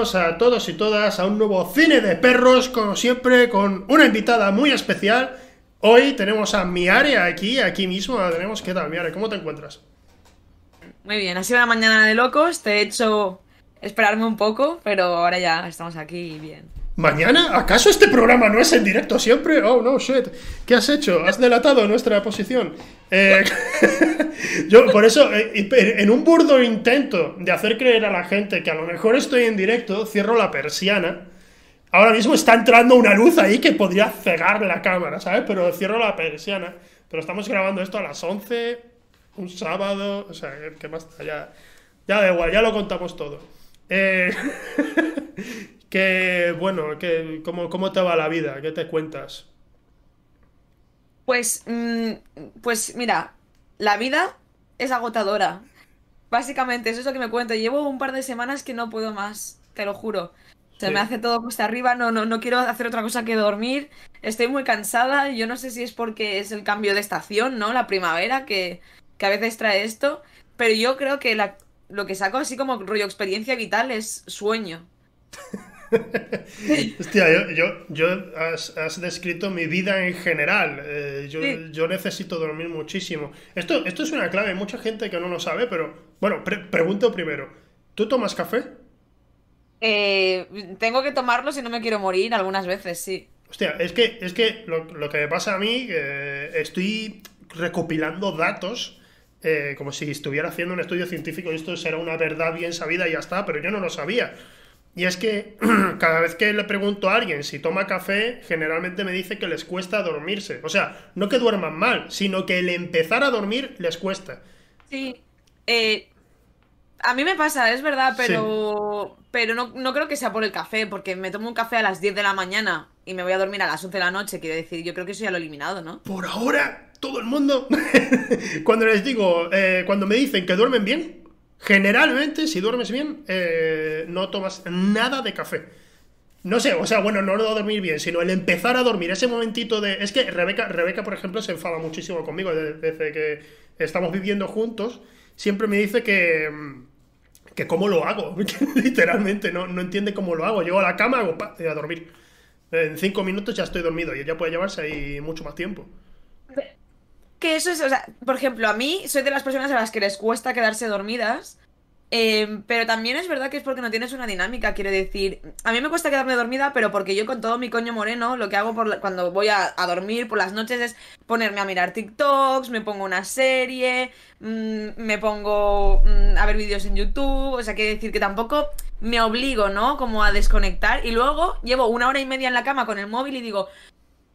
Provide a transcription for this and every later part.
A todos y todas a un nuevo cine de perros, como siempre, con una invitada muy especial. Hoy tenemos a Miare aquí, aquí mismo. La tenemos. ¿Qué tal, Miare? ¿Cómo te encuentras? Muy bien, ha sido una mañana de locos. Te he hecho esperarme un poco, pero ahora ya estamos aquí bien. ¿Mañana? ¿Acaso este programa no es en directo siempre? Oh, no, shit. ¿Qué has hecho? Has delatado nuestra posición. Eh, yo, por eso, eh, en un burdo intento de hacer creer a la gente que a lo mejor estoy en directo, cierro la persiana. Ahora mismo está entrando una luz ahí que podría cegar la cámara, ¿sabes? Pero cierro la persiana. Pero estamos grabando esto a las 11, un sábado, o sea, ¿qué más? Ya, ya da igual, ya lo contamos todo. Eh, que, bueno, que, ¿cómo, ¿cómo te va la vida? ¿Qué te cuentas? Pues, mm, pues mira, la vida es agotadora. Básicamente, eso es lo que me cuento. Llevo un par de semanas que no puedo más, te lo juro. Se me hace todo cuesta arriba, no, no, no quiero hacer otra cosa que dormir. Estoy muy cansada. Yo no sé si es porque es el cambio de estación, ¿no? La primavera, que, que a veces trae esto. Pero yo creo que la, lo que saco así como rollo experiencia vital es sueño. Hostia, yo, yo, has, descrito mi vida en general. Eh, yo, necesito dormir muchísimo. Esto, esto es una clave, hay mucha gente que no lo sabe, pero bueno, pregunto primero. ¿Tú tomas café? Eh, tengo que tomarlo si no me quiero morir algunas veces, sí. Hostia, es que, es que lo, que me pasa a mí, estoy recopilando datos. Eh, como si estuviera haciendo un estudio científico y esto será una verdad bien sabida y ya está, pero yo no lo sabía. Y es que cada vez que le pregunto a alguien si toma café, generalmente me dice que les cuesta dormirse. O sea, no que duerman mal, sino que el empezar a dormir les cuesta. Sí. Eh, a mí me pasa, es verdad, pero, pero no, no, creo que sea por el café, porque me tomo un café a las 10 de la mañana y me voy a dormir a las 11 de la noche. Quiero decir, yo creo que eso ya lo he eliminado, ¿no? Por ahora, todo el mundo. cuando les digo, eh, cuando me dicen que duermen bien, Generalmente, si duermes bien, eh, no tomas nada de café. No sé, o sea, bueno, no lo dormir bien, sino el empezar a dormir, ese momentito de... Es que Rebeca, Rebeca por ejemplo, se enfada muchísimo conmigo desde que estamos viviendo juntos. Siempre me dice que... que cómo lo hago, literalmente, no, no entiende cómo lo hago. Llego a la cama, hago pa, y a dormir. En cinco minutos ya estoy dormido y ella puede llevarse ahí mucho más tiempo. Que eso es, o sea, por ejemplo, a mí soy de las personas a las que les cuesta quedarse dormidas. Em, pero también es verdad que es porque no tienes una dinámica, quiero decir. A mí me cuesta quedarme dormida, pero porque yo con todo mi coño moreno, lo que hago cuando voy a, dormir por las noches es ponerme a mirar TikToks, me pongo una serie, mm, me pongo mm, a ver vídeos en YouTube. O sea, quiero decir que tampoco me obligo, ¿no? Como a desconectar. Y luego llevo una hora y media en la cama con el móvil y digo,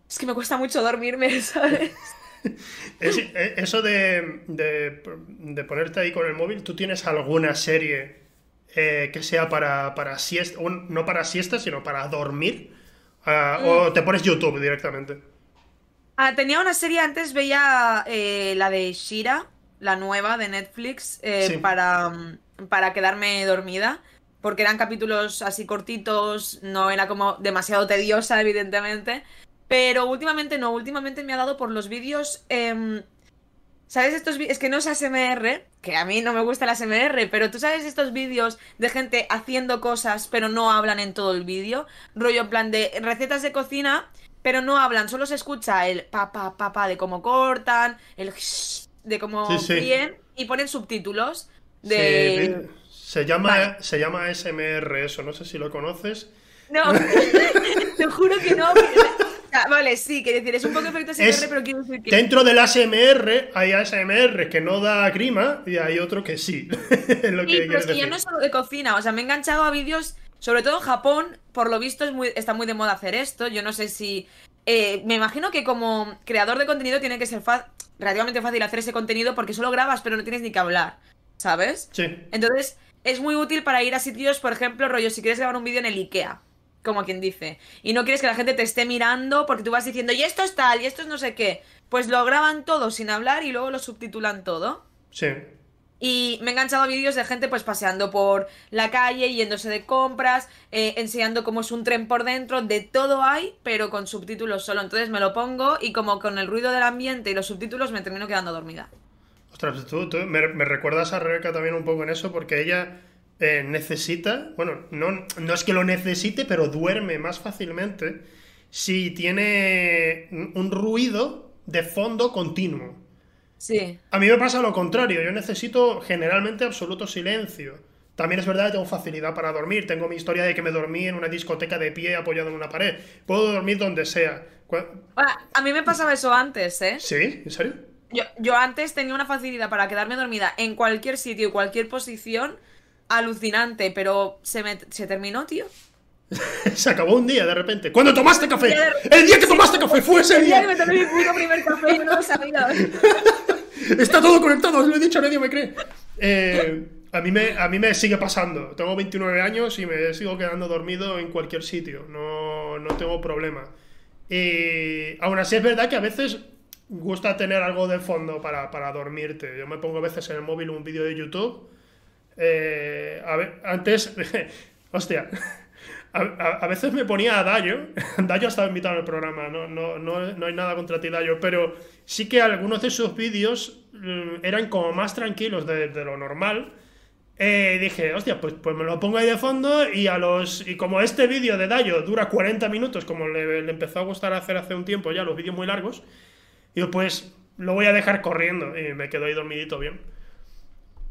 es que me cuesta mucho dormirme, ¿sabes? Eh, eso de, de, ponerte ahí con el móvil, ¿tú tienes alguna serie eh, que sea para, para siesta, no para siesta, sino para dormir? Ah, ¿O mm. te pones YouTube directamente? Ah, tenía una serie antes, veía eh, la de Shira, la nueva de Netflix, para, para quedarme dormida porque eran capítulos así cortitos, no era como demasiado tediosa, evidentemente. Pero últimamente no, últimamente me ha dado por los vídeos. Em, ¿Sabes estos Es que no es ASMR, que a mí no me gusta el ASMR, pero tú sabes estos vídeos de gente haciendo cosas, pero no hablan en todo el vídeo. Rollo en plan de recetas de cocina, pero no hablan, solo se escucha el pa pa pa, pa de cómo cortan, el de cómo bien y ponen subtítulos de. Se llama, se llama ASMR eso, no sé si lo conoces. No, te juro que no. Ah, vale, sí, quiero decir, es un poco efecto ASMR, pero quiero decir que. Dentro del ASMR hay ASMR que no da grima y hay otro que sí. lo sí, pero es que ya no es solo de cocina, o sea, me he enganchado a vídeos, sobre todo en Japón, por lo visto es muy, está muy de moda hacer esto. Yo no sé si. Eh, me imagino que como creador de contenido tiene que ser relativamente fácil hacer ese contenido porque solo grabas, pero no tienes ni que hablar, ¿sabes? Sí. Entonces, es muy útil para ir a sitios, por ejemplo, rollo, si quieres grabar un vídeo en el IKEA como quien dice. Y no quieres que la gente te esté mirando porque tú vas diciendo, y esto es tal, y esto es no sé qué. Pues lo graban todo sin hablar y luego lo subtitulan todo. Sí. Y me he enganchado a vídeos de gente pues paseando por la calle, yéndose de compras, eh, enseñando cómo es un tren por dentro, de todo hay, pero con subtítulos solo. Entonces me lo pongo y como con el ruido del ambiente y los subtítulos me termino quedando dormida. Ostras, tú, me, me, recuerdas a Rebeca también un poco en eso porque ella eh, necesita, bueno, no, no es que lo necesite, pero duerme más fácilmente si tiene un ruido de fondo continuo. Sí. A mí me pasa lo contrario, yo necesito generalmente absoluto silencio. También es verdad que tengo facilidad para dormir. Tengo mi historia de que me dormí en una discoteca de pie apoyado en una pared. Puedo dormir donde sea. A mí me pasaba eso antes, ¿eh? ¿Sí? ¿En serio? Yo, yo antes tenía una facilidad para quedarme dormida en cualquier sitio y cualquier posición alucinante, pero se, me, se terminó, tío. se acabó un día de repente. ¿Cuándo tomaste café? El día que tomaste café fue ese día. El día que me tomé mi primer café no lo sabía. Está todo conectado, os lo he dicho, nadie me cree. Eh, a, mí me, a mí me sigue pasando. Tengo 29 años y me sigo quedando dormido en cualquier sitio. No, no tengo problema. Y aún así es verdad que a veces gusta tener algo de fondo para, para dormirte. Yo me pongo a veces en el móvil un vídeo de YouTube. Eh, a antes, hostia, a, veces me ponía a Dayo. Dayo ha estado invitado al programa, no, no, no, hay nada contra ti, Dayo, pero sí que algunos de sus vídeos mm, eran como más tranquilos de, lo normal. Eh, dije, hostia, pues, pues me lo pongo ahí de fondo y a los. Y como este vídeo de Dayo dura 40 minutos, como le, empezó a gustar hacer hace un tiempo ya los vídeos muy largos, digo, pues lo voy a dejar corriendo y me quedo ahí dormidito bien.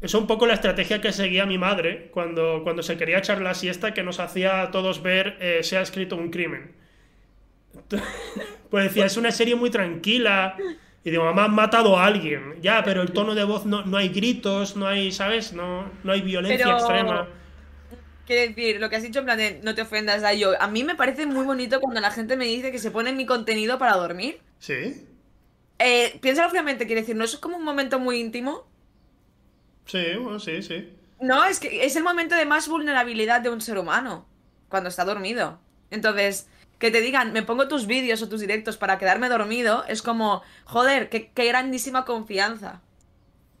Es un poco la estrategia que seguía mi madre cuando, cuando se quería echar la siesta que nos hacía a todos ver eh, Se ha escrito un crimen. pues decía, es una serie muy tranquila. Y digo, mamá, han matado a alguien. Ya, pero el tono de voz no, no hay gritos, no hay, ¿sabes? No, no hay violencia extrema. Quiero decir, lo que has dicho en plan de no te ofendas, a yo. A mí me parece muy bonito cuando la gente me dice que se pone mi contenido para dormir. Sí. Eh, piénsalo fríamente, quiere decir, ¿no es como un momento muy íntimo? Sí, bueno, sí, sí. No, es que es el momento de más vulnerabilidad de un ser humano, cuando está dormido. Entonces, que te digan, me pongo tus vídeos o tus directos para quedarme dormido, es como, joder, qué, grandísima confianza.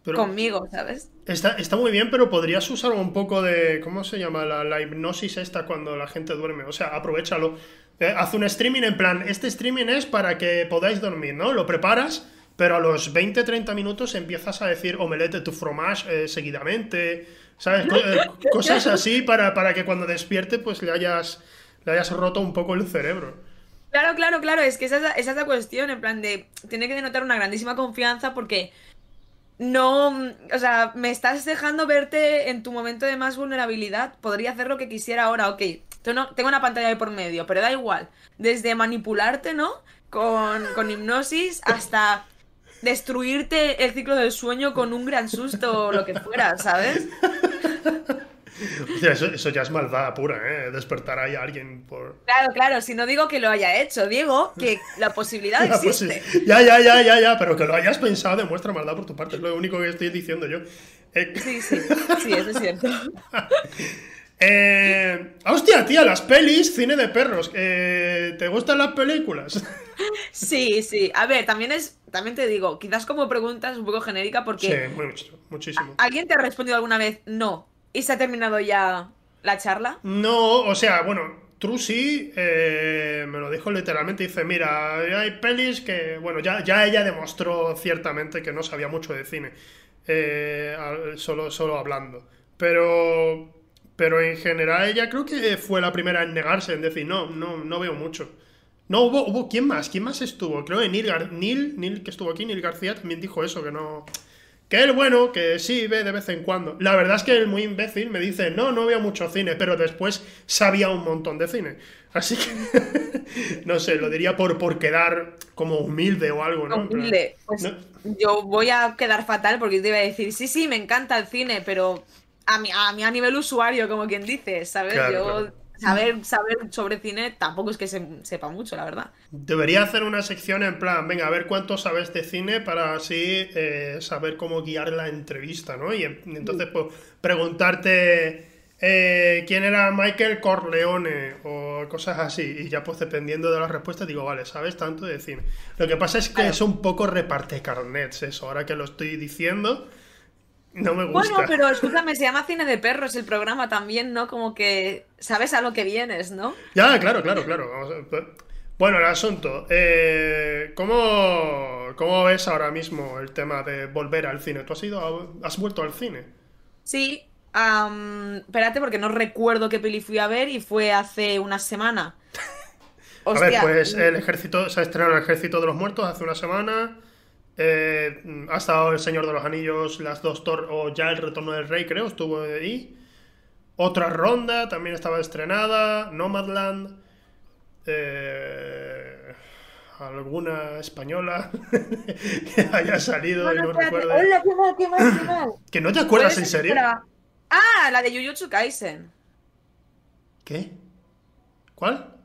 conmigo, ¿sabes? Está, está, muy bien, pero podrías usar un poco de. ¿Cómo se llama? La, la hipnosis esta cuando la gente duerme. O sea, aprovechalo. Eh, haz un streaming en plan, este streaming es para que podáis dormir, ¿no? Lo preparas pero a los 20-30 minutos empiezas a decir omelette tu fromage eh, seguidamente, ¿sabes? Eh, cosas así para, para, que cuando despierte pues le hayas, le hayas roto un poco el cerebro. Claro, claro, claro, es que esa, esa es la cuestión, en plan de, tiene que denotar una grandísima confianza porque no, o sea, me estás dejando verte en tu momento de más vulnerabilidad, podría hacer lo que quisiera ahora, ok, tengo una pantalla ahí por medio, pero da igual, desde manipularte, ¿no? Con, con hipnosis hasta destruirte el ciclo del sueño con un gran susto o lo que fuera, ¿sabes? eso, ya es maldad pura, ¿eh? Despertar ahí a alguien por... Claro, claro, si no digo que lo haya hecho, Diego, que la posibilidad existe. ya, ya, ya, ya, ya, pero que lo hayas pensado demuestra maldad por tu parte, es lo único que estoy diciendo yo. Eh, sí, sí, sí, eso es cierto. Eh, hostia, tía, las pelis, cine de perros. Eh, ¿Te gustan las películas? Sí, sí. A ver, también es, también te digo, quizás como preguntas un poco genérica porque. Sí, muchísimo. ¿Alguien te ha respondido alguna vez no? ¿Y se ha terminado ya la charla? No, o sea, bueno, Trusi eh, me lo dijo literalmente. Dice: Mira, hay pelis que. Bueno, ya, ya ella demostró ciertamente que no sabía mucho de cine. solo, solo hablando. Pero pero en general ella creo que fue la primera en negarse, en decir, no, no, no veo mucho. No, hubo, hubo, ¿quién más? ¿Quién más estuvo? Creo que Neil, Neil, Neil, que estuvo aquí, Neil García, también dijo eso, que no... Que él, bueno, que sí, ve de vez en cuando. La verdad es que él, muy imbécil, me dice, no, no veo mucho cine, pero después sabía un montón de cine. Así que, no sé, lo diría por, por quedar como humilde o algo, ¿no? Humilde. Pues yo voy a quedar fatal porque te iba a decir, sí, sí, me encanta el cine, pero a mí, a a nivel usuario, como quien dice, ¿sabes? Yo saber, saber sobre cine tampoco es que se, sepa mucho, la verdad. Debería hacer una sección en plan, venga, a ver cuánto sabes de cine para así eh, saber cómo guiar la entrevista, ¿no? Y, entonces, pues, preguntarte eh, quién era Michael Corleone o cosas así. Y ya, pues, dependiendo de las respuestas, digo, vale, sabes tanto de cine. Lo que pasa es que es un poco reparte carnets eso, ahora que lo estoy diciendo. No me gusta. Bueno, pero escúchame, se llama Cine de Perros el programa también, ¿no? Como que sabes a lo que vienes, ¿no? Ya, claro, claro, claro. Bueno, el asunto. Eh, ¿cómo, ¿Cómo ves ahora mismo el tema de volver al cine? ¿Tú has ido has vuelto al cine? Sí, espérate, porque no recuerdo qué peli fui a ver y fue hace una semana. a ver, pues el ejército, se ha estrenado el Ejército de los Muertos hace una semana. Eh, ha estado El Señor de los Anillos, las dos Thor, o ya El Retorno del Rey, creo, estuvo ahí. Otra ronda también estaba estrenada. Nomadland. Eh, alguna española que haya salido y no recuerdo. Hola, qué mal, qué mal, qué mal. ¿Que no te acuerdas en serio? Ah, la de Jujutsu Kaisen. ¿Qué? ¿Cuál?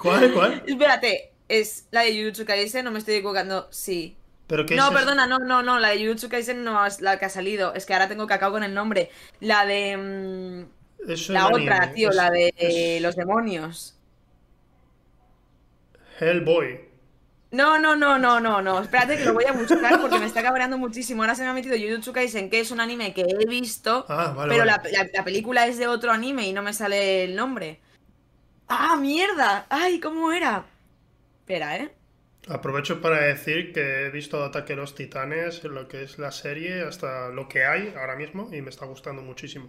¿Cuál? ¿Cuál? Espérate, es la de Jujutsu Kaisen, no me estoy equivocando. Sí. ¿Pero qué no, perdona, no, no, no, la de Jujutsu Kaisen no es la que ha salido. Es que ahora tengo cacao con el nombre. La de. Mm, la otra, tío, la de los demonios. Hellboy. No, no, no, no, no, no. Espérate que lo voy a buscar porque me está cabreando muchísimo. Ahora se me ha metido Jujutsu Kaisen, que es un anime que he visto, ah, pero La, película es de otro anime y no me sale el nombre. ¡Ah, mierda! ¡Ay, cómo era! Espera, ¿eh? Aprovecho para decir que he visto Ataque a los Titanes, lo que es la serie, hasta lo que hay ahora mismo, y me está gustando muchísimo.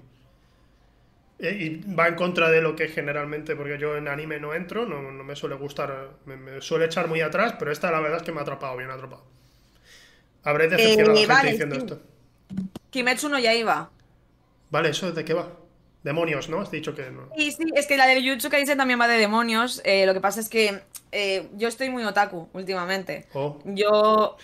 Eh, y va en contra de lo que generalmente, porque yo en anime no entro, no, me suele gustar, me, suele echar muy atrás, pero esta la verdad es que me ha atrapado, bien atrapado. Habré decepcionado eh, a gente diciendo esto. Kimetsu no ya iba. Vale, ¿eso de qué va? Demonios, ¿no? Has dicho que no. Sí, sí, es que la de Jujutsu Kaisen también va de demonios. Eh, lo que pasa es que yo estoy muy otaku últimamente. Oh. Yo,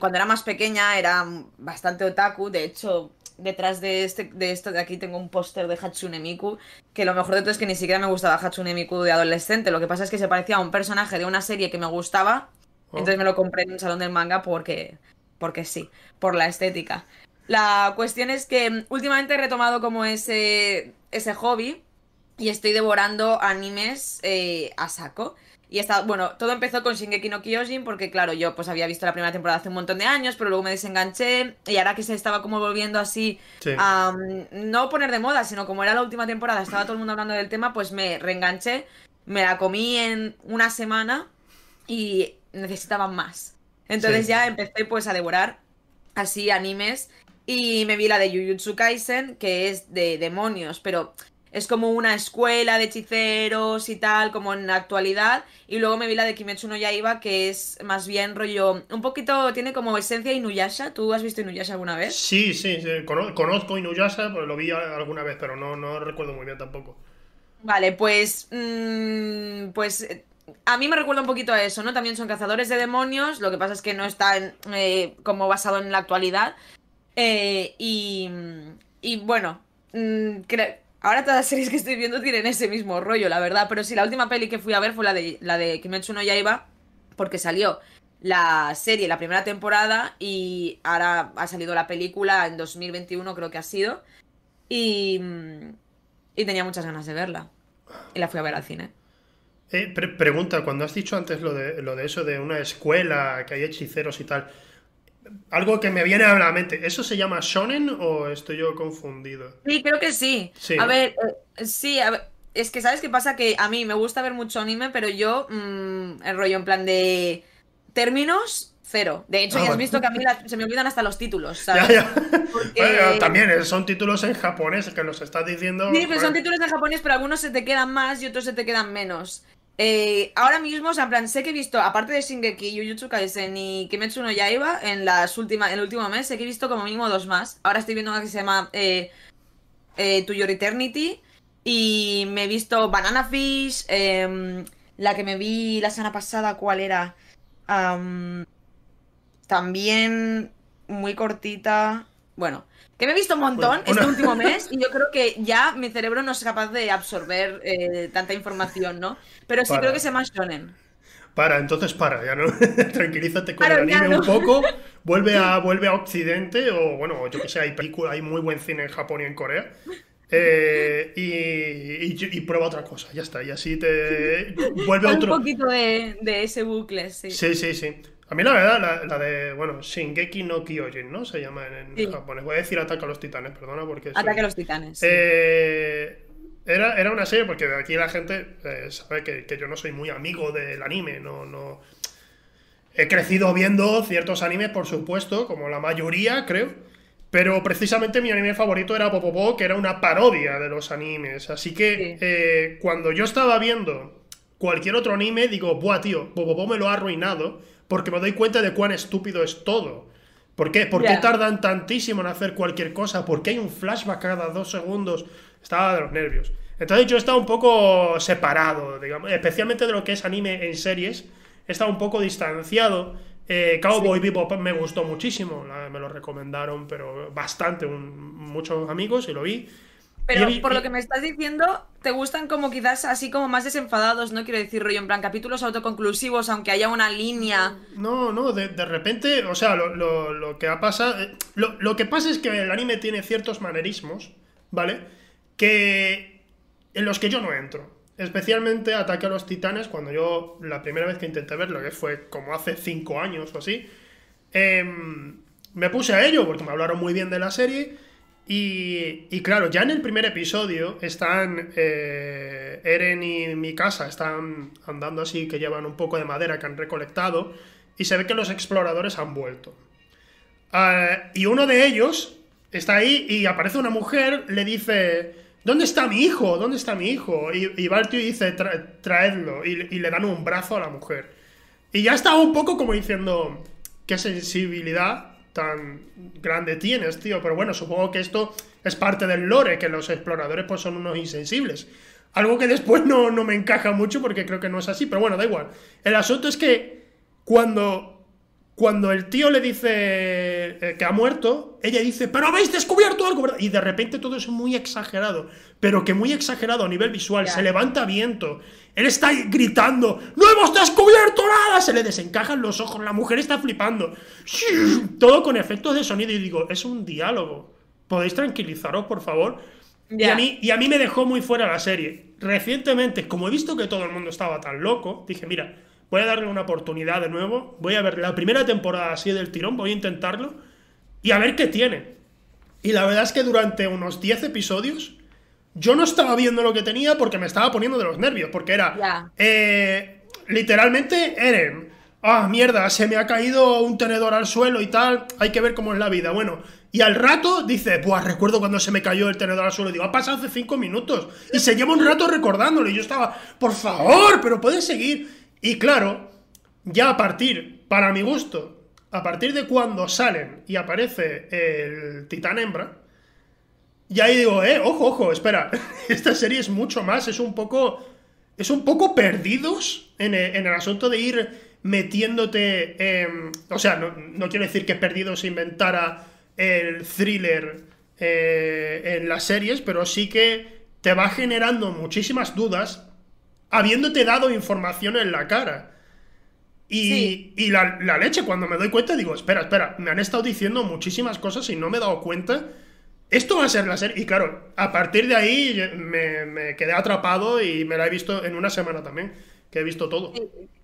cuando era más pequeña, era bastante otaku. De hecho, detrás de, este, de esto de aquí tengo un póster de Hatsune Miku, que lo mejor de todo es que ni siquiera me gustaba Hatsune Miku de adolescente, lo que pasa es que se parecía a un personaje de una serie que me gustaba, oh. entonces me lo compré en un salón del manga porque, porque sí, por la estética. La cuestión es que últimamente he retomado como ese, ese hobby y estoy devorando animes eh, a saco. Y está, bueno, todo empezó con Shingeki no Kyojin porque, claro, yo pues había visto la primera temporada hace un montón de años, pero luego me desenganché y ahora que se estaba como volviendo así a no poner de moda, sino como era la última temporada, estaba todo el mundo hablando del tema, pues me reenganché, me la comí en una semana y necesitaba más. Entonces ya empecé pues a devorar así animes y me vi la de Jujutsu Kaisen, que es de demonios, pero es como una escuela de hechiceros y tal, como en la actualidad. Y luego me vi la de Kimetsu no Yaiba, que es más bien rollo. Un poquito, tiene como esencia Inuyasha. ¿Tú has visto Inuyasha alguna vez? Sí, sí, conozco Inuyasha, pues lo vi alguna vez, pero no, no recuerdo muy bien tampoco. Vale, pues. Mmm, pues. A mí me recuerda un poquito a eso, ¿no? También son cazadores de demonios, lo que pasa es que no está eh, como basado en la actualidad. Eh, y, y bueno, mm, Ahora todas las series que estoy viendo tienen ese mismo rollo, la verdad. Pero sí, la última peli que fui a ver fue la de, la de Kimetsu no Yaiba, porque salió la serie, la primera temporada, y ahora ha salido la película en 2021, creo que ha sido. Y, y tenía muchas ganas de verla. Y la fui a ver al cine. Eh, pregunta, cuando has dicho antes lo de, lo de eso de una escuela, que hay hechiceros y tal, algo que me viene a la mente. ¿Eso se llama shonen o estoy yo confundido? Sí, creo que sí. A ver, eh, sí, es que sabes qué pasa que a mí me gusta ver mucho anime, pero yo mm, el rollo en plan de términos cero. De hecho, ah, ya has visto que a mí se me olvidan hasta los títulos, ¿sabes? también son títulos en japonés que nos estás diciendo. Sí, pero son títulos en japonés, pero algunos se te quedan más y otros se te quedan menos. Eh, ahora mismo, o sea, en plan, sé que he visto, aparte de Shingeki, Jujutsu Kaisen y Kimetsu no Yaiba, en las últimas, en el último mes, sé que he visto como mínimo dos más. Ahora estoy viendo una que se llama eh, eh, To Your Eternity y me he visto Banana Fish, em, la que me vi la semana pasada, ¿cuál era? también muy cortita. Bueno, que me he visto un montón este último mes y yo creo que ya mi cerebro no es capaz de absorber eh, tanta información, ¿no? Pero sí creo que se llama shonen. Para, entonces para, ya no. Tranquilízate con el anime un poco. Vuelve a, vuelve a Occidente, o bueno, yo que sé, hay película, hay muy buen cine en Japón y en Corea. Eh, y, prueba otra cosa, ya está. Y así te vuelve a otro. Un poquito de, de ese bucle, sí. Sí, sí, sí. A mí la verdad, la, de, bueno, Shingeki no Kyojin, ¿no? Se llama en, japonés. Voy a decir Ataque a los Titanes, perdona, porque... Ataque a los Titanes. Eh, era, era una serie, porque aquí la gente eh, sabe que, yo no soy muy amigo del anime, no, no... He crecido viendo ciertos animes, por supuesto, como la mayoría, creo, Pero precisamente mi anime favorito era Popopo, que era una parodia de los animes. Así que eh, cuando yo estaba viendo cualquier otro anime, digo, buah, tío, Popopo me lo ha arruinado porque me doy cuenta de cuán estúpido es todo. ¿Por qué? ¿Por qué tardan tantísimo en hacer cualquier cosa? ¿Por qué hay un flashback cada dos segundos? Estaba de los nervios. Entonces yo he estado un poco separado, digamos, especialmente de lo que es anime en series. He estado un poco distanciado. Eh, Cowboy Bebop me gustó muchísimo, me lo recomendaron, pero bastante, muchos amigos y lo vi. Pero por lo que me estás diciendo, te gustan como quizás así como más desenfadados, no quiero decir rollo en plan capítulos autoconclusivos, aunque haya una línea. No, no, de, repente, o sea, lo, que ha pasado. Eh, lo, lo, que pasa es que el anime tiene ciertos manerismos, ¿vale? Que. en los que yo no entro. Especialmente Ataque a los Titanes, cuando yo la primera vez que intenté verlo, que fue como hace cinco años o así, em, me puse a ello porque me hablaron muy bien de la serie. Y, claro, ya en el primer episodio están eh, Eren y mi casa están andando así, que llevan un poco de madera que han recolectado, y se ve que los exploradores han vuelto. Ah, y uno de ellos está ahí y aparece una mujer, le dice, ¿dónde está mi hijo? ¿Dónde está mi hijo? Y, y dice, traedlo, y, y, le dan un brazo a la mujer. Y ya está un poco como diciendo, qué sensibilidad tan grande tienes, tío. Pero bueno, supongo que esto es parte del lore, que los exploradores pues son unos insensibles. Algo que después no, no me encaja mucho porque creo que no es así, pero bueno, da igual. El asunto es que cuando cuando el tío le dice eh, que ha muerto, ella dice, pero habéis descubierto algo, ¿verdad? Y de repente todo es muy exagerado, pero que muy exagerado a nivel visual. Se levanta viento, él está gritando, ¡No hemos descubierto nada! Se le desencajan los ojos, la mujer está flipando. Todo con efectos de sonido y digo, es un diálogo. ¿Podéis tranquilizaros, por favor? Y, a mí, y a mí me dejó muy fuera la serie. Recientemente, como he visto que todo el mundo estaba tan loco, dije, mira, voy a darle una oportunidad de nuevo, voy a ver la primera temporada así del tirón, voy a intentarlo y a ver qué tiene. Y la verdad es que durante unos 10 episodios yo no estaba viendo lo que tenía porque me estaba poniendo de los nervios, porque era eh, literalmente Eren. Ah, mierda, se me ha caído un tenedor al suelo y tal. Hay que ver cómo es la vida. Bueno, y al rato dice, Buah, recuerdo cuando se me cayó el tenedor al suelo. Digo, ha pasado hace 5 minutos. Y se lleva un rato recordándolo. Y yo estaba, por favor, pero puedes seguir. Y claro, ya a partir, para mi gusto, a partir de cuando salen y aparece el titán hembra, ya ahí digo, eh, ojo, ojo, espera, esta serie es mucho más, es un poco, es un poco perdidos en el, asunto de ir metiéndote, en, o sea, no, quiero decir que perdidos inventara el thriller eh, en las series, pero sí que te va generando muchísimas dudas habiéndote dado información en la cara. Y, y la, leche, cuando me doy cuenta, digo, espera, espera, me han estado diciendo muchísimas cosas y no me he dado cuenta. Esto va a ser la serie. Y claro, a partir de ahí me, quedé atrapado y me la he visto en una semana también, que he visto todo.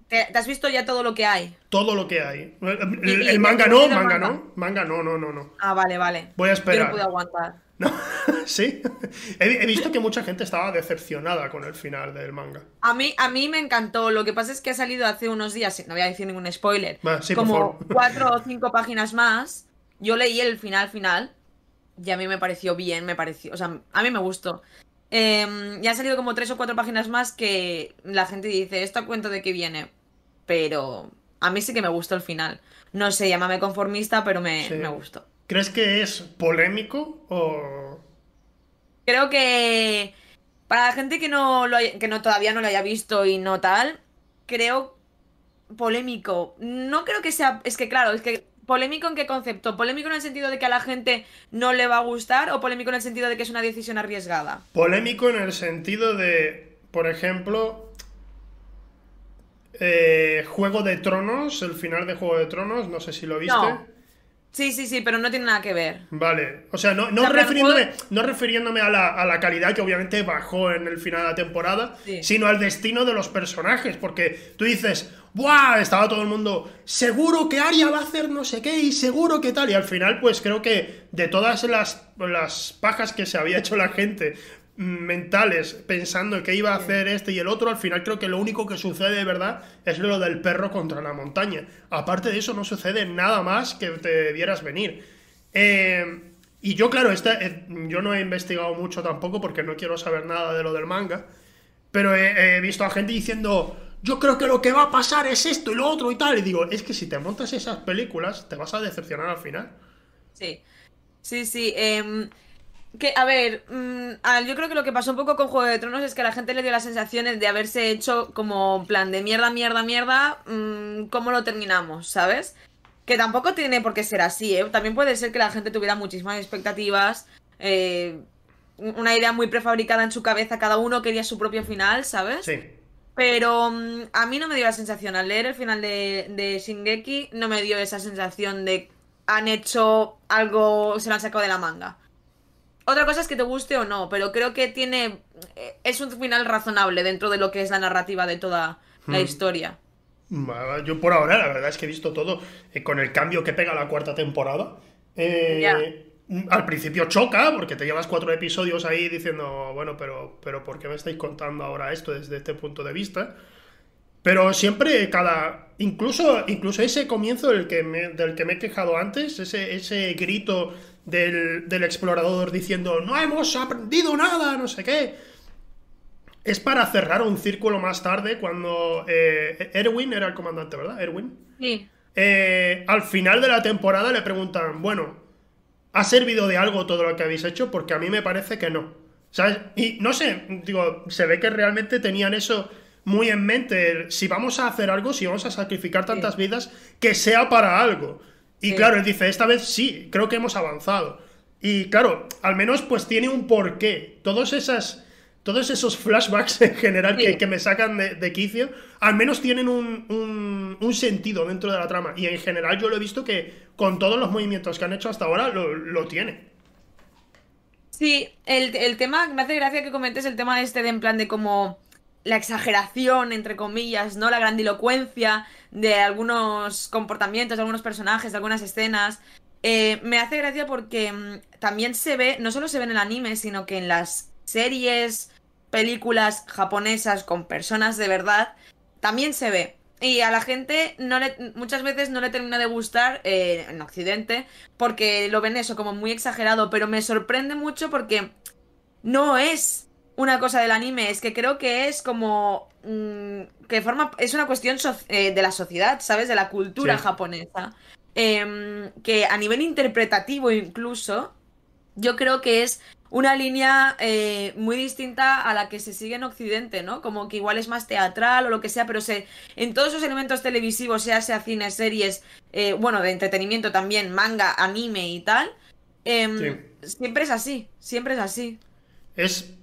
¿Te, has visto ya todo lo que hay? Todo lo que hay. El, manga no, manga, no. Manga no, no, no, no. Ah, vale, vale. Voy a esperar. Yo no puedo aguantar. sí. He, visto que mucha gente estaba decepcionada con el final del manga. A mí, a mí me encantó. Lo que pasa es que ha salido hace unos días, no voy a decir ningún spoiler, como cuatro o cinco páginas más. Yo leí el final final y a mí me pareció bien, me pareció, o sea, a mí me gustó. Eh, ya han salido como tres o cuatro páginas más que la gente dice, ¿esto cuento de qué viene? Pero a mí sí que me gustó el final. No sé, llámame conformista, pero me, me gustó. ¿Crees que es polémico o...? Creo que para la gente que no, lo que no todavía no lo haya visto y no tal, creo polémico. No creo que sea... Es que claro, es que ¿Polémico en qué concepto? ¿Polémico en el sentido de que a la gente no le va a gustar o polémico en el sentido de que es una decisión arriesgada? Polémico en el sentido de, por ejemplo, eh, Juego de Tronos, el final de Juego de Tronos, no sé si lo viste. Sí, sí, sí, pero no tiene nada que ver. Vale, o sea, no, no, refiriéndome, no refiriéndome a la, calidad que obviamente bajó en el final de la temporada, sino al destino de los personajes, porque tú dices, ¡buah! Estaba todo el mundo, seguro que Arya va a hacer no sé qué y seguro que tal, y al final pues creo que de todas las, las pajas que se había hecho la gente mentales pensando que iba a hacer este y el otro, al final creo que lo único que sucede de verdad es lo del perro contra la montaña. Aparte de eso no sucede nada más que te vieras venir. Eh, Y yo, claro, este, yo no he investigado mucho tampoco porque no quiero saber nada de lo del manga. Pero he, visto a gente diciendo, yo creo que lo que va a pasar es esto y lo otro y tal. Y digo, es que si te montas esas películas, te vas a decepcionar al final. Sí, sí, sí. Em, que, a ver, mm, yo creo que lo que pasó un poco con Juego de Tronos es que a la gente le dio las sensaciones de haberse hecho como plan de mierda, mierda, mierda, mm, ¿cómo lo terminamos? ¿Sabes? Que tampoco tiene por qué ser así, ¿eh? También puede ser que la gente tuviera muchísimas expectativas, eh, una idea muy prefabricada en su cabeza, cada uno quería su propio final, ¿sabes? Sí. Pero mm, a mí no me dio la sensación, al leer el final de, de Shingeki, no me dio esa sensación de han hecho algo, se lo han sacado de la manga. Otra cosa es que te guste o no, pero creo que tiene. Eh, es un final razonable dentro de lo que es la narrativa de toda la hmm. historia. Yo por ahora, la verdad es que he visto todo eh, con el cambio que pega la cuarta temporada. Eh, al principio choca, porque te llevas cuatro episodios ahí diciendo, bueno, pero, pero ¿por qué me estáis contando ahora esto desde este punto de vista? Pero siempre cada. Incluso, incluso ese comienzo del que me, del que me he quejado antes, ese, ese grito del, del explorador diciendo, no hemos aprendido nada, no sé qué es para cerrar un círculo más tarde cuando eh, Erwin era el comandante, ¿verdad? Erwin. Sí. Eh, al final de la temporada le preguntan, bueno, ¿ha servido de algo todo lo que habéis hecho? Porque a mí me parece que no. ¿Sabes? Y no sé, digo, se ve que realmente tenían eso muy en mente. si vamos a hacer algo, si vamos a sacrificar tantas vidas, que sea para algo. Y claro, él dice, esta vez sí, creo que hemos avanzado. Y claro, al menos pues tiene un porqué. Todas esas todos esos flashbacks en general que, me sacan de, quicio, al menos tienen un, sentido dentro de la trama. Y en general yo lo he visto que con todos los movimientos que han hecho hasta ahora lo, tiene. Sí, el, tema, me hace gracia que comentes el tema este de en plan de como la exageración, entre comillas, ¿no? La grandilocuencia de algunos comportamientos, de algunos personajes, de algunas escenas. Eh, me hace gracia porque mm, también se ve, no solo se ve en el anime, sino que en las series, películas japonesas con personas de verdad, también se ve. Y a la gente muchas veces no le termina de gustar eh, en Occidente porque lo ven eso como muy exagerado, pero me sorprende mucho porque no es una cosa del anime, es que creo que es como mm, que forma es una cuestión eh, de la sociedad, ¿sabes? De la cultura japonesa. Em, que a nivel interpretativo incluso, yo creo que es una línea eh, muy distinta a la que se sigue en Occidente, ¿no? Como que igual es más teatral o lo que sea, pero se, en todos esos elementos televisivos, sea sea cine, series, eh, bueno, de entretenimiento también, manga, anime y tal, em, siempre es así, siempre es así. Es...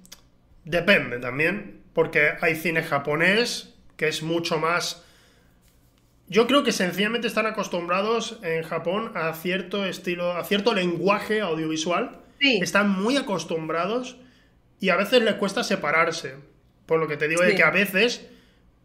Depende también, porque hay cine japonés que es mucho más... Yo creo que sencillamente están acostumbrados en Japón a cierto estilo, a cierto lenguaje audiovisual están muy acostumbrados y a veces les cuesta separarse. Por lo que te digo de que a veces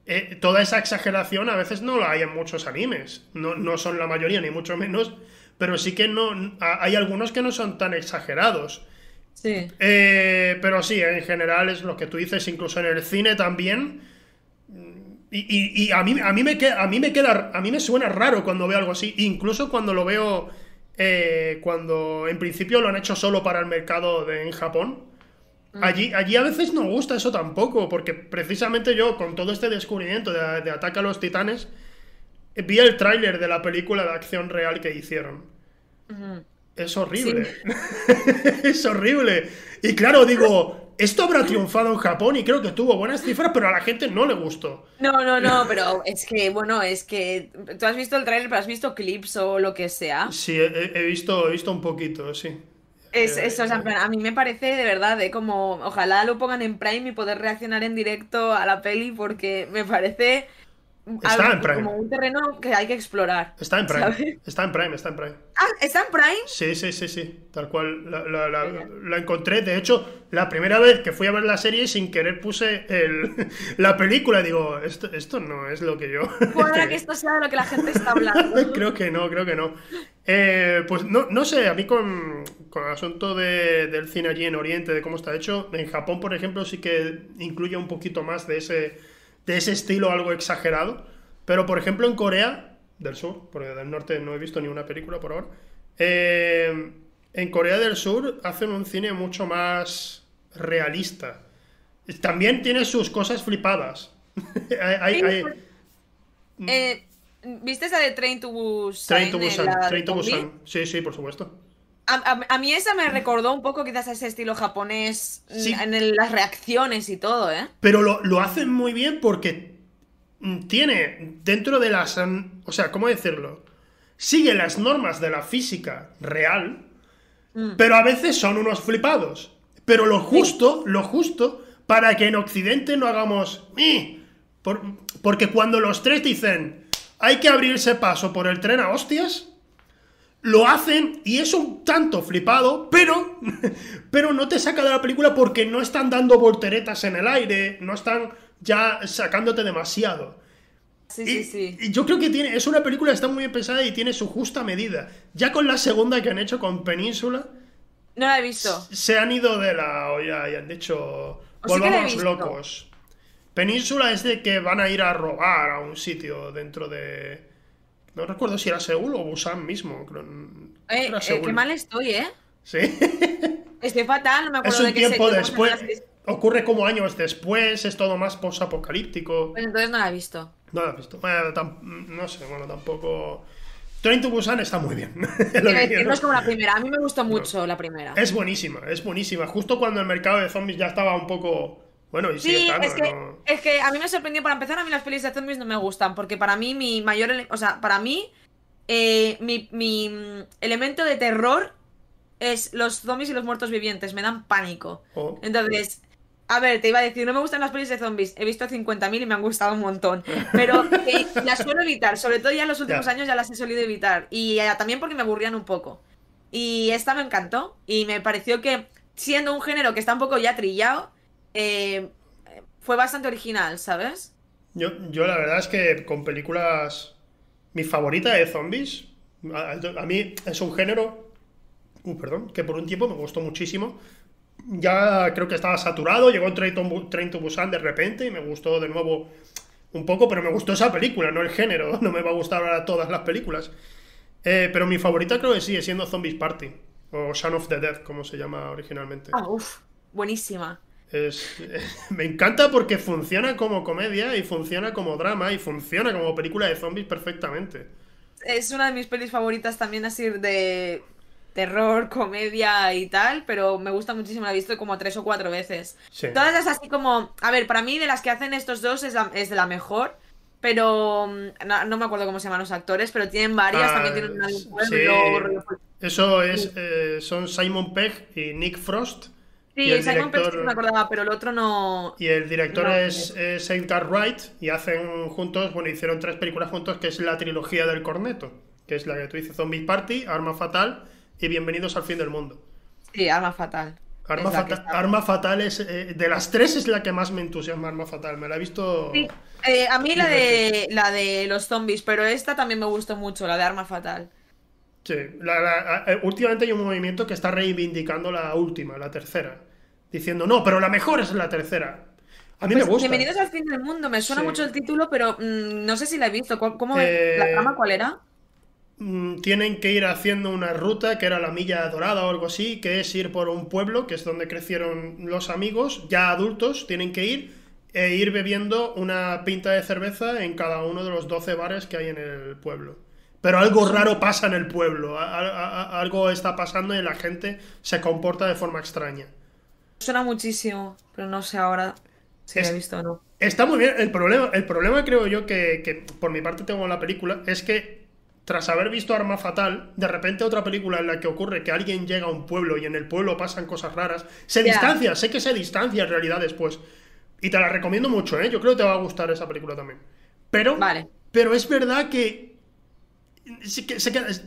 eh, toda esa exageración a veces no la hay en muchos animes. No, son la mayoría, ni mucho menos. Pero sí que no. Hay algunos que no son tan exagerados. Sí. Eh, pero sí, en general es lo que tú dices, incluso en el cine también. Y, a, mí, a, mí me queda, a mí me queda. A mí me suena raro cuando veo algo así. Incluso cuando lo veo eh, cuando en principio lo han hecho solo para el mercado de, en Japón. Mm. Allí, allí a veces no gusta eso tampoco, porque precisamente yo, con todo este descubrimiento de, de Ataque a los Titanes, vi el tráiler de la película de acción real que hicieron. Es horrible. es horrible. Y claro, digo, esto habrá triunfado en Japón y creo que tuvo buenas cifras, pero a la gente no le gustó. No, no, no, pero es que, bueno, es que tú has visto el trailer, pero has visto clips o lo que sea. Sí, he, visto, he visto un poquito, sí. Es, eh, eso, o sea, a mí me parece de verdad, ¿eh? como ojalá lo pongan en Prime y poder reaccionar en directo a la peli porque me parece Está en Prime. Como un terreno que hay que explorar. Está en Prime. Está en Prime, está en Prime. Ah, ¿está en Prime? Sí, sí, sí, sí. Tal cual. La, encontré. De hecho, la primera vez que fui a ver la serie, sin querer puse el, la película. Digo, esto, esto no es lo que yo. Puede que esto sea de lo que la gente está hablando. creo que no, creo que no. Eh, pues no, no sé, a mí con, con el asunto de, del cine allí en Oriente, de cómo está hecho, en Japón, por ejemplo, sí que incluye un poquito más de ese de ese estilo algo exagerado. Pero, por ejemplo, en Corea del Sur, porque del norte no he visto ni una película por ahora, eh, en Corea del Sur hacen un cine mucho más realista. También tiene sus cosas flipadas. hay, eh, ¿Viste esa de Train to Busan? Train to Busan, Train to Busan. Sí, sí, por supuesto. A, mí esa me recordó un poco quizás a ese estilo japonés en las reacciones y todo, ¿eh? Pero lo, lo, hacen muy bien porque tiene dentro de las... O sea, ¿cómo decirlo? Sigue las normas de la física real, mm. pero a veces son unos flipados. Pero lo justo, lo justo, para que en Occidente no hagamos... porque cuando los tres dicen, hay que abrirse paso por el tren a hostias lo hacen y es un tanto flipado, pero, pero no te saca de la película porque no están dando volteretas en el aire, no están ya sacándote demasiado. Sí, sí, sí. Y yo creo que tiene, es una película que está muy bien pensada y tiene su justa medida. Ya con la segunda que han hecho con Península. No la he visto. Se han ido de la olla y han dicho. Volvamos locos. Península es de que van a ir a robar a un sitio dentro de no recuerdo si era Seúl o Busan mismo. Eh, eh, qué mal estoy, ¿eh? Sí. Estoy fatal, no me acuerdo es un tiempo después. Ocurre como años después, es todo más post-apocalíptico. Pues entonces no la he visto. No la he visto. no sé, bueno, tampoco. Train to Busan está muy bien. no es como la primera. A mí me gustó mucho la primera. Es buenísima, es buenísima. Justo cuando el mercado de zombies ya estaba un poco bueno, y sí, es, que, es que a mí me sorprendió, para empezar, a mí las pelis de zombies no me gustan, porque para mí mi mayor, o sea, para mí eh, mi, mm, elemento de terror es los zombies y los muertos vivientes, me dan pánico. Oh. Entonces, a ver, te iba a decir, no me gustan las pelis de zombies, he visto 50.000 y me han gustado un montón, pero las suelo evitar, sobre todo ya en los últimos años ya las he solido evitar, y eh, también porque me aburrían un poco. Y esta me encantó, y me pareció que siendo un género que está un poco ya trillado, eh, fue bastante original, ¿sabes? Yo, yo la verdad es que con películas... Mi favorita de zombies, a, mí es un género, uh, perdón, que por un tiempo me gustó muchísimo. Ya creo que estaba saturado, llegó Train to Busan de repente y me gustó de nuevo un poco, pero me gustó esa película, no el género. No me va a gustar ahora todas las películas. Eh, pero mi favorita creo que sigue siendo Zombies Party, o Shaun of the Dead, como se llama originalmente. Ah, uff, buenísima. me encanta porque funciona como comedia y funciona como drama y funciona como película de zombies perfectamente. Es una de mis pelis favoritas también así de terror, comedia y tal, pero me gusta muchísimo, la he visto como tres o cuatro veces. Todas las así como, a ver, para mí de las que hacen estos dos es, es de la mejor, pero mm, no, me acuerdo cómo se llaman los actores, pero tienen varias, ah, también tienen una Eso es, eh, son Simon Pegg y Nick Frost. Sí, el Simon director, me acordaba, pero el otro no. Y el director es, es, Edgar Wright y hacen juntos, bueno, hicieron tres películas juntos que es la trilogía del corneto, que es la que tú dices Zombie Party, Arma Fatal y Bienvenidos al Fin del Mundo. Sí, Arma Fatal. Arma, fatal, Arma Fatal es. Eh, de las tres es la que más me entusiasma, Arma Fatal. Me la he visto. Sí. Eh, a mí la de, la de los zombies, pero esta también me gustó mucho, la de Arma Fatal. Sí, eh, últimamente hay un movimiento que está reivindicando la última, la tercera, diciendo, no, pero la mejor es la tercera. A mí me pues, gusta. Bienvenidos al fin del mundo, me suena mucho el título, pero mm, no sé si la he visto. ¿Cómo, eh, ¿La trama cuál era? Mm, tienen que ir haciendo una ruta que era la milla dorada o algo así, que es ir por un pueblo, que es donde crecieron los amigos, ya adultos, tienen que ir e ir bebiendo una pinta de cerveza en cada uno de los 12 bares que hay en el pueblo. Pero algo raro pasa en el pueblo, algo está pasando y la gente se comporta de forma extraña. Suena muchísimo, pero no sé ahora si lo he visto o no. Está muy bien. El problema, el problema creo yo que, que, por mi parte tengo en la película es que tras haber visto Arma Fatal, de repente otra película en la que ocurre que alguien llega a un pueblo y en el pueblo pasan cosas raras, se distancia, sé que se distancia en realidad después. Y te la recomiendo mucho, ¿eh? Yo creo que te va a gustar esa película también. Pero, vale. pero es verdad que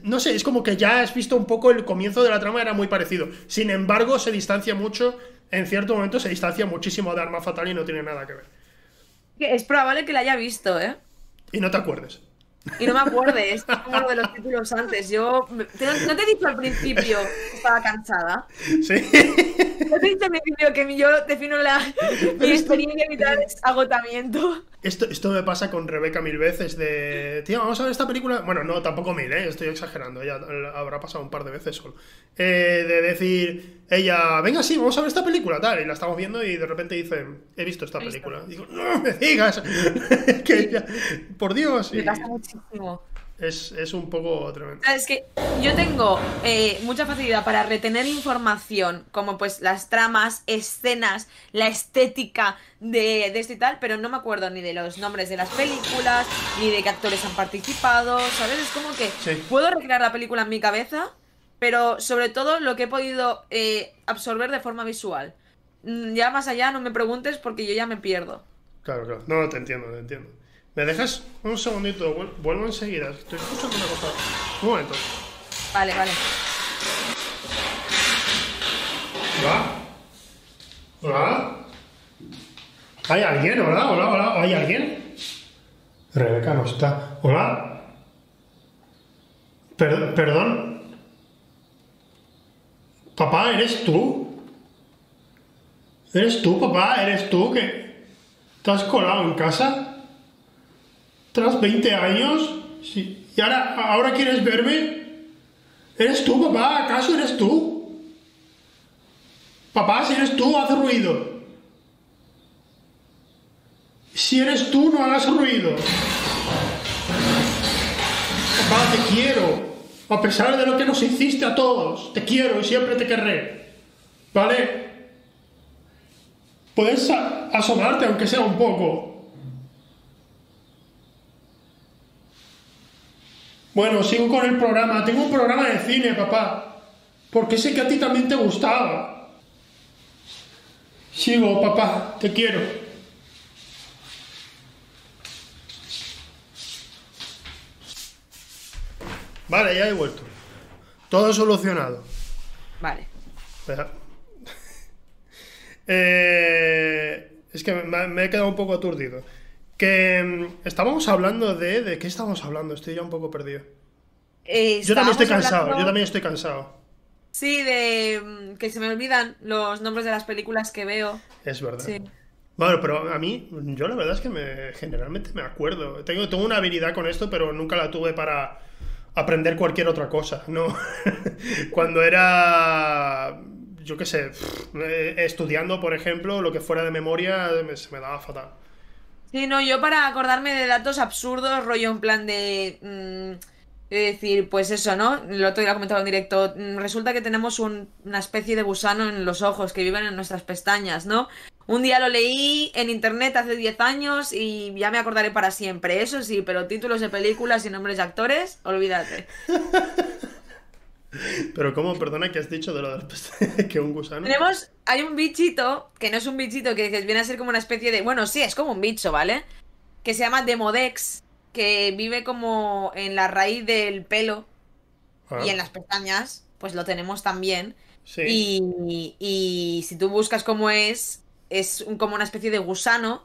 no sé, es como que ya has visto un poco el comienzo de la trama, era muy parecido. Sin embargo, se distancia mucho, en cierto momento se distancia muchísimo de Arma Fatal y no tiene nada que ver. Es probable que la haya visto, ¿eh? Y no te acuerdes. Y no me acuerdes, como lo de los títulos antes. Yo. ¿No te he dicho al principio que estaba cansada? Sí. ¿No te he dicho al principio que yo defino la, mi experiencia vital es agotamiento? Esto, esto me pasa con Rebeca mil veces de, tío, vamos a ver esta película. Bueno, no, tampoco mil, ¿eh? estoy exagerando, ya habrá pasado un par de veces solo. Eh, de decir, ella, venga, sí, vamos a ver esta película, tal, y la estamos viendo y de repente dice, he visto esta película. Digo, no me digas, que ya, por Dios. Me pasa muchísimo. Es, un poco tremendo. Es que yo tengo eh, mucha facilidad para retener información, como pues las tramas, escenas, la estética de, de esto y tal, pero no me acuerdo ni de los nombres de las películas, ni de qué actores han participado, ¿sabes? Es como que puedo recrear la película en mi cabeza, pero sobre todo lo que he podido eh, absorber de forma visual. Mm, ya más allá no me preguntes porque yo ya me pierdo. Claro, claro. No, te entiendo, te entiendo. ¿Me dejas un segundito? Vuelvo enseguida. Estoy escuchando una cosa. Un momento. Vale, vale. Hola. Hola. ¿Hay alguien? Hola, hola, hola. ¿Hay alguien? Rebeca no está. Hola. perdón. Papá, ¿eres tú? ¿Eres tú, papá? ¿Eres tú que te has colado en casa? Tras 20 años. ¿y ahora, ahora quieres verme? ¿Eres tú, papá? ¿Acaso eres tú? Papá, si eres tú, haz ruido. Si eres tú, no hagas ruido. Papá, te quiero. A pesar de lo que nos hiciste a todos, te quiero y siempre te querré. ¿Vale? Puedes asomarte aunque sea un poco. Bueno, sigo con el programa. Tengo un programa de cine, papá. Porque sé que a ti también te gustaba. Sigo, papá. Te quiero. Vale, ya he vuelto. Todo solucionado. Vale. Eh, es que me he quedado un poco aturdido. Que mm, estábamos hablando de. ¿De qué estábamos hablando? Estoy ya un poco perdido. Eh, yo también estoy cansado, yo también estoy cansado. Sí, de mm, que se me olvidan los nombres de las películas que veo. Es verdad. Sí. Bueno, pero a mí, yo la verdad es que me, generalmente me acuerdo. Tengo, tengo una habilidad con esto, pero nunca la tuve para aprender cualquier otra cosa, ¿no? Cuando era, yo qué sé, eh, estudiando, por ejemplo, lo que fuera de memoria, se me daba fatal. Sí, no, yo para acordarme de datos absurdos, rollo en plan de... Mm, decir, pues eso, ¿no? Lo otro día comentado en directo. Mm, resulta que tenemos una especie de gusano en los ojos que viven en nuestras pestañas, ¿no? Un día lo leí en internet hace 10 años y ya me acordaré para siempre. Eso sí, pero títulos de películas y nombres de actores, olvídate. Pero ¿cómo, perdona, que has dicho de lo de las pestañas? que un gusano? Tenemos, hay un bichito, que no es un bichito, que, viene a ser como una especie de... Bueno, sí, es como un bicho, ¿vale? Que se llama Demodex, que vive como en la raíz del pelo ah. y en las pestañas, pues lo tenemos también. Sí. Y, y, si tú buscas cómo es, es como una especie de gusano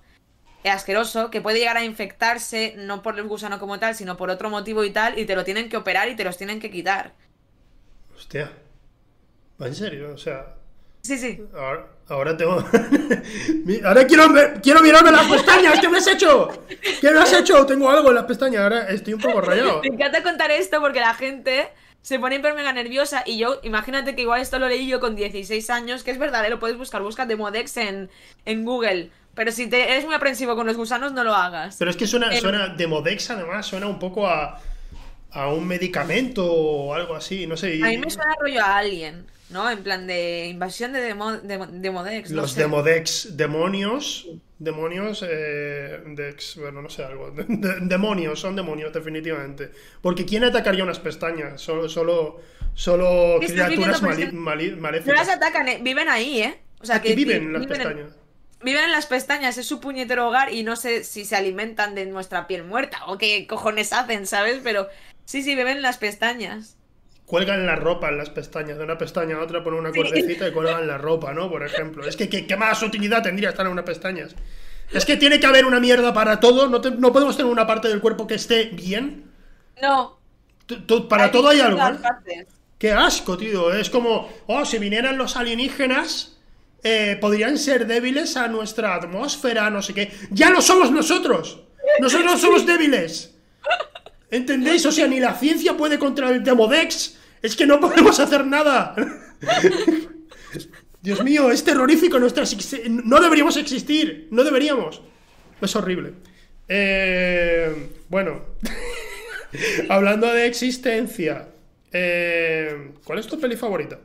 asqueroso que puede llegar a infectarse no por el gusano como tal, sino por otro motivo y tal, y te lo tienen que operar y te los tienen que quitar. Hostia. ¿En serio? O sea. Sí, sí. Ahora, tengo. ahora quiero, quiero mirarme las pestañas. ¿Qué me has hecho? ¿Qué me has hecho? Tengo algo en las pestañas. Ahora estoy un poco rayado. Me encanta contar esto porque la gente se pone hiper mega nerviosa. Y yo, imagínate que igual esto lo leí yo con 16 años, que es verdad, lo puedes buscar. Busca Demodex en, en Google. Pero si te eres muy aprensivo con los gusanos, no lo hagas. Pero es que suena, em, suena Demodex, además, suena un poco a a un medicamento o algo así, no sé. A mí me suena rollo a alguien, ¿no? En plan de invasión de, Demodex. Los Demodex, demonios, demonios, eh, dex, bueno, no sé, algo. demonios, son demonios, definitivamente. Porque ¿quién atacaría unas pestañas? Solo, solo, solo criaturas maléficas. No las atacan, eh, viven ahí, ¿eh? O sea, que viven las pestañas. viven en las pestañas, es su puñetero hogar y no sé si se alimentan de nuestra piel muerta o qué cojones hacen, ¿sabes? Pero Sí, sí, beben las pestañas. Cuelgan la ropa en las pestañas, de una pestaña a otra ponen una cuerdecita y cuelgan la ropa, ¿no? Por ejemplo. Es que ¿qué, más utilidad tendría estar en unas pestañas? Es que tiene que haber una mierda para todo, no, no podemos tener una parte del cuerpo que esté bien. No. para todo hay algo. ¿eh? Qué asco, tío. Es como, oh, si vinieran los alienígenas eh, podrían ser débiles a nuestra atmósfera, no sé qué. ¡Ya no somos nosotros! ¡Nosotros somos débiles! ¿Entendéis? O sea, ni la ciencia puede contra el Demodex. Es que no podemos hacer nada. Dios mío, es terrorífico nuestra... No deberíamos existir. No deberíamos. Es horrible. Eh, bueno. Hablando de existencia. Eh, ¿Cuál es tu peli favorita?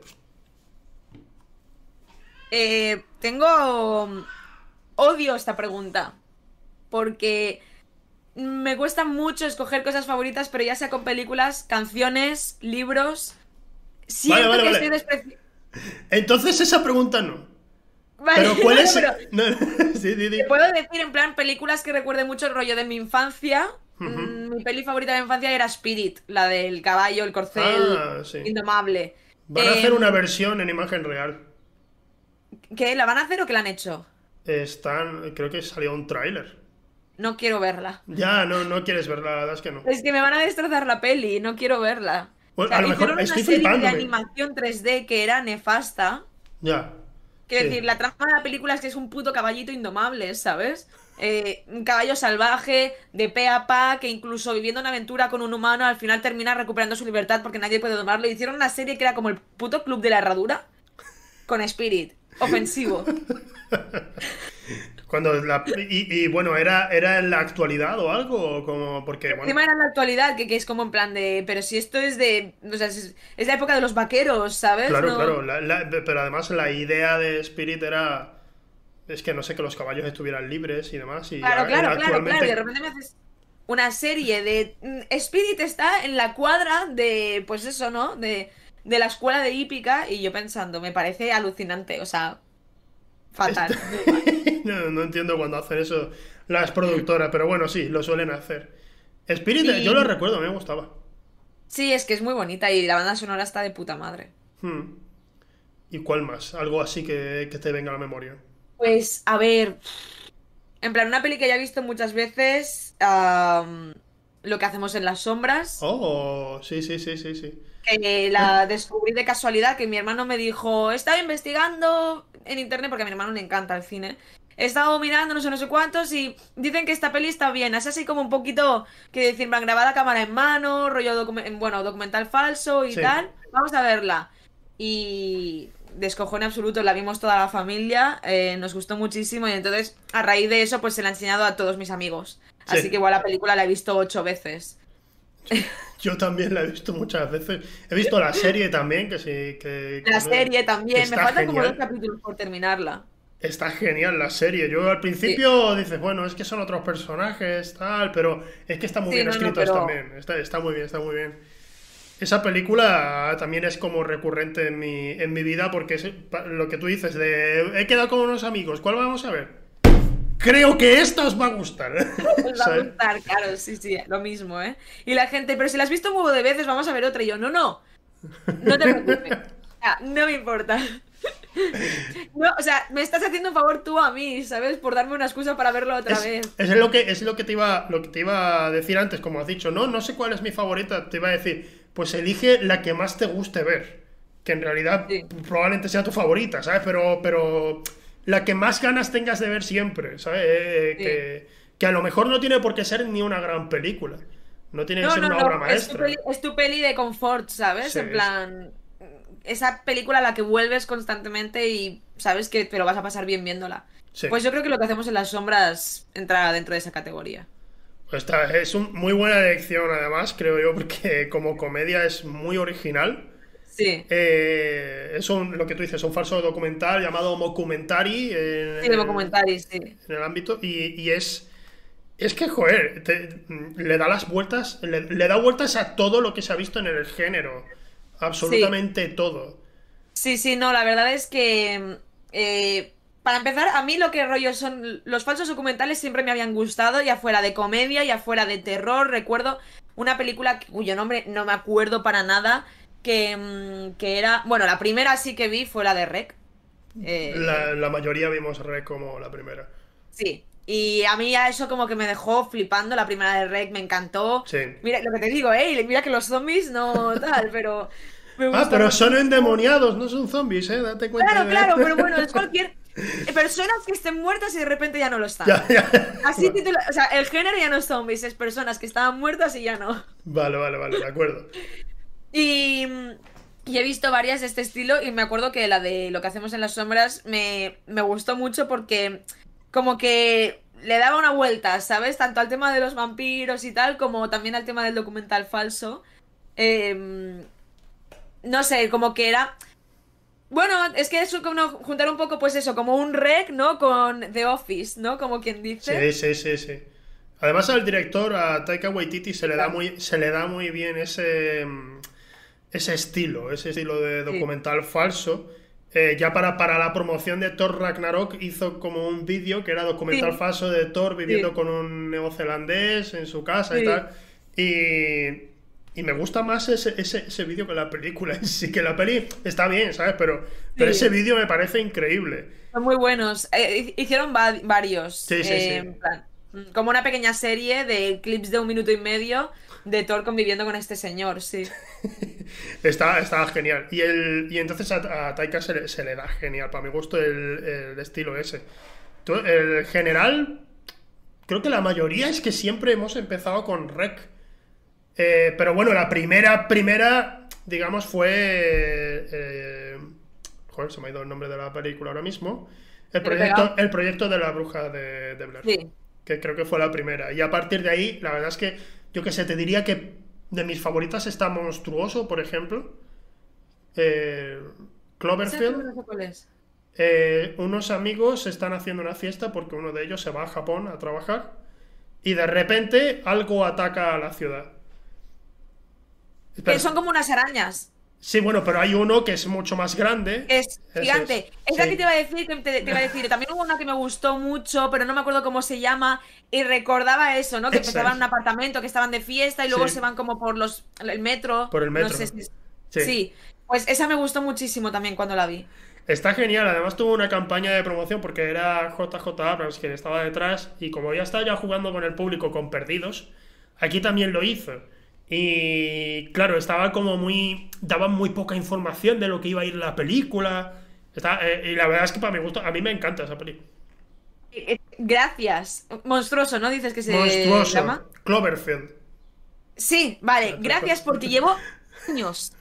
Eh, tengo... Odio esta pregunta. Porque me cuesta mucho escoger cosas favoritas, pero ya sea con películas, canciones, libros. Siento vale, vale, vale. Entonces esa pregunta no. Vale, pero ¿cuál es? puedo decir en plan películas que recuerde mucho el rollo de mi infancia. Mm, mi peli favorita de infancia era Spirit, la del caballo, el corcel ah, indomable. Van a hacer una em, versión en imagen real. ¿Qué? ¿La van a hacer o qué la han hecho? Están, creo que salió un tráiler. No quiero verla. Ya, no, no quieres verla, la verdad es que no. Es que me van a destrozar la peli, no quiero verla. Bueno, a lo mejor una serie de animación 3D que era nefasta. Ya. Quiero decir, la trama de la película es que es un puto caballito indomable, ¿sabes? Eh, un caballo salvaje, de pe a pa, que incluso viviendo una aventura con un humano al final termina recuperando su libertad porque nadie puede domarlo. Hicieron una serie que era como el puto club de la herradura con Spirit. Ofensivo. Cuando y, bueno, ¿era, ¿era en la actualidad o algo? Como porque, bueno... Encima era en la actualidad, que, es como en plan de... Pero si esto es de... O sea, es, la época de los vaqueros, ¿sabes? Claro, claro. pero además la idea de Spirit era... Es que no sé, que los caballos estuvieran libres y demás. Y claro, claro, claro, claro. Y de repente me haces una serie de... Mm, Spirit está en la cuadra de... Pues eso, ¿no? De, de la escuela de hípica y yo pensando, me parece alucinante. O sea, Fatal. no, entiendo cuando hacen eso las productoras, pero bueno, sí, lo suelen hacer. Spirit, yo lo recuerdo, me gustaba. Sí, es que es muy bonita y la banda sonora está de puta madre. Hmm. ¿Y cuál más? Algo así que, te venga a la memoria. Pues, a ver. En plan, una peli que ya he visto muchas veces. Lo que hacemos en las sombras. Oh, sí, sí, sí, sí, sí. Que la descubrí de casualidad, que mi hermano me dijo, estaba investigando en internet, porque a mi hermano le encanta el cine. He estado mirando no sé, no sé cuántos y dicen que esta peli está bien. Es así como un poquito, que decir, van grabada cámara en mano, rollo bueno, documental falso y tal. Vamos a verla. Y descojó en absoluto, la vimos toda la familia, eh, nos gustó muchísimo y entonces a raíz de eso pues se la he enseñado a todos mis amigos. Así que igual la película la he visto ocho veces. Yo también la he visto muchas veces. He visto la serie también, que sí. Que, la serie también. Me faltan como dos capítulos por terminarla. Está genial la serie. Yo al principio dices, bueno, es que son otros personajes, tal, pero es que está muy bien escrito también. Está, está, muy bien, está muy bien. Esa película también es como recurrente en mi, en mi vida porque es lo que tú dices de he quedado con unos amigos, ¿cuál vamos a ver? Creo que esta os va a gustar. Os va a gustar, claro, sí, sí, lo mismo, ¿eh? Y la gente, pero si la has visto un huevo de veces, vamos a ver otra. Y yo, no, no, no te preocupes. no me importa. No, o sea, me estás haciendo un favor tú a mí, ¿sabes? Por darme una excusa para verlo otra vez. Es lo que, es lo que te iba, lo que te iba a decir antes, como has dicho, no, no sé cuál es mi favorita. Te iba a decir, pues elige la que más te guste ver. Que en realidad probablemente sea tu favorita, ¿sabes? Pero, pero la que más ganas tengas de ver siempre, ¿sabes? Eh, eh, que, a lo mejor no tiene por qué ser ni una gran película. No tiene que ser una obra maestra. Es tu, peli, de confort, ¿sabes? en plan. Esa película a la que vuelves constantemente y sabes que te lo vas a pasar bien viéndola. Pues yo creo que lo que hacemos en las sombras entra dentro de esa categoría. Pues es una muy buena elección, además, creo yo, porque como comedia es muy original. Sí. Eh, es lo que tú dices, es un falso documental llamado Mockumentary. En, sí, Mockumentary, sí. En el ámbito. Y, es. Es que, joder, le da las vueltas. Le, da vueltas a todo lo que se ha visto en el género. Absolutamente todo. Sí, sí, no, la verdad es que. Eh, para empezar, a mí lo que rollo son. Los falsos documentales siempre me habían gustado, ya fuera de comedia, ya fuera de terror. Recuerdo una película cuyo nombre no me acuerdo para nada Mm, que, era. Bueno, la primera sí que vi fue la de Rec. Eh, la, mayoría vimos Rec como la primera. Sí. Y a mí ya eso como que me dejó flipando. La primera de Rec me encantó. Sí. Mira lo que te digo, ¿eh? Mira que los zombies no tal, pero. ah, pero son endemoniados, no son zombies, ¿eh? Date cuenta. Claro, claro, pero bueno, es cualquier personas que estén muertas y de repente ya no lo están. Así titula, o sea, el género ya no es zombies, es personas que estaban muertas y ya no. Vale, vale, vale, de acuerdo. Y, y he visto varias de este estilo y me acuerdo que la de lo que hacemos en las sombras me, me gustó mucho porque como que le daba una vuelta, ¿sabes? Tanto al tema de los vampiros y tal, como también al tema del documental falso. Em, no sé, como que era. Bueno, es que es como juntar un poco, pues eso, como un rec, ¿no? Con The Office, ¿no? Como quien dice. Sí, sí, sí, sí. Además al director, a Taika Waititi, se le da muy, se le da muy bien ese, ese estilo, ese estilo de documental falso. Eh, ya para, para la promoción de Thor Ragnarok hizo como un vídeo que era documental falso de Thor viviendo con un neozelandés en su casa y tal. Y, y me gusta más ese, ese, vídeo que la película sí, que la peli está bien, ¿sabes? Pero, pero ese vídeo me parece increíble. Son muy buenos. Eh, hicieron varios. Sí, sí, sí. Eh, mm, como una pequeña serie de clips de un minuto y medio de Thor conviviendo con este señor, sí. está, está genial. Y, el, y entonces a, Taika se le, se le, da genial, para mi gusto, el, el estilo ese. El general, creo que la mayoría es que siempre hemos empezado con Rec eh, pero bueno, la primera, primera, digamos, fue. Eh, joder, se me ha ido el nombre de la película ahora mismo. El proyecto, el proyecto de la bruja de, Blair. Sí. Que creo que fue la primera. Y a partir de ahí, la verdad es que, yo que sé, te diría que de mis favoritas está Monstruoso, por ejemplo. Eh, Cloverfield. Eh, unos amigos están haciendo una fiesta porque uno de ellos se va a Japón a trabajar y de repente algo ataca a la ciudad. Que son como unas arañas. Sí, bueno, pero hay uno que es mucho más grande. Es gigante. Es, la que te iba a decir, que te, iba a decir. También hubo una que me gustó mucho, pero no me acuerdo cómo se llama. Y recordaba eso, ¿no? Que empezaban en un apartamento, que estaban de fiesta y luego se van como por los el metro. Por el metro. sí. Pues esa me gustó muchísimo también cuando la vi. Está genial, además tuvo una campaña de promoción porque era JJ Abrams quien estaba detrás y como ya estaba ya jugando con el público con perdidos, aquí también lo hizo. Y claro, estaba como muy. Daban muy poca información de lo que iba a ir la película. Eh, y la verdad es que para mi gusto, a mí me encanta esa película. Eh, eh, gracias. Monstruoso, ¿no? Dices que se Monstruoso. llama. Cloverfield. Sí, vale. Gracias porque llevo años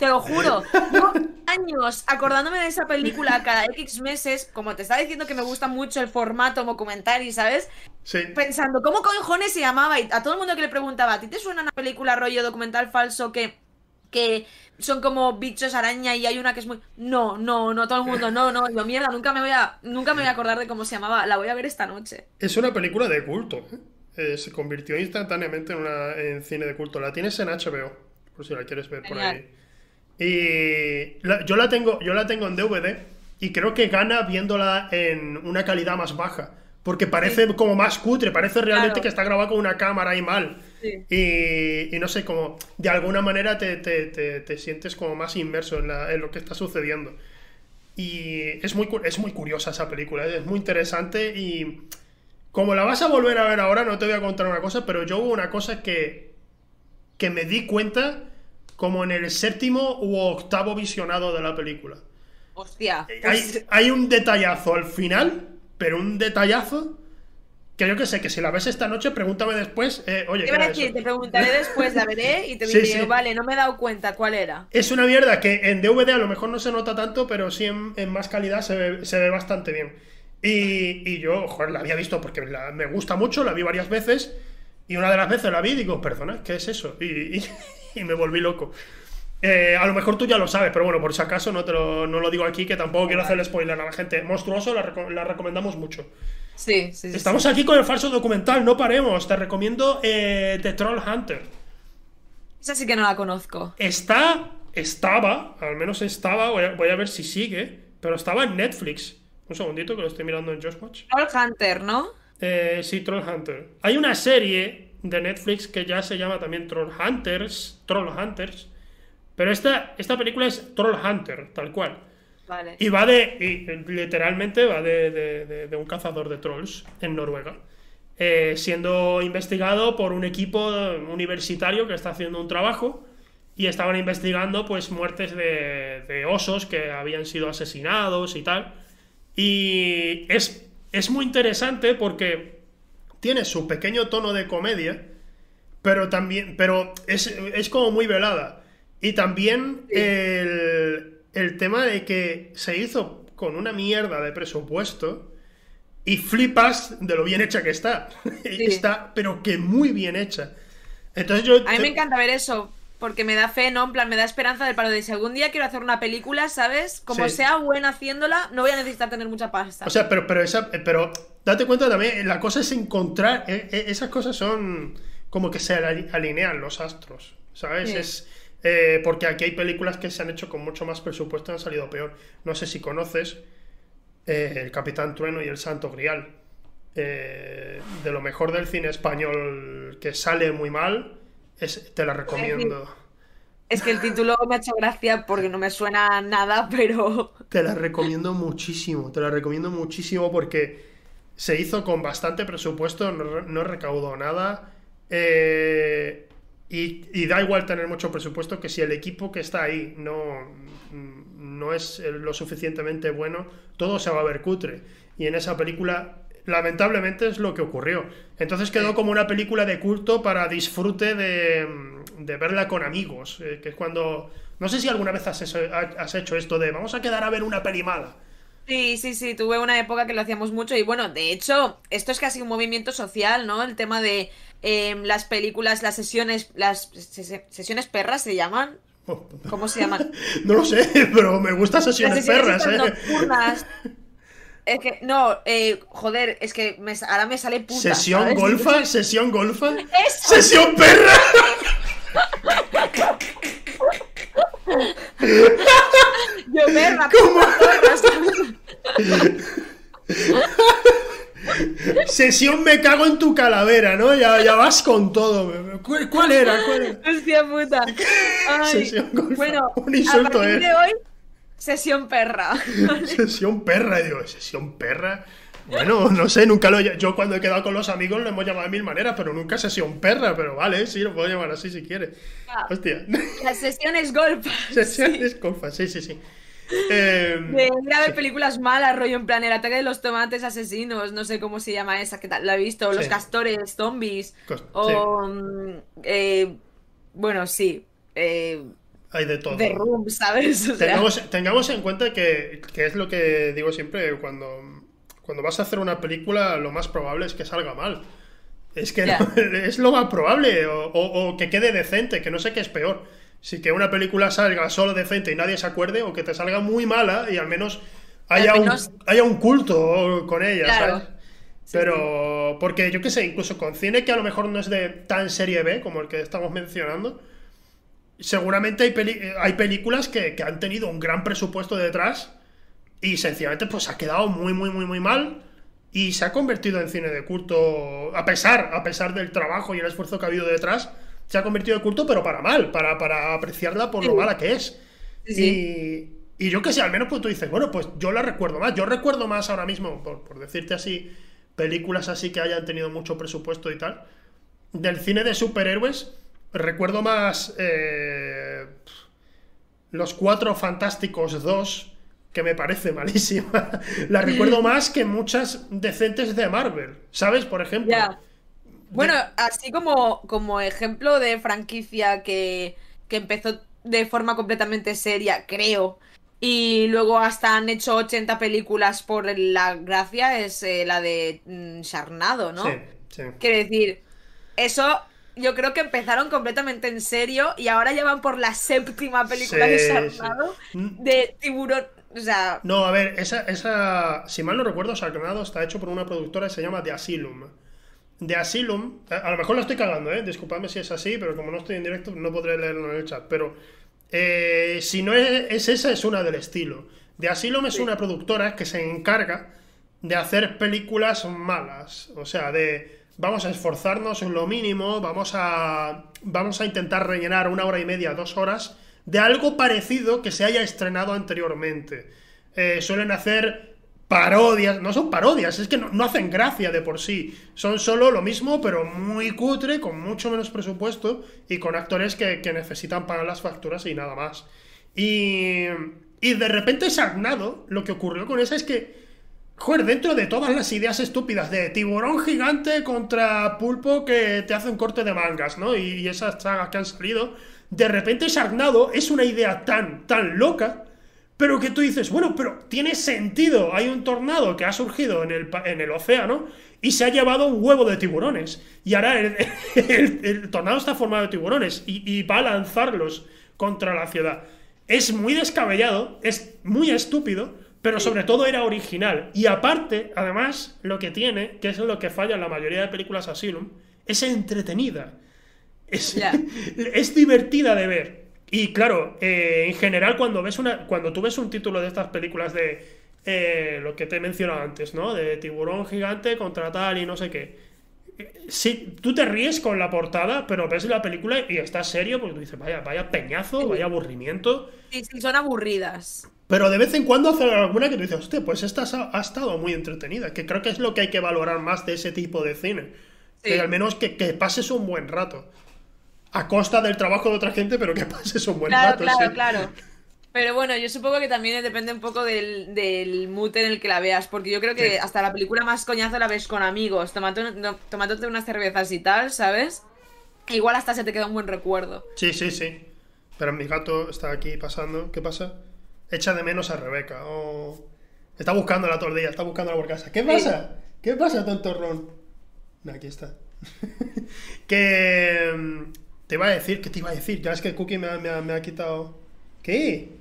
te lo juro. Llevo años acordándome de esa película cada X meses, como te estaba diciendo que me gusta mucho el formato documental, ¿sabes? Sí. Pensando, ¿cómo cojones se llamaba? Y a todo el mundo que le preguntaba, ¿a ti te suena una película rollo documental falso que, que son como bichos araña y hay una que es muy... No, no, no, todo el mundo, no, no. Yo, mierda, nunca me voy a, nunca me voy a acordar de cómo se llamaba. La voy a ver esta noche. Es una película de culto. ¿eh? Eh, se convirtió instantáneamente en, una, en cine de culto. La tienes en HBO, por si la quieres ver por ahí. Y yo, la tengo, yo la tengo en DVD y creo que gana viéndola en una calidad más baja. Porque parece como más cutre, parece realmente que está grabado con una cámara y mal. Y, no sé, como de alguna manera te, te, sientes como más inmerso en, en, lo que está sucediendo. Y es muy, es muy curiosa esa película, es muy interesante y como la vas a volver a ver ahora, no te voy a contar una cosa, pero yo hubo una cosa que, que me di cuenta como en el séptimo u octavo visionado de la película. Hostia. Pues hay, un detallazo al final, pero un detallazo que yo que sé, que si la ves esta noche, pregúntame después. Eh, oye, ¿qué decir? Te preguntaré después, la veré y te diré, vale, no me he dado cuenta cuál era. Es una mierda que en DVD a lo mejor no se nota tanto, pero sí en, más calidad se ve, bastante bien. Y, yo, joder, la había visto porque me gusta mucho, la vi varias veces. Y una de las veces la vi y digo, perdona, ¿qué es eso? y, y me volví loco. Eh, a lo mejor tú ya lo sabes, pero bueno, por si acaso no te lo, no lo digo aquí, que tampoco quiero hacerle spoiler a la gente. Monstruoso la, recomendamos mucho. Sí, sí, Estamos aquí con el falso documental, no paremos. Te recomiendo eh, The Troll Hunter. Esa sí que no la conozco. Está, estaba, al menos estaba, voy a, ver si sigue, pero estaba en Netflix. Un segundito que lo estoy mirando en Just Watch. Troll Hunter, ¿no? Eh, sí, Troll Hunter. Hay una serie de Netflix que ya se llama también Troll Hunters, Troll Hunters, pero esta, esta película es Troll Hunter, tal cual. Vale. Y va de, y, literalmente va de, de, un cazador de trolls en Noruega, eh, siendo investigado por un equipo universitario que está haciendo un trabajo y estaban investigando pues muertes de, de osos que habían sido asesinados y tal. Y es, es muy interesante porque tiene su pequeño tono de comedia, pero también, pero es, es como muy velada. Y también el, el tema de que se hizo con una mierda de presupuesto y flipas de lo bien hecha que está. está, pero que muy bien hecha. Entonces yo... A mí me encanta ver eso, porque me da fe, ¿no? En plan, me da esperanza del paro de si algún día quiero hacer una película, ¿sabes? Como sea buena haciéndola, no voy a necesitar tener mucha pasta. O sea, pero, pero, esa, pero date cuenta también, la cosa es encontrar, eh, eh, esas cosas son como que se alinean los astros, ¿sabes? Es... Eh, porque aquí hay películas que se han hecho con mucho más presupuesto y han salido peor. No sé si conoces El Capitán Trueno y El Santo Grial. de lo mejor del cine español que sale muy mal te la recomiendo. Es que el título me ha hecho gracia porque no me suena nada, pero. Te la recomiendo muchísimo, te la recomiendo muchísimo porque se hizo con bastante presupuesto, no, recaudó nada. Eh, y, da igual tener mucho presupuesto que si el equipo que está ahí no, no es lo suficientemente bueno, todo se va a ver cutre. Y en esa película lamentablemente es lo que ocurrió. Entonces quedó como una película de culto para disfrute de, verla con amigos, eh, que es cuando... No sé si alguna vez has, has, hecho esto de vamos a quedar a ver una peli mala. Sí, sí, sí, tuve una época que lo hacíamos mucho y bueno, de hecho, esto es casi un movimiento social, ¿no? El tema de em, las películas, las sesiones, las sesiones perras se llaman. ¿Cómo se llaman? no lo sé, pero me gustan sesiones, perras, ¿eh? Es que, no, eh, joder, es que ahora me sale puta. ¿Sesión golfa? ¿Sesión golfa? ¡Sesión perra! Yo perra, ¿Cómo? Sesión me cago en tu calavera, ¿no? Ya, ya vas con todo. ¿Cuál, era? ¿Cuál Hostia puta. Sesión golfa. Bueno, Un insulto, a partir de hoy Sesión perra. sesión perra, digo, sesión perra. Bueno, no sé, nunca lo Yo cuando he quedado con los amigos lo hemos llamado de mil maneras, pero nunca sesión perra, pero vale, sí, lo puedo llamar así si quieres. Ah, Hostia. Las sesiones golfas. Sesiones golfas, sí, sí, sí. Eh, de ir a ver películas malas, rollo en plan el ataque de los tomates asesinos, no sé cómo se llama esa, que la he visto, los castores zombies, o mm, eh, bueno, sí, eh, hay de todo. De room, ¿sabes? tengamos, en cuenta que, es lo que digo siempre, cuando, cuando vas a hacer una película, lo más probable es que salga mal. Es que es lo más probable, o, que quede decente, que no sé qué es peor. Si que una película salga solo decente y nadie se acuerde, o que te salga muy mala y al menos haya, Un, haya un culto con ella, ¿sabes? Pero, porque yo qué sé, incluso con cine que a lo mejor no es de tan serie B como el que estamos mencionando, seguramente hay, hay películas que, han tenido un gran presupuesto detrás y sencillamente pues ha quedado muy, muy, muy, muy mal y se ha convertido en cine de culto, a pesar, a pesar del trabajo y el esfuerzo que ha habido detrás, se ha convertido en culto pero para mal, para, para apreciarla por lo mala que es. Y, y, yo que sé, al menos pues tú dices, bueno, pues yo la recuerdo más, yo recuerdo más ahora mismo, por, por decirte así, películas así que hayan tenido mucho presupuesto y tal, del cine de superhéroes Recuerdo más eh, Los Cuatro Fantásticos 2, que me parece malísima. La recuerdo más que muchas decentes de Marvel, ¿sabes? Por ejemplo. Bueno, así como, como ejemplo de franquicia que, que empezó de forma completamente seria, creo, y luego hasta han hecho 80 películas por la gracia, es eh, la de mm, Charnado, ¿no? Sí, sí. Quiere decir, eso yo creo que empezaron completamente en serio y ahora ya van por la séptima película de Sharknado mm. de tiburón. O sea. No, a ver, esa, esa. Si mal no recuerdo, Sharknado está hecho por una productora que se llama The Asylum. The Asylum. A, lo mejor la estoy cagando, ¿eh? Disculpadme si es así, pero como no estoy en directo, no podré leerlo en el chat. Pero. Eh, si no es, esa, es una del estilo. The Asylum es una productora que se encarga de hacer películas malas. O sea, de vamos a esforzarnos en lo mínimo, vamos a, vamos a intentar rellenar una hora y media, dos horas de algo parecido que se haya estrenado anteriormente. Eh, suelen hacer parodias, no son parodias, es que no, hacen gracia de por sí, son solo lo mismo, pero muy cutre, con mucho menos presupuesto y con actores que, necesitan pagar las facturas y nada más. Y, y de repente Sarnado, lo que ocurrió con esa es que, joder, dentro de todas las ideas estúpidas de tiburón gigante contra pulpo que te hace un corte de mangas, ¿no? Y, esas sagas que han salido, de repente Sarnado es una idea tan, tan loca pero que tú dices, bueno, pero tiene sentido. Hay un tornado que ha surgido en el, en el océano y se ha llevado un huevo de tiburones. Y ahora el, tornado está formado de tiburones y, va a lanzarlos contra la ciudad. Es muy descabellado, es muy estúpido, pero sobre todo era original. Y aparte, además, lo que tiene, que es lo que falla en la mayoría de películas Asylum, es entretenida. Es, es divertida de ver. Y claro, eh, en general, cuando ves una. Cuando tú ves un título de estas películas de eh, lo que te he mencionado antes, ¿no? De tiburón gigante contra tal y no sé qué. Sí, tú te ríes con la portada, pero ves la película y estás serio porque tú dices, vaya, vaya peñazo, vaya aburrimiento. Sí, sí, son aburridas. Pero de vez en cuando hace alguna que tú dices, hostia, pues esta ha, estado muy entretenida. Que creo que es lo que hay que valorar más de ese tipo de cine. Que al menos que, que pases un buen rato a costa del trabajo de otra gente, pero que pases un buen claro, Claro, claro. Pero bueno, yo supongo que también depende un poco del, del mood en el que la veas, porque yo creo que hasta la película más coñazo la ves con amigos, tomándote unas cervezas y tal, ¿sabes? Igual hasta se te queda un buen recuerdo. Sí, sí, sí. Pero mi gato está aquí pasando. ¿Qué pasa? Echa de menos a Rebeca. Está buscándola todo el día, está buscándola por casa. ¿Qué pasa? ¿Qué pasa, tonto Ron? aquí está. que mm, te iba a decir, ¿qué te iba a decir? Ya es que Cookie me ha, quitado. ¿Qué?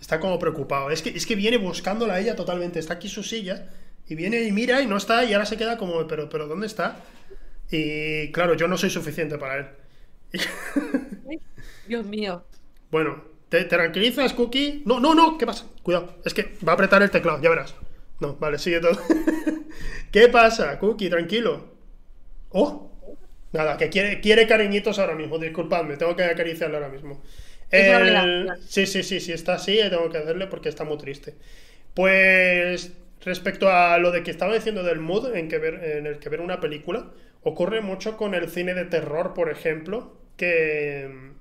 Está como preocupado. Es que, es que viene buscándola a ella totalmente. Está aquí su silla. Y viene y mira y no está. Y ahora se queda como, pero, pero ¿dónde está? Y claro, yo no soy suficiente para él. Dios mío. Bueno, ¿te, tranquilizas, Cookie? No, no, no, ¿qué pasa? Cuidado, es que va a apretar el teclado, ya verás. No, vale, sigue todo. ¿Qué pasa, Cookie? Tranquilo. Oh, Nada, que quiere, quiere cariñitos ahora mismo, disculpadme, tengo que acariciarlo ahora mismo. sí, sí, sí, sí, está así, tengo que hacerle porque está muy triste. Pues respecto a lo de que estaba diciendo del mood en, que ver, en el que ver una película, ocurre mucho con el cine de terror, por ejemplo, que,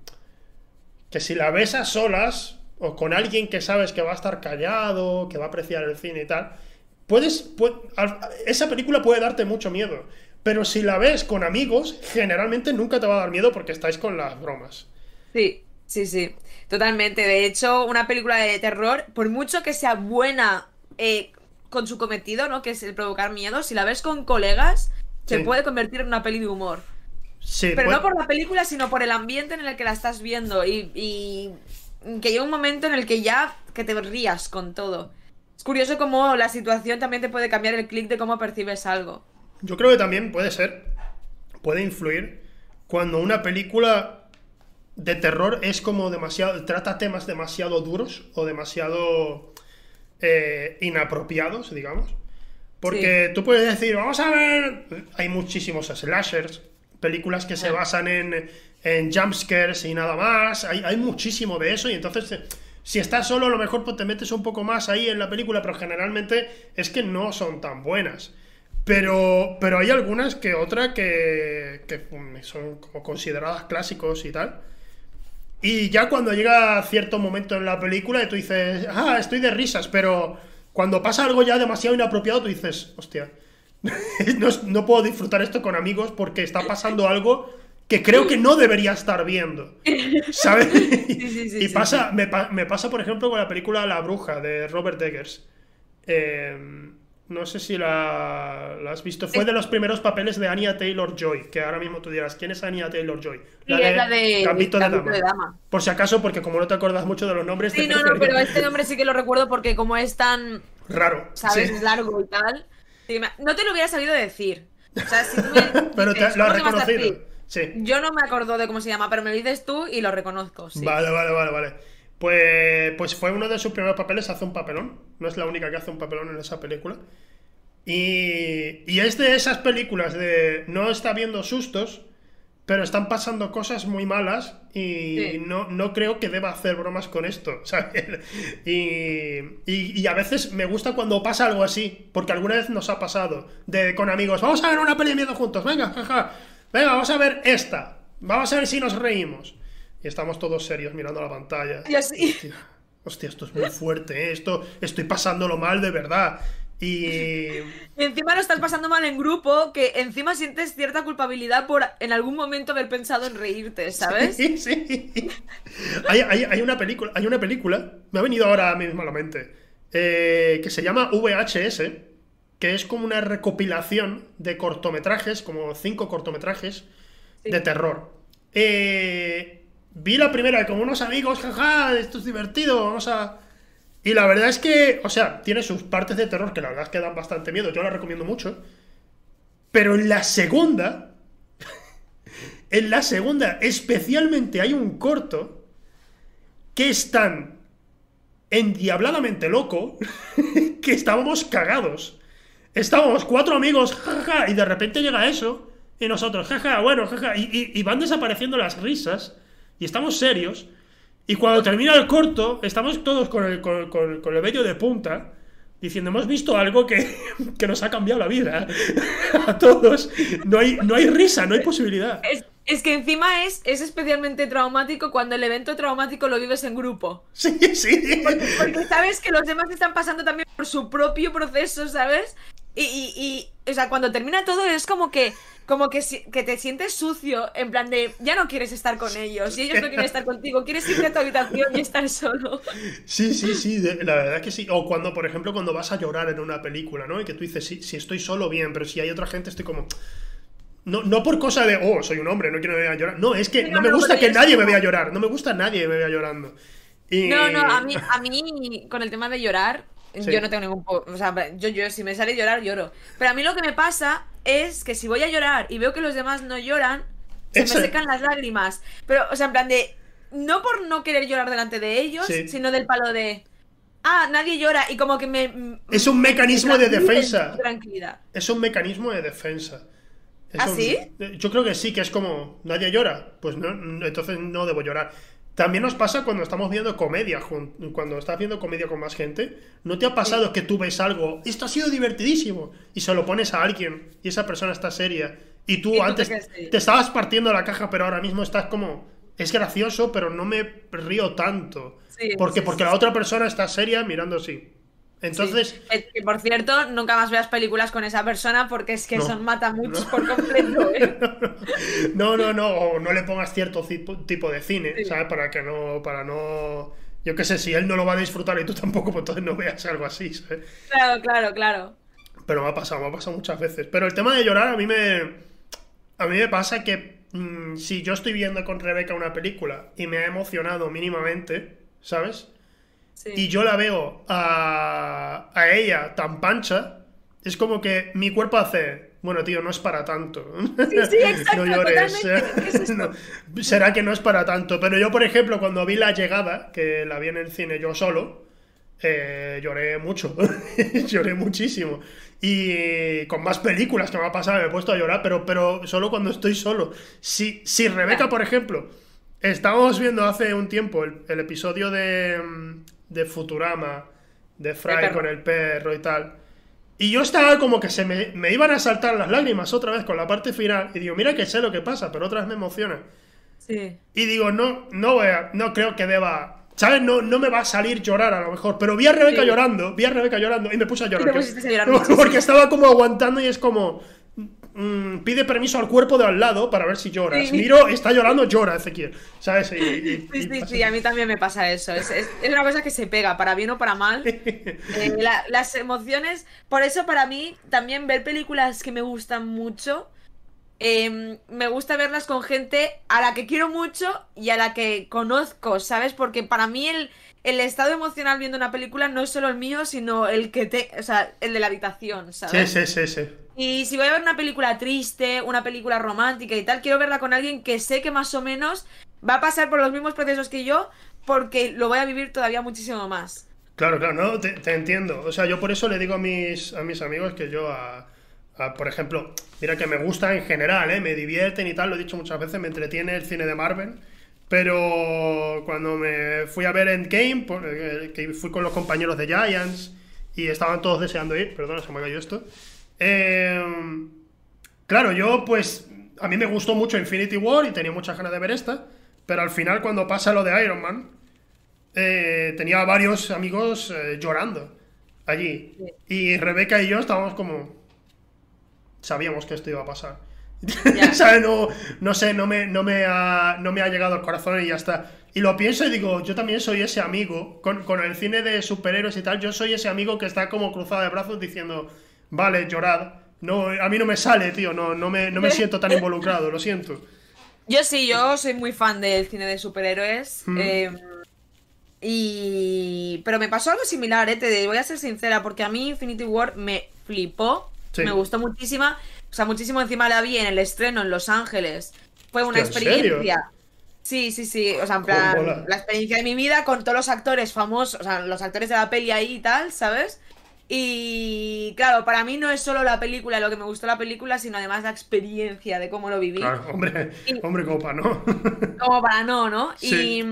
que si la ves a solas o con alguien que sabes que va a estar callado, que va a apreciar el cine y tal, puedes, esa película puede darte mucho miedo. Pero si la ves con amigos, generalmente nunca te va a dar miedo porque estáis con las bromas. Sí, sí, sí. Totalmente. De hecho, una película de terror, por mucho que sea buena eh, con su cometido, ¿no? Que es el provocar miedo, si la ves con colegas, se puede convertir en una peli de humor. Sí, Pero no por la película, sino por el ambiente en el que la estás viendo. Y, y que llega un momento en el que ya que te rías con todo. Es curioso cómo la situación también te puede cambiar el clic de cómo percibes algo. Yo creo que también puede ser, puede influir cuando una película de terror es como demasiado, trata temas demasiado duros o demasiado eh, inapropiados, digamos. Porque tú puedes decir, vamos a ver, hay muchísimos slashers, películas que se basan en, en jumpscares y nada más, hay, hay muchísimo de eso y entonces si estás solo a lo mejor pues te metes un poco más ahí en la película, pero generalmente es que no son tan buenas. Pero, pero hay algunas que otra que, son como consideradas clásicos y tal. Y ya cuando llega cierto momento en la película y tú dices, ah, estoy de risas, pero cuando pasa algo ya demasiado inapropiado, tú dices, hostia, no, puedo disfrutar esto con amigos porque está pasando algo que creo que no debería estar viendo. ¿Sabes? y pasa, me, me, pasa, por ejemplo, con la película La Bruja de Robert Eggers. Eh, no sé si la, has visto. Fue de los primeros papeles de Anya Taylor Joy. Que ahora mismo tú dirás, ¿quién es Anya Taylor Joy? La, de, la de Gambito, de, Dama. Por si acaso, porque como no te acuerdas mucho de los nombres. Sí, no, no, pero este nombre sí que lo recuerdo porque como es tan. Raro. ¿Sabes? Es largo y tal. No te lo hubiera sabido decir. O sea, si pero te, lo has reconocido. Sí. Yo no me acuerdo de cómo se llama, pero me dices tú y lo reconozco. Vale, vale, vale, vale. Pues, pues fue uno de sus primeros papeles, hace un papelón. No es la única que hace un papelón en esa película. Y, y es de esas películas de no está viendo sustos, pero están pasando cosas muy malas y no, no, creo que deba hacer bromas con esto, ¿sabes? Y, y, a veces me gusta cuando pasa algo así, porque alguna vez nos ha pasado, de con amigos, vamos a ver una peli de miedo juntos, venga, jaja, venga, vamos a ver esta, vamos a ver si nos reímos. Y estamos todos serios mirando la pantalla. Y así. Hostia, esto es muy fuerte, ¿eh? esto estoy pasándolo mal de verdad. Y... encima lo estás pasando mal en grupo, que encima sientes cierta culpabilidad por en algún momento haber pensado en reírte, ¿sabes? Sí, sí. Hay, una película, hay una película, me ha venido ahora mismo a la mente, eh, que se llama VHS, que es como una recopilación de cortometrajes, como cinco cortometrajes de terror. Eh, vi la primera con unos amigos, jaja, esto es divertido, vamos a y la verdad es que, o sea, tiene sus partes de terror que la verdad es que dan bastante miedo, yo la recomiendo mucho. Pero en la segunda, en la segunda, especialmente hay un corto que es tan endiabladamente loco que estábamos cagados. Estábamos cuatro amigos, jaja, y de repente llega eso, y nosotros, jaja, bueno, jaja, y, y van desapareciendo las risas, y estamos serios. Y cuando termina el corto, estamos todos con el, con, con, el vello de punta, diciendo, hemos visto algo que, que nos ha cambiado la vida. A todos. No hay, no hay risa, no hay posibilidad. Es, es, que encima es, es especialmente traumático cuando el evento traumático lo vives en grupo. Sí, sí. Porque, sabes que los demás están pasando también por su propio proceso, ¿sabes? Y, y, y, o sea, cuando termina todo es como que como que, que te sientes sucio, en plan de, ya no quieres estar con ellos, y ellos no quieren estar contigo, quieres irte a tu habitación y estar solo. Sí, sí, sí, la verdad que sí. O cuando, por ejemplo, cuando vas a llorar en una película, ¿no? Y que tú dices, sí, si estoy solo, bien, pero si hay otra gente, estoy como... No, no por cosa de, oh, soy un hombre, no quiero ver a llorar. No, es que no, me gusta que nadie me vea llorar. No me gusta nadie me vea llorando. No, no, a mí, a mí, con el tema de llorar, yo no tengo ningún... O sea, yo, yo, si me sale llorar, lloro. Pero a mí lo que me pasa es que si voy a llorar y veo que los demás no lloran, se me secan las lágrimas. Pero, o sea, en plan de. No por no querer llorar delante de ellos, sino del palo de. Ah, nadie llora y como que me. Es un mecanismo de defensa. Tranquilidad. Es un mecanismo de defensa. ¿Ah, sí? Yo creo que sí, que es como. Nadie llora. Pues no, entonces no debo llorar. También nos pasa cuando estamos viendo comedia, cuando estás viendo comedia con más gente. ¿No te ha pasado que tú ves algo, esto ha sido divertidísimo, y se lo pones a alguien, y esa persona está seria, y tú antes te, estabas partiendo la caja, pero ahora mismo estás como, es gracioso, pero no me río tanto. porque, porque la otra persona está seria mirando así. Entonces. Que por cierto, nunca más veas películas con esa persona porque es que son mata muchos por completo. ¿eh? No, no, no. O no le pongas cierto tipo de cine, ¿sabes? Para que no. Para no. Yo qué sé, si él no lo va a disfrutar y tú tampoco, pues entonces no veas algo así, ¿sabes? Claro, claro, claro. Pero me ha pasado, me ha pasado muchas veces. Pero el tema de llorar a mí me. A mí me pasa que mm, si yo estoy viendo con Rebeca una película y me ha emocionado mínimamente, ¿sabes? Y yo la veo a, a ella tan pancha, es como que mi cuerpo hace, bueno, tío, no es para tanto. Sí, sí, exacto, no llores. será que no es para tanto. Pero yo, por ejemplo, cuando vi La Llegada, que la vi en el cine yo solo, eh, lloré mucho. lloré muchísimo. Y con más películas que me ha pasado me he puesto a llorar, pero, pero solo cuando estoy solo. Si, si Rebeca, por ejemplo, estábamos viendo hace un tiempo el episodio de, mm, de Futurama, de Fry con el perro y tal. Y yo estaba como que se me, me, iban a saltar las lágrimas otra vez con la parte final. Y digo, mira que sé lo que pasa, pero otra vez me emociona. Sí. Y digo, no, no voy no creo que deba. ¿Sabes? No, no me va a salir llorar a lo mejor. Pero vi a Rebeca llorando, vi a Rebeca llorando y me puse a llorar. porque estaba como aguantando y es como. Mm, pide permiso al cuerpo de al lado para ver si lloras. Miro, está llorando, llora Ezequiel. ¿Sabes? sí, sí, sí, a mí también me pasa eso. Es, una cosa que se pega, para bien o para mal. Eh, las emociones. Por eso, para mí, también ver películas que me gustan mucho. Em, me gusta verlas con gente a la que quiero mucho y a la que conozco, ¿sabes? Porque para mí el, el estado emocional viendo una película no es solo el mío, sino el que te. O sea, el de la habitación, ¿sabes? Sí, sí, sí, sí. Y si voy a ver una película triste, una película romántica y tal, quiero verla con alguien que sé que más o menos va a pasar por los mismos procesos que yo, porque lo voy a vivir todavía muchísimo más. Claro, claro, no, te, entiendo. O sea, yo por eso le digo a mis, a mis amigos que yo por ejemplo, mira que me gusta en general, ¿eh? me divierten y tal, lo he dicho muchas veces, me entretiene el cine de Marvel. Pero cuando me fui a ver Endgame, eh, que fui con los compañeros de Giants y estaban todos deseando ir, perdona, se me cayó esto. Eh, claro, yo pues a mí me gustó mucho Infinity War y tenía muchas ganas de ver esta, pero al final cuando pasa lo de Iron Man, eh, tenía varios amigos llorando allí. Y Rebeca y yo estábamos como... Sabíamos que esto iba a pasar. No, no sé, no me, no, me ha, no me ha llegado al corazón y ya está. Y lo pienso y digo, yo también soy ese amigo, con, con, el cine de superhéroes y tal, yo soy ese amigo que está como cruzado de brazos diciendo, vale, llorad. No, a mí no me sale, tío, no, no, me, no me siento tan involucrado, lo siento. Yo sí, yo soy muy fan del cine de superhéroes. Mm. Em, y... Pero me pasó algo similar, ¿eh? te voy a ser sincera, porque a mí Infinity War me flipó, me gustó muchísima. O sea, muchísimo encima la vi en el estreno en Los Ángeles. Fue una experiencia. Sí, sí, sí. O sea, en plan, la experiencia de mi vida con todos los actores famosos, o sea, los actores de la peli ahí y tal, ¿sabes? Y claro, para mí no es solo la película lo que me gustó la película, sino además la experiencia de cómo lo viví. Claro, hombre, hombre, como para no. como para no, ¿no? Y,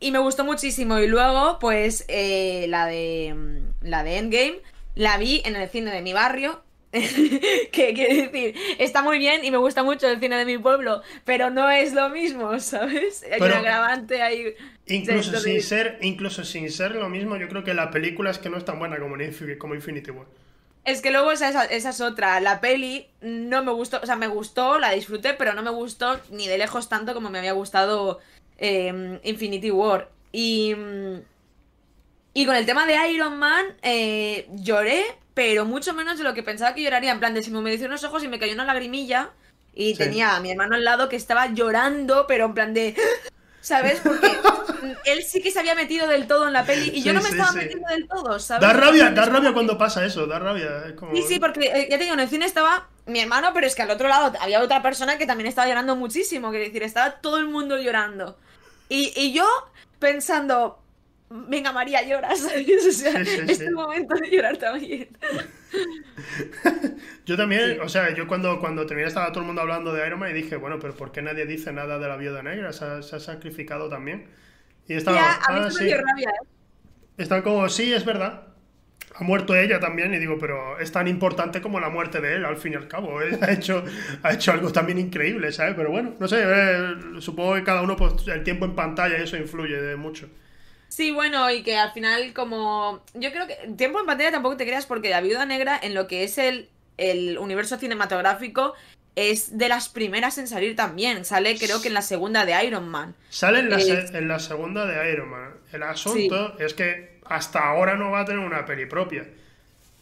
y, me gustó muchísimo. Y luego, pues, eh, la de la de Endgame, la vi en el cine de mi barrio que quiere decir, está muy bien y me gusta mucho el cine de mi pueblo, pero no es lo mismo, ¿sabes? Hay un agravante ahí. Incluso sin, ser, incluso sin ser lo mismo, yo creo que la película es que no es tan buena como, como Infinity War. Es que luego esa, esa, es otra. La peli no me gustó, o sea, me gustó, la disfruté, pero no me gustó ni de lejos tanto como me había gustado em, Infinity War. Y, y con el tema de Iron Man, eh, lloré, pero mucho menos de lo que pensaba que lloraría. En plan, de si me humedecieron los ojos y me cayó una lagrimilla. Y tenía a mi hermano al lado que estaba llorando, pero en plan de. ¿Sabes? Porque él sí que se había metido del todo en la peli y yo no me estaba metiendo del todo, ¿sabes? Da rabia, da rabia cuando pasa eso, da rabia. Sí, sí, porque eh, ya te digo, en el cine estaba mi hermano, pero es que al otro lado había otra persona que también estaba llorando muchísimo, quiero decir, estaba todo el mundo llorando. Y, y yo pensando, venga María, lloras, es el momento de llorar también. yo también, o sea, yo cuando, cuando terminé estaba todo el mundo hablando de Iron Man y dije, bueno, pero ¿por qué nadie dice nada de la viuda negra? Se ha, sacrificado también. Y estaba, a mí ah, sí. rabia, ¿eh? Están como, sí, es verdad. Ha muerto ella también, y digo, pero es tan importante como la muerte de él, al fin y al cabo. Él ha hecho, ha hecho algo también increíble, ¿sabes? Pero bueno, no sé, eh, supongo que cada uno, pues el tiempo en pantalla, eso influye de mucho. Sí, bueno, y que al final como... Yo creo que tiempo en pantalla tampoco te creas porque La Viuda Negra en lo que es el, el universo cinematográfico es de las primeras en salir también. Sale creo que en la segunda de Iron Man. Sale en la, en la segunda de Iron Man. El asunto es que hasta ahora no va a tener una peli propia.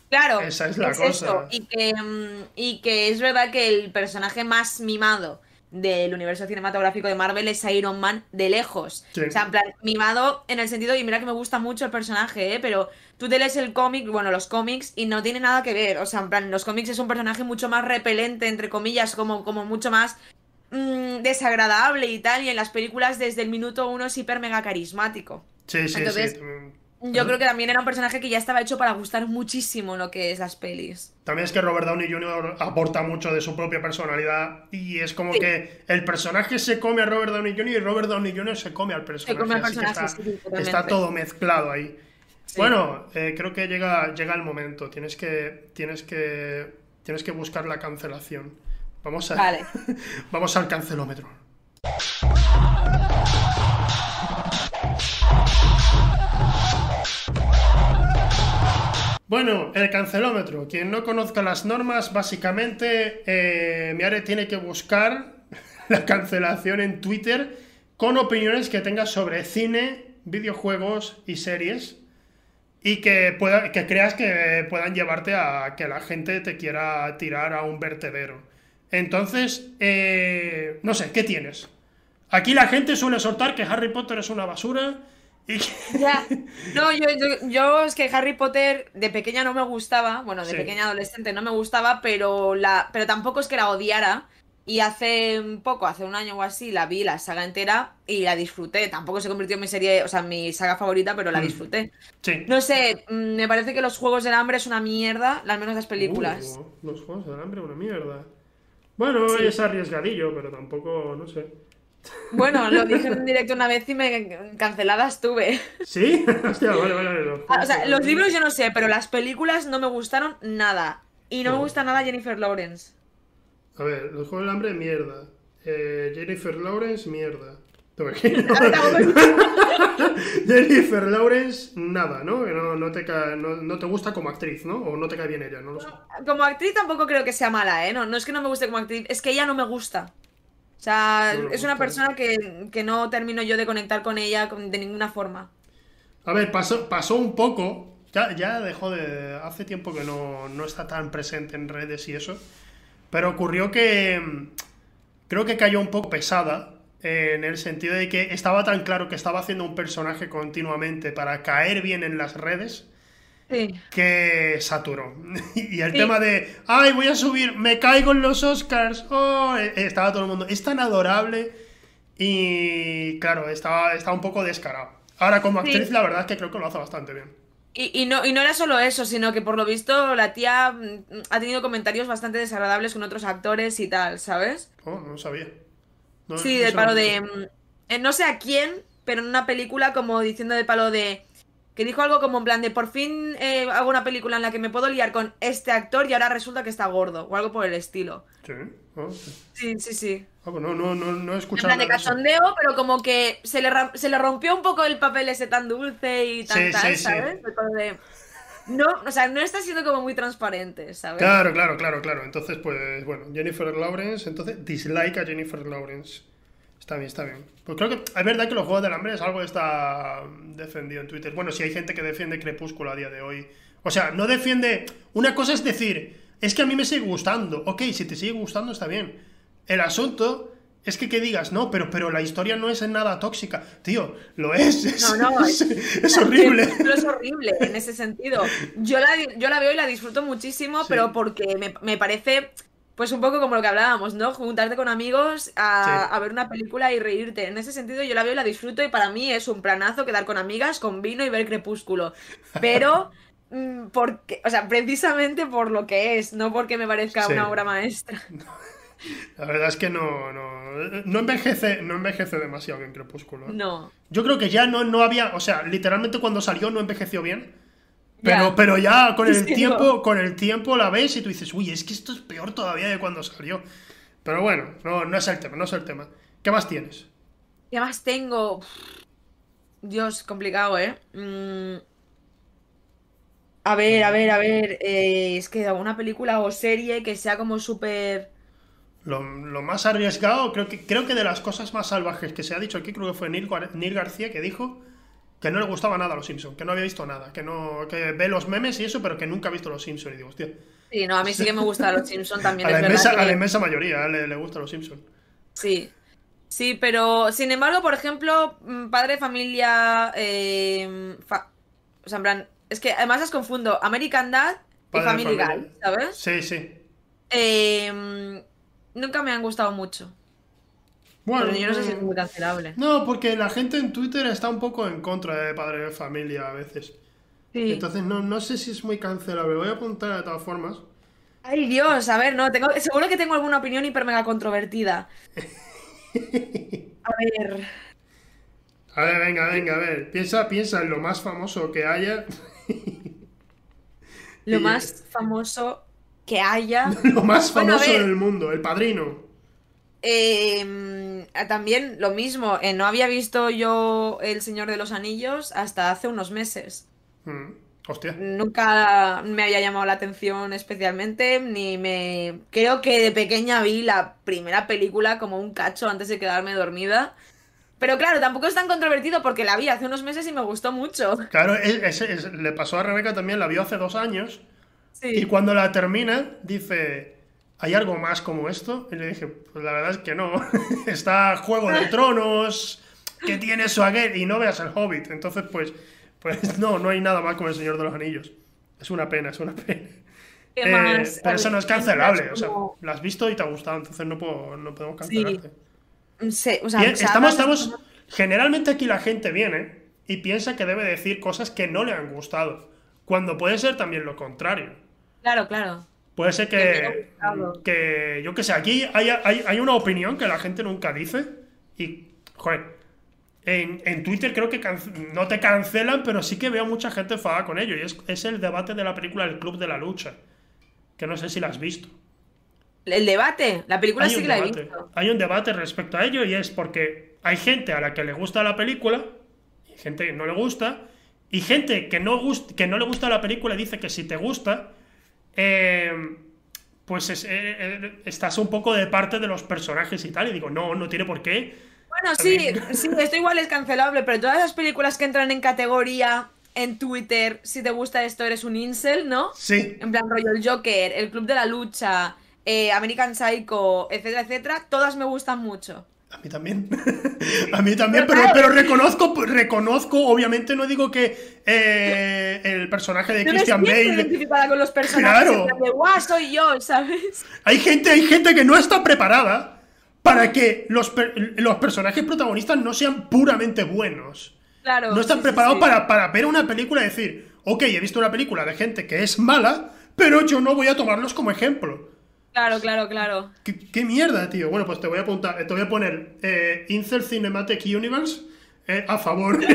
Claro. Esa es la cosa. Y, que, mm, y que es verdad que el personaje más mimado del universo cinematográfico de Marvel es Iron Man de lejos. O sea, en plan, mimado en el sentido, y mira que me gusta mucho el personaje, ¿eh? pero tú te lees el cómic, bueno, los cómics, y no tiene nada que ver. O sea, en plan, los cómics es un personaje mucho más repelente, entre comillas, como, como mucho más mm, desagradable y tal, y en las películas desde el minuto uno es hiper mega carismático. Sí, sí, sí. Yo creo que también era un personaje que ya estaba hecho para gustar muchísimo lo que es las pelis. También es que Robert Downey Jr. aporta mucho de su propia personalidad y es como que el personaje se come a Robert Downey Jr. y Robert Downey Jr. se come al personaje. está, todo mezclado ahí. Bueno, eh, creo que llega, llega el momento. Tienes que, tienes que, tienes que buscar la cancelación. Vamos, a, vamos al cancelómetro. Bueno, el cancelómetro. Quien no conozca las normas, básicamente eh, Miare tiene que buscar la cancelación en Twitter con opiniones que tengas sobre cine, videojuegos y series y que, que creas que puedan llevarte a que la gente te quiera tirar a un vertedero. Entonces, eh, no sé, ¿qué tienes? Aquí la gente suele soltar que Harry Potter es una basura ya. No, yo, yo, es que Harry Potter de pequeña no me gustaba, bueno, de pequeña adolescente no me gustaba, pero, la, pero tampoco es que la odiara. Y hace un poco, hace un año o así, la vi la saga entera y la disfruté. Tampoco se convirtió en mi serie, o sea, en mi saga favorita, pero la mm. disfruté. Sí. No sé, mm, me parece que los Juegos del Hambre es una mierda, al menos las películas. Uh, los Juegos del Hambre, una mierda. Bueno, es arriesgadillo, pero tampoco, no sé. Bueno, lo dije en directo una vez y me cancelada estuve. ¿Sí? Hostia, vale, vale, vale. Ah, o sea, los libros yo no sé, pero las películas no me gustaron nada. Y no me gusta nada Jennifer Lawrence. A ver, los Juegos del Hambre, mierda. Eh, Jennifer Lawrence, mierda. Jennifer Lawrence, nada, ¿no? No, no, te no, te gusta como actriz, ¿no? O no te cae bien ella, no lo sé. Como actriz tampoco creo que sea mala, ¿eh? No, no es que no me guste como actriz, es que ella no me gusta. O sea, es una persona que, que, no termino yo de conectar con ella de ninguna forma. A ver, pasó, pasó un poco. Ya, ya dejó de. Hace tiempo que no, no está tan presente en redes y eso. Pero ocurrió que. Creo que cayó un poco pesada. En el sentido de que estaba tan claro que estaba haciendo un personaje continuamente para caer bien en las redes que saturó. y el tema de, ay, voy a subir, me caigo en los Oscars, oh, eh, estaba todo el mundo, es tan adorable y claro, estaba, estaba un poco descarado. Ahora como actriz la verdad es que creo que lo hace bastante bien. Y, no, y no era solo eso, sino que por lo visto la tía mm, ha tenido comentarios bastante desagradables con otros actores y tal, ¿sabes? Oh, no sabía. sí, del palo de... Mm, eh, no sé a quién, pero en una película como diciendo del palo de que dijo algo como en plan de por fin eh, hago una película en la que me puedo liar con este actor y ahora resulta que está gordo o algo por el estilo. Sí, sí, sí, sí. Ah, pues no, no, no, no he escuchado. En plan de cachondeo, pero como que se le, se le rompió un poco el papel ese tan dulce y tan tal, ¿sabes? No, o sea, no está siendo como muy transparente, ¿sabes? Claro, claro, claro, claro. Entonces, pues, bueno, Jennifer Lawrence, entonces, dislike a Jennifer Lawrence. Está bien, está bien. Pues creo que es verdad que los Juegos del Hambre es algo que está defendido en Twitter. Bueno, si hay gente que defiende Crepúsculo a día de hoy. O sea, no defiende... Una cosa es decir, es que a mí me sigue gustando. Ok, si te sigue gustando está bien. El asunto es que que digas, no, pero, pero la historia no es en nada tóxica. Tío, lo es. es no, no, es, horrible. Es, horrible en ese sentido. Yo la, yo la veo y la disfruto muchísimo, pero porque me, me parece pues un poco como lo que hablábamos, ¿no? Juntarte con amigos a, ver una película y reírte. En ese sentido yo la veo y la disfruto y para mí es un planazo quedar con amigas, con vino y ver Crepúsculo. Pero, mm, porque, o sea, precisamente por lo que es, no porque me parezca una obra maestra. La verdad es que no, no, no envejece, no envejece demasiado bien Crepúsculo. ¿eh? No. Yo creo que ya no, no había, o sea, literalmente cuando salió no envejeció bien. Pero, pero ya con el tiempo, con el tiempo la ves y tú dices, uy, es que esto es peor todavía de cuando salió. Pero bueno, no, no es el tema, no es el tema. ¿Qué más tienes? ¿Qué más tengo? Dios, complicado, ¿eh? Mm. A ver, a ver, a ver. Eh, es que alguna película o serie que sea como súper. Lo, más arriesgado, creo que, creo que de las cosas más salvajes que se ha dicho aquí, creo que fue Neil, Neil García que dijo que no le gustaba nada a los Simpsons, que no había visto nada, que no que ve los memes y eso, pero que nunca ha visto los Simpsons. Y digo, hostia. Sí, no, a mí sí que me gusta los Simpsons también. a, la inmensa, a la inmensa mayoría ¿eh? le, le gustan los Simpsons. Sí. Sí, pero sin embargo, por ejemplo, mm, padre de familia. Eh, o sea, en plan. Es que además las confundo American Dad y Family Guy, ¿sabes? Sí, sí. Eh, nunca me han gustado mucho. Bueno, yo no sé si es muy cancelable. No, porque la gente en Twitter está un poco en contra de padre de familia a veces. Sí. Entonces no, no sé si es muy cancelable. Voy a apuntar de todas formas. Ay Dios, a ver, no, tengo, seguro que tengo alguna opinión hiper mega controvertida. A ver. A ver, venga, venga, a ver. Piensa, piensa en lo más famoso que haya. Lo más famoso que haya. lo más famoso del mundo, el padrino. Eh, también lo mismo, eh, no había visto yo El Señor de los Anillos hasta hace unos meses. Mm, hostia. Nunca me había llamado la atención especialmente, ni me... Creo que de pequeña vi la primera película como un cacho antes de quedarme dormida. Pero claro, tampoco es tan controvertido porque la vi hace unos meses y me gustó mucho. Claro, le pasó a Rebeca también, la vio hace dos años. Y cuando la termina, dice ¿hay algo más como esto? Y le dije, pues la verdad es que no. Está Juego de Tronos, que tiene su aquel, y no veas el Hobbit. Entonces, pues, pues no, no hay nada más como el Señor de los Anillos. Es una pena, es una pena. Eh, pero eso no es cancelable. O sea, lo has visto y te ha gustado, entonces no, no podemos cancelarte. Sí. o sea, estamos, estamos. Generalmente aquí la gente viene y piensa que debe decir cosas que no le han gustado. Cuando puede ser también lo contrario. Claro, claro. Puede ser que, que yo que sé, aquí hay, hay, una opinión que la gente nunca dice y, joder, en, en Twitter creo que no te cancelan, pero sí que veo mucha gente enfadada con ello y es, es el debate de la película El Club de la Lucha que no sé si la has visto. El debate, la película sí que la he visto. Hay un debate respecto a ello y es porque hay gente a la que le gusta la película y gente que no le gusta y gente que no, que no le gusta la película y dice que si te gusta, eh, pues eh, eh, estás un poco de parte de los personajes y tal. Y digo, no, no tiene por qué. Bueno, sí, sí, esto igual es cancelable, pero todas las películas que entran en categoría en Twitter, si te gusta esto, eres un incel, ¿no? Sí. En plan, rollo el Joker, el Club de la Lucha, eh, American Psycho, etcétera, etcétera, todas me gustan mucho. A mí también. a mí también, pero, pero, reconozco, reconozco, obviamente no digo que eh, el personaje de Christian Bale. identificada con los personajes claro. de soy yo, ¿sabes? Hay gente, hay gente que no está preparada para que los, los personajes protagonistas no sean puramente buenos no están preparados Para, ver una película y decir, ok, he visto una película de gente que es mala, pero yo no voy a tomarlos como ejemplo. Claro, claro, claro. ¿Qué, mierda, tío? Bueno, pues te voy a apuntar, te voy a poner eh, Incel Cinematic Universe eh, a favor.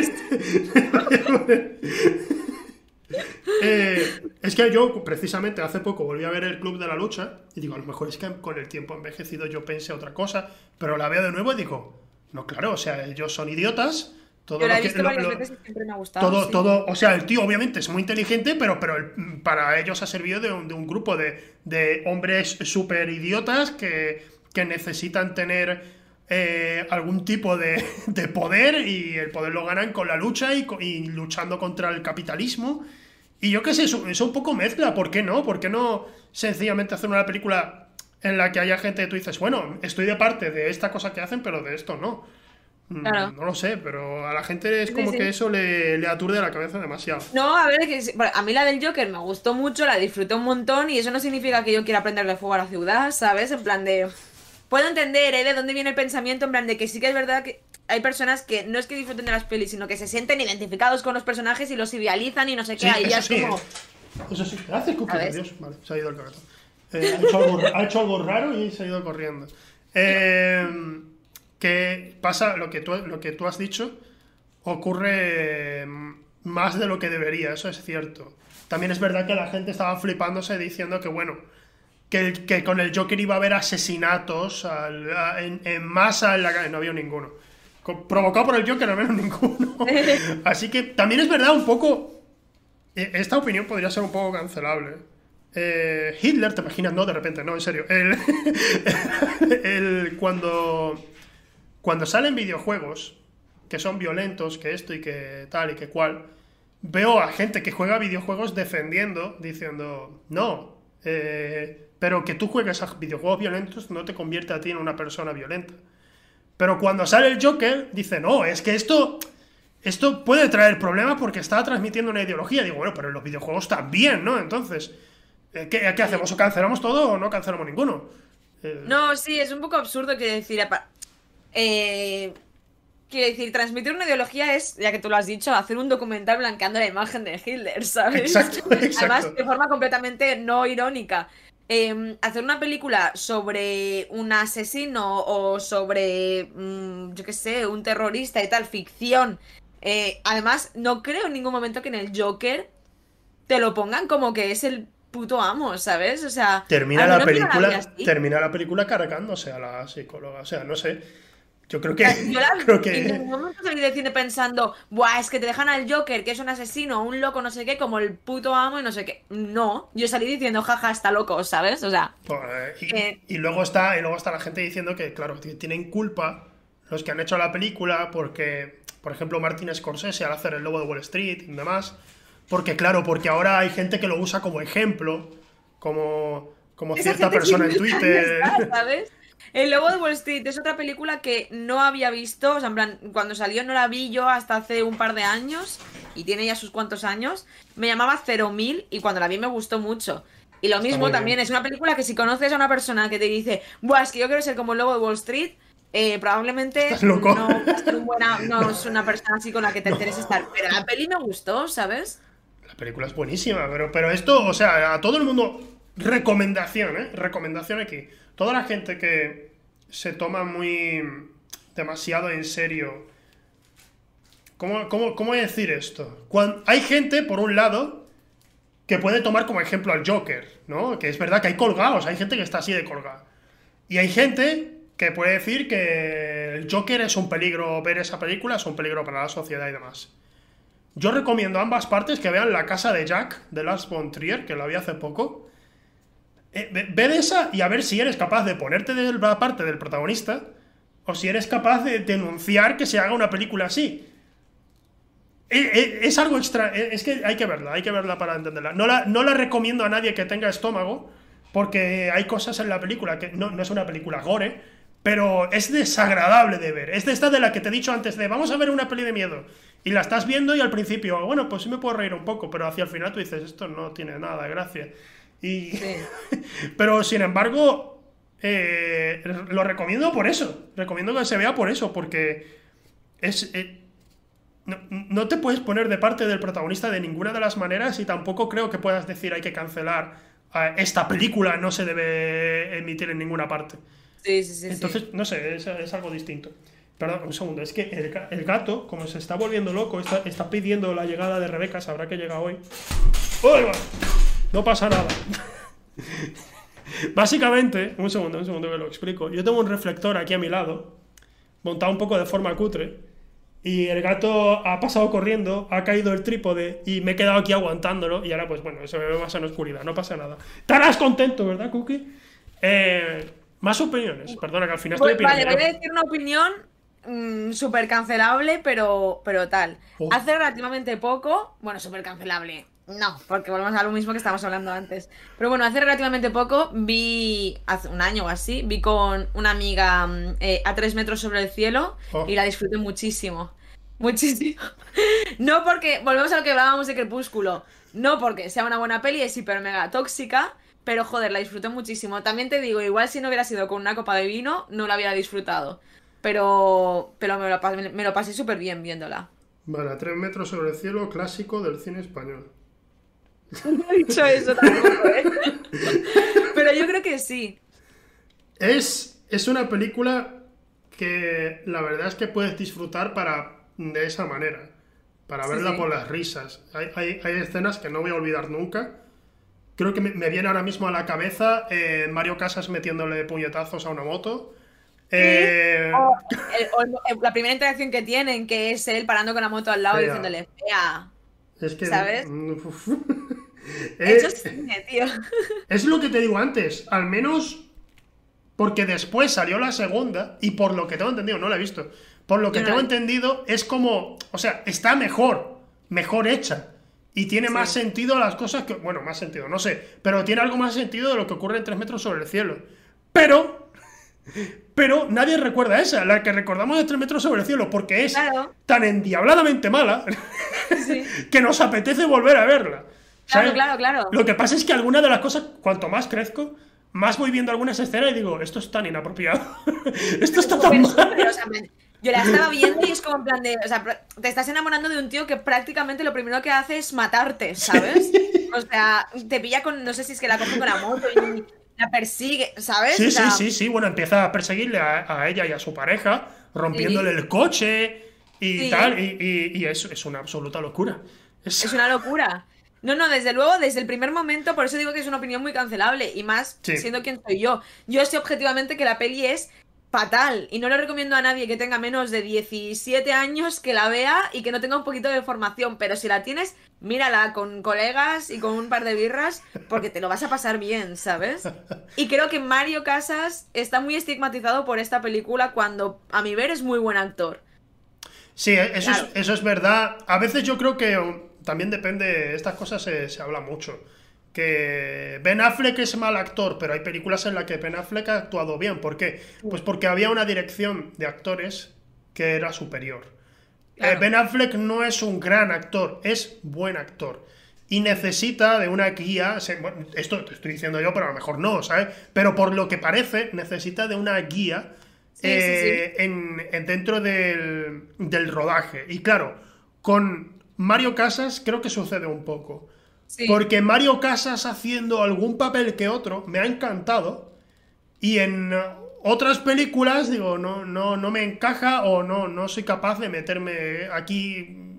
Eh, es que yo, precisamente, hace poco volví a ver el Club de la Lucha y digo, a lo mejor es que con el tiempo envejecido yo pensé otra cosa, pero la veo de nuevo y digo, no, claro, o sea, ellos son idiotas, todo he visto varias veces y siempre me ha gustado. Todo, todo, o sea, el tío obviamente es muy inteligente, pero, pero para ellos ha servido de un, grupo de, hombres súper idiotas que, necesitan tener eh, algún tipo de, poder y el poder lo ganan con la lucha y, luchando contra el capitalismo. Y yo qué sé, eso, es un poco mezcla, ¿por qué no? ¿Por qué no sencillamente hacer una película en la que haya gente que tú dices, bueno, estoy de parte de esta cosa que hacen, pero de esto no? Mm, no lo sé, pero a la gente es como que eso le, aturde la cabeza demasiado. No, a ver, que a mí la del Joker me gustó mucho, la disfruté un montón y eso no significa que yo quiera aprender de fuego a la ciudad, ¿sabes? En plan de... Puedo entender, ¿eh? De dónde viene el pensamiento, en plan de que sí que es verdad que hay personas que no es que disfruten de las pelis, sino que se sienten identificados con los personajes y los idealizan y no sé qué. Sí, ya es como... Eso sí, gracias, Cookie. Dios. Vale, se ha ido el. Eh, ha, hecho algo, ha hecho algo raro y se ha ido corriendo. Eh que pasa lo que tú, lo que tú has dicho, ocurre más de lo que debería, eso es cierto. También es verdad que la gente estaba flipándose diciendo que, bueno, que, que con el Joker iba a haber asesinatos en, masa en la calle. No había ninguno. Provocado por el Joker, al menos ninguno. Así que también es verdad un poco. E, esta opinión podría ser un poco cancelable. Eh, Hitler, ¿te imaginas? No, de repente, no, en serio. El, el, cuando cuando salen videojuegos que son violentos, que esto y que tal y que cual, veo a gente que juega videojuegos defendiendo, diciendo, no, eh, pero que tú juegues a videojuegos violentos no te convierte a ti en una persona violenta. Pero cuando sale el Joker, dice, no, es que esto, esto puede traer problemas porque está transmitiendo una ideología. Digo, bueno, pero en los videojuegos también, ¿no? Entonces, eh, ¿qué, hacemos? ¿O cancelamos todo o no cancelamos ninguno? Eh, no, sí, es un poco absurdo que decir, eh, quiero decir, transmitir una ideología es, ya que tú lo has dicho, hacer un documental blanqueando la imagen de Hitler, ¿sabes? Exacto, Además, de forma completamente no irónica. Em, hacer una película sobre un asesino o sobre, mm, yo qué sé, un terrorista y tal, ficción. Eh, además, no creo en ningún momento que en el Joker te lo pongan como que es el puto amo, ¿sabes? O sea, termina la película, termina la película cargándose a la psicóloga, o sea, no sé. Yo creo que. Yo creo que... En ningún momento salí del cine pensando, Buah, es que te dejan al Joker, que es un asesino, un loco, no sé qué, como el puto amo y no sé qué. No, yo salí diciendo, jaja, está loco, ¿sabes? O sea. Pues, eh, y, luego está, y luego está la gente diciendo que, claro, tienen culpa los que han hecho la película porque, por ejemplo, Martin Scorsese al hacer El Lobo de Wall Street y demás. Porque, claro, porque ahora hay gente que lo usa como ejemplo, como, como cierta persona en Twitter. ¿sabes? El Lobo de Wall Street es otra película que no había visto, o sea, en plan, cuando salió no la vi yo hasta hace un par de años, y tiene ya sus cuantos años. Me llamaba 0.000 y cuando la vi me gustó mucho. Y lo mismo también, es una película que si conoces a una persona que te dice, Buah, es que yo quiero ser como el lobo de Wall Street, eh, probablemente no, no es una persona así con la que te interesa estar. Pero la peli me gustó, ¿sabes? La película es buenísima, pero, pero esto, o sea, a todo el mundo, recomendación, ¿eh? Recomendación aquí. Toda la gente que se toma muy demasiado en serio. ¿Cómo, cómo, cómo decir esto? Hay gente, por un lado, que puede tomar como ejemplo al Joker, ¿no? Que es verdad que hay colgados, hay gente que está así de colgada. Y hay gente que puede decir que el Joker es un peligro, ver esa película es un peligro para la sociedad y demás. Yo recomiendo a ambas partes que vean La casa de Jack, de Lars von Trier, que la vi hace poco. Eh, ve, esa y a ver si eres capaz de ponerte de la parte del protagonista o si eres capaz de denunciar que se haga una película así. Eh, eh, es, algo extra, es que hay que verla, hay que verla para entenderla. No la, no la recomiendo a nadie que tenga estómago, porque hay cosas en la película que no, no es una película gore, pero es desagradable de ver. Es de esta de la que te he dicho antes de vamos a ver una peli de miedo. Y la estás viendo y al principio, bueno, pues sí me puedo reír un poco, pero hacia el final tú dices, esto no tiene nada de gracia. Y... pero sin embargo, eh, lo recomiendo por eso. Recomiendo que se vea por eso, porque es... Eh, no, te puedes poner de parte del protagonista de ninguna de las maneras y tampoco creo que puedas decir hay que cancelar esta película, no se debe emitir en ninguna parte. Sí, sí, sí. Entonces, no sé, es, algo distinto. Perdón, un segundo, es que el, gato, como se está volviendo loco, está, pidiendo la llegada de Rebeca, sabrá que llega hoy. ¡Uy, No pasa nada. Básicamente, un segundo, un segundo que lo explico. Yo tengo un reflector aquí a mi lado, montado un poco de forma cutre, y el gato ha pasado corriendo, ha caído el trípode y me he quedado aquí aguantándolo. Y ahora, pues bueno, se me ve más en oscuridad, no pasa nada. Estarás contento, ¿verdad, Cookie? Eh, más opiniones, perdona que al final estoy Vale, voy a decir una opinión mm, súper cancelable, pero, pero tal. Oh. Hace relativamente poco, bueno, súper cancelable, no, porque volvemos a lo mismo que estábamos hablando antes. Pero bueno, hace relativamente poco vi, hace un año o así, vi con una amiga mm, eh, a tres metros sobre el cielo oh. y la disfruté muchísimo. Muchísimo. no porque, volvemos a lo que hablábamos de Crepúsculo, no porque sea una buena peli, es hiper mega tóxica, pero joder, la disfruté muchísimo. También te digo, igual si no hubiera sido con una copa de vino, no la hubiera disfrutado. Pero, pero me, lo, me lo pasé súper bien viéndola. Vale, a tres metros sobre el cielo, clásico del cine español. No he dicho eso tampoco, ¿eh? Pero yo creo que sí. Es, es una película que la verdad es que puedes disfrutar para de esa manera. Para verla por las risas. Hay, hay, hay escenas que no voy a olvidar nunca Creo que me, viene ahora mismo a la cabeza eh, Mario Casas metiéndole puñetazos a una moto. Eh, o, la primera interacción que tienen, que es él parando con la moto al lado y diciéndole fea. Es que. ¿Sabes? Eso es cine, tío. Es lo que te digo antes. Al menos. Porque después salió la segunda. Y por lo que tengo entendido, no la he visto. Por lo que tengo entendido, es como. O sea, está mejor. Mejor hecha. Y tiene más sentido las cosas que. Bueno, más sentido, no sé. Pero tiene algo más sentido de lo que ocurre en tres metros sobre el cielo. Pero. Pero nadie recuerda esa, la que recordamos de tres metros sobre el cielo, porque es tan endiabladamente mala que nos apetece volver a verla. Claro, claro, claro. Lo que pasa es que alguna de las cosas, cuanto más crezco, más voy viendo algunas escenas y digo, esto es tan inapropiado. esto está tan mal. Yo la estaba viendo y es como en plan de. O sea, te estás enamorando de un tío que prácticamente lo primero que hace es matarte, ¿sabes? O sea, te pilla con. No sé si es que la coge con la moto y la persigue, ¿sabes? Sí, sí, sí, sí. Bueno, empieza a perseguirle a, ella y a su pareja, rompiéndole el coche y tal. Y, y, es, es, una absoluta locura. Es... una locura. No, no, desde luego, desde el primer momento, por eso digo que es una opinión muy cancelable. Y más siendo quien soy yo. Yo sé objetivamente que la peli es fatal. Y no le recomiendo a nadie que tenga menos de 17 años que la vea y que no tenga un poquito de formación. Pero si la tienes, mírala con colegas y con un par de birras, porque te lo vas a pasar bien, ¿sabes? Y creo que Mario Casas está muy estigmatizado por esta película cuando, a mi ver, es muy buen actor. Sí, eso, es, eso es verdad. A veces yo creo que también depende, estas cosas se, se habla mucho que Ben Affleck es mal actor, pero hay películas en las que Ben Affleck ha actuado bien. ¿Por qué? Pues porque había una dirección de actores que era superior. Eh, ben Affleck no es un gran actor, es buen actor. y necesita de una guía. esto te estoy diciendo yo, pero a lo mejor no, ¿sabes? Pero por lo que parece, necesita de una guía eh, En, dentro del, del, rodaje. Y claro, con Mario Casas creo que sucede un poco. Porque Mario Casas haciendo algún papel que otro me ha encantado. Y en otras películas, digo, no, no, no me encaja o no, no soy capaz de meterme aquí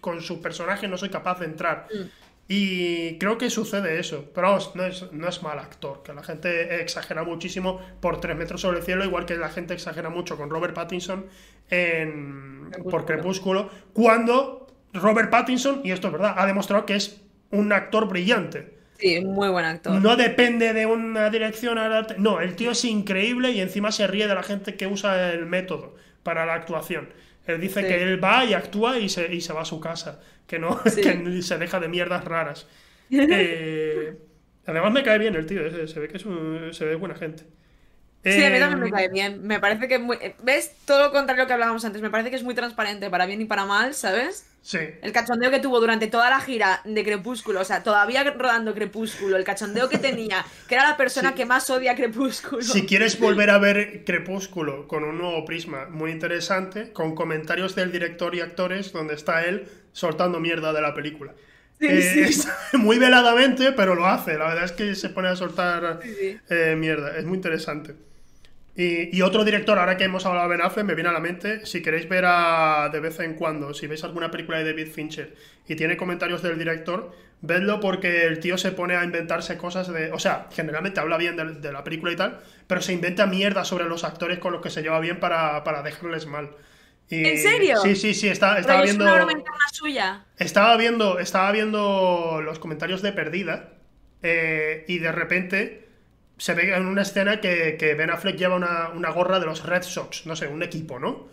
con su personaje, no soy capaz de entrar. Mm. Y creo que sucede eso. Pero vamos, no es, no es mal actor, que la gente exagera muchísimo por tres metros sobre el cielo, igual que la gente exagera mucho con Robert Pattinson en, por Crepúsculo, cuando Robert Pattinson, y esto es verdad, ha demostrado que es un actor brillante. Sí, muy buen actor. No depende de una dirección. No, el tío es increíble y encima se ríe de la gente que usa el método para la actuación. Él dice que él va y actúa y se, y se va a su casa, que no que se deja de mierdas raras. Eh, además me cae bien el tío, se ve que es se ve buena gente. Sí, a mí también me em, cae bien. Me parece que muy... ¿Ves? Todo lo contrario que hablábamos antes. Me parece que es muy transparente para bien y para mal, ¿sabes? Sí. El cachondeo que tuvo durante toda la gira de Crepúsculo, o sea, todavía rodando Crepúsculo, el cachondeo que tenía, que era la persona que más odia Crepúsculo. Si quieres volver a ver Crepúsculo con un nuevo prisma muy interesante, con comentarios del director y actores, donde está él soltando mierda de la película. Sí, eh, sí. muy veladamente, pero lo hace. La verdad es que se pone a soltar eh, mierda. Es muy interesante. Y, otro director, ahora que hemos hablado de Ben Affleck, me viene a la mente, si queréis ver a, de vez en cuando, si veis alguna película de David Fincher y tiene comentarios del director, vedlo porque el tío se pone a inventarse cosas de... O sea, generalmente habla bien de, la película y tal, pero se inventa mierda sobre los actores con los que se lleva bien para, dejarles mal. ¿En serio? Sí, sí, sí, estaba viendo... suya. Estaba viendo, estaba viendo los comentarios de Perdida eh, y de repente se ve en una escena que, Ben Affleck lleva una, gorra de los Red Sox, no sé, un equipo, ¿no?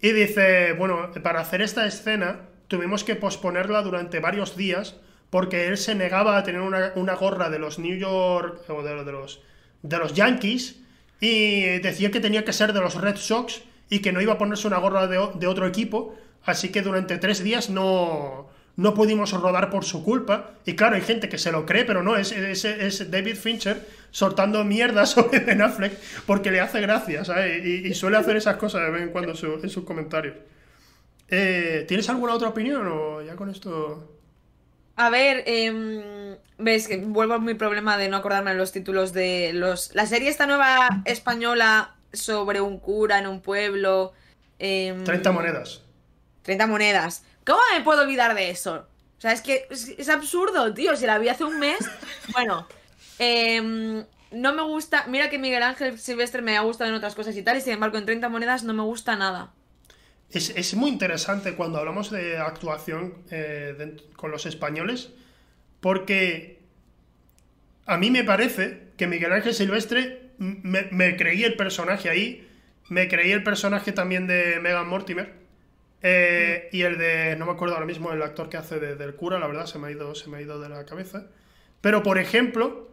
Y dice, bueno, para hacer esta escena tuvimos que posponerla durante varios días porque él se negaba a tener una, gorra de los New York o de, los, de los Yankees y decía que tenía que ser de los Red Sox y que no iba a ponerse una gorra de, de otro equipo, así que durante tres días no, no pudimos rodar por su culpa. Y claro, hay gente que se lo cree, pero no, es, es, David Fincher soltando mierda sobre Ben Affleck porque le hace gracia, ¿sabes? Y, suele hacer esas cosas de vez en cuando en sus comentarios. Eh, ¿Tienes alguna otra opinión o ya con esto...? A ver, em, ves que vuelvo a mi problema de no acordarme de los títulos de los... La serie esta nueva española sobre un cura en un pueblo... 30 em, monedas. 30 monedas. ¿Cómo me puedo olvidar de eso? O sea, es que es, absurdo, tío. Si la vi hace un mes. Bueno, em, no me gusta. Mira que Miguel Ángel Silvestre me ha gustado en otras cosas y tal, y sin embargo en 30 monedas no me gusta nada. Es, muy interesante cuando hablamos de actuación eh, con los españoles, porque a mí me parece que Miguel Ángel Silvestre me, me creí el personaje ahí, me creí el personaje también de Megan Mortimer. Eh, y el de, no me acuerdo ahora mismo el actor que hace del cura, la verdad, se me, ha ido, se me ha ido de la cabeza. Pero, por ejemplo,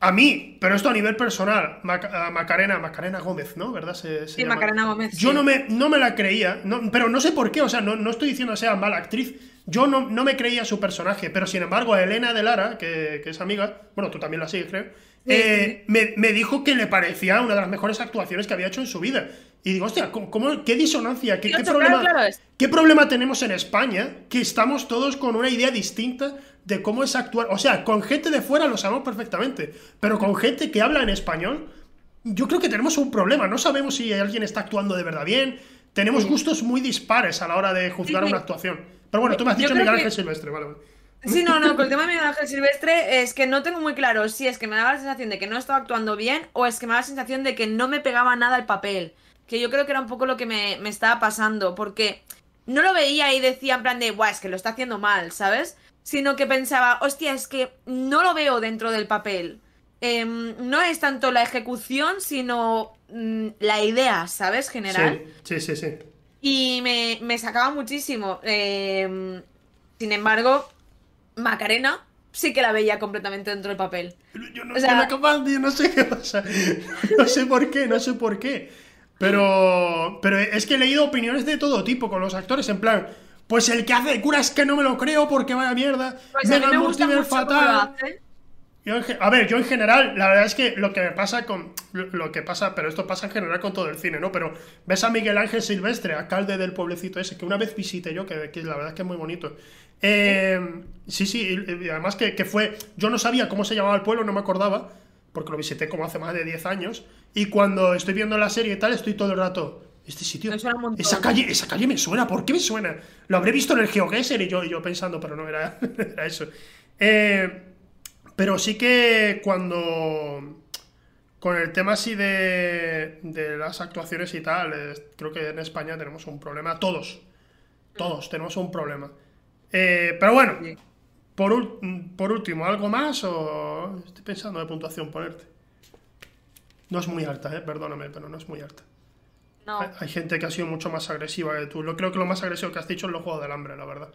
a mí, pero esto a nivel personal, Macarena, Macarena Gómez, ¿no? ¿Verdad? sí, Macarena Gómez. Yo no, me, no me la creía, pero no sé por qué, o sea, no, no estoy diciendo que sea mala actriz. Yo no, no, me creía su personaje, pero sin embargo, a Elena de Lara, que, que es amiga, bueno, tú también la sigues, creo, eh, me, me, dijo que le parecía una de las mejores actuaciones que había hecho en su vida. Y digo, hostia, ¿cómo, qué disonancia? ¿Qué, problema, ¿Qué problema tenemos en España? Que estamos todos con una idea distinta de cómo es actuar. O sea, con gente de fuera lo sabemos perfectamente, pero con gente que habla en español, yo creo que tenemos un problema. No sabemos si alguien está actuando de verdad bien. Tenemos gustos muy dispares a la hora de juzgar una actuación. Pero bueno, tú me has dicho Miguel Ángel Silvestre, vale. Sí, no, no, con el tema de Miguel Ángel Silvestre es que no tengo muy claro si es que me daba la sensación de que no estaba actuando bien o es que me daba la sensación de que no me pegaba nada el papel que yo creo que era un poco lo que me, estaba pasando, porque no lo veía y decía en plan de, Buah, es que lo está haciendo mal, ¿sabes? Sino que pensaba, hostia, es que no lo veo dentro del papel. Em, no es tanto la ejecución, sino mm, la idea, ¿sabes? General. Sí, sí, sí. Y me, sacaba muchísimo. Em, sin embargo, Macarena sí que la veía completamente dentro del papel. yo no, no sé qué pasa. No sé por qué, no sé por qué. Pero, pero es que he leído opiniones de todo tipo con los actores, en plan, Pues el que hace curas que no me lo creo porque vaya mierda. Pues me gusta fatal. a ver, yo en general, la verdad es que lo que me pasa con. Lo que pasa, pero esto pasa en general con todo el cine, ¿no? Pero ves a Miguel Ángel Silvestre, alcalde del pueblecito ese, que una vez visité yo, que, la verdad es que es muy bonito. Eh, sí, sí, y, además que, que, fue. Yo no sabía cómo se llamaba el pueblo, no me acordaba, porque lo visité como hace más de 10 años. Y cuando estoy viendo la serie y tal, estoy todo el rato. Este sitio. Esa calle, esa calle me suena. ¿Por qué me suena? Lo habré visto en el GeoGuessr y yo, yo pensando, pero no era, eso. Eh, pero sí que cuando. Con el tema así de, de las actuaciones y tal, creo que en España tenemos un problema. Todos. Todos tenemos un problema. Eh, pero bueno, por, por último, ¿algo más o estoy pensando de puntuación ponerte? No es muy alta, eh, perdóname, pero no es muy alta. Hay, gente que ha sido mucho más agresiva que tú. Creo que lo más agresivo que has dicho es los juegos del hambre, la verdad.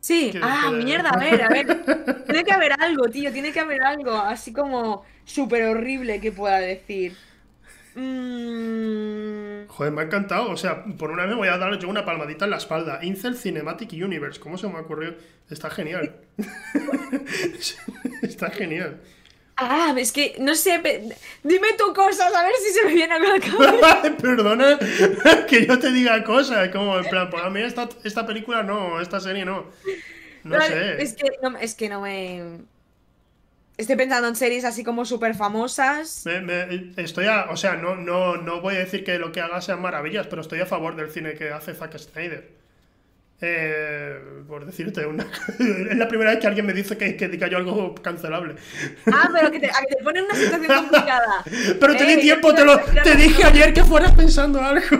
Sí, ah, mierda, a ver, a ver. tiene que haber algo, tío, tiene que haber algo así como súper horrible que pueda decir. Mm. Joder, me ha encantado. O sea, por una vez voy a darle yo una palmadita en la espalda. Incel Cinematic Universe, ¿cómo se me ocurrió? Está genial. Está genial. Ah, es que no sé. Dime tu cosas, a ver si se me viene algo a la cabeza. Perdona que yo te diga cosas. Como en plan, pues a mí esta, esta película no, esta serie no. No sé. Es que no, es que no me. Estoy pensando en series así como súper famosas. estoy a, o sea, no, no, no voy a decir que lo que haga sean maravillas, pero estoy a favor del cine que hace Zack Snyder. Eh, por decirte una. es la primera vez que alguien me dice que, que diga yo algo cancelable. Ah, pero que te, que te pone en una situación complicada. pero te di tiempo, te, lo, te dije ayer que fueras pensando algo.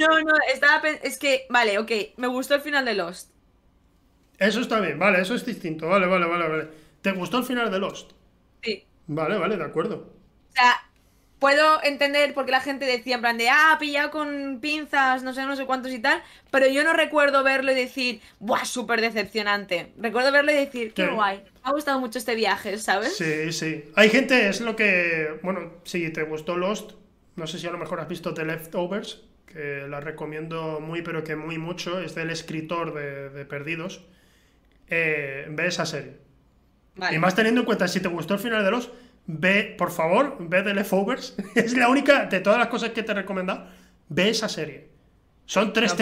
no, no, estaba es que, vale, ok, me gustó el final de Lost. Eso está bien, vale, eso es distinto, vale, vale, vale, vale. ¿Te gustó el final de Lost? Sí. Vale, vale, de acuerdo. O sea, puedo entender por qué la gente decía en plan de, ah, pillado con pinzas, no sé, no sé cuántos y tal, pero yo no recuerdo verlo y decir, buah, súper decepcionante. Recuerdo verlo y decir, qué guay, me ha gustado mucho este viaje, ¿sabes? Sí, sí. Hay gente, es lo que, bueno, si te gustó Lost, no sé si a lo mejor has visto The Leftovers, que la recomiendo muy, pero que muy mucho, es del escritor de, Perdidos. Eh, ve esa serie. Y más teniendo en cuenta, si te gustó el final de Lost, ve, por favor, ve The Leftovers. es la única de todas las cosas que te he recomendado. Ve esa serie. Son tres,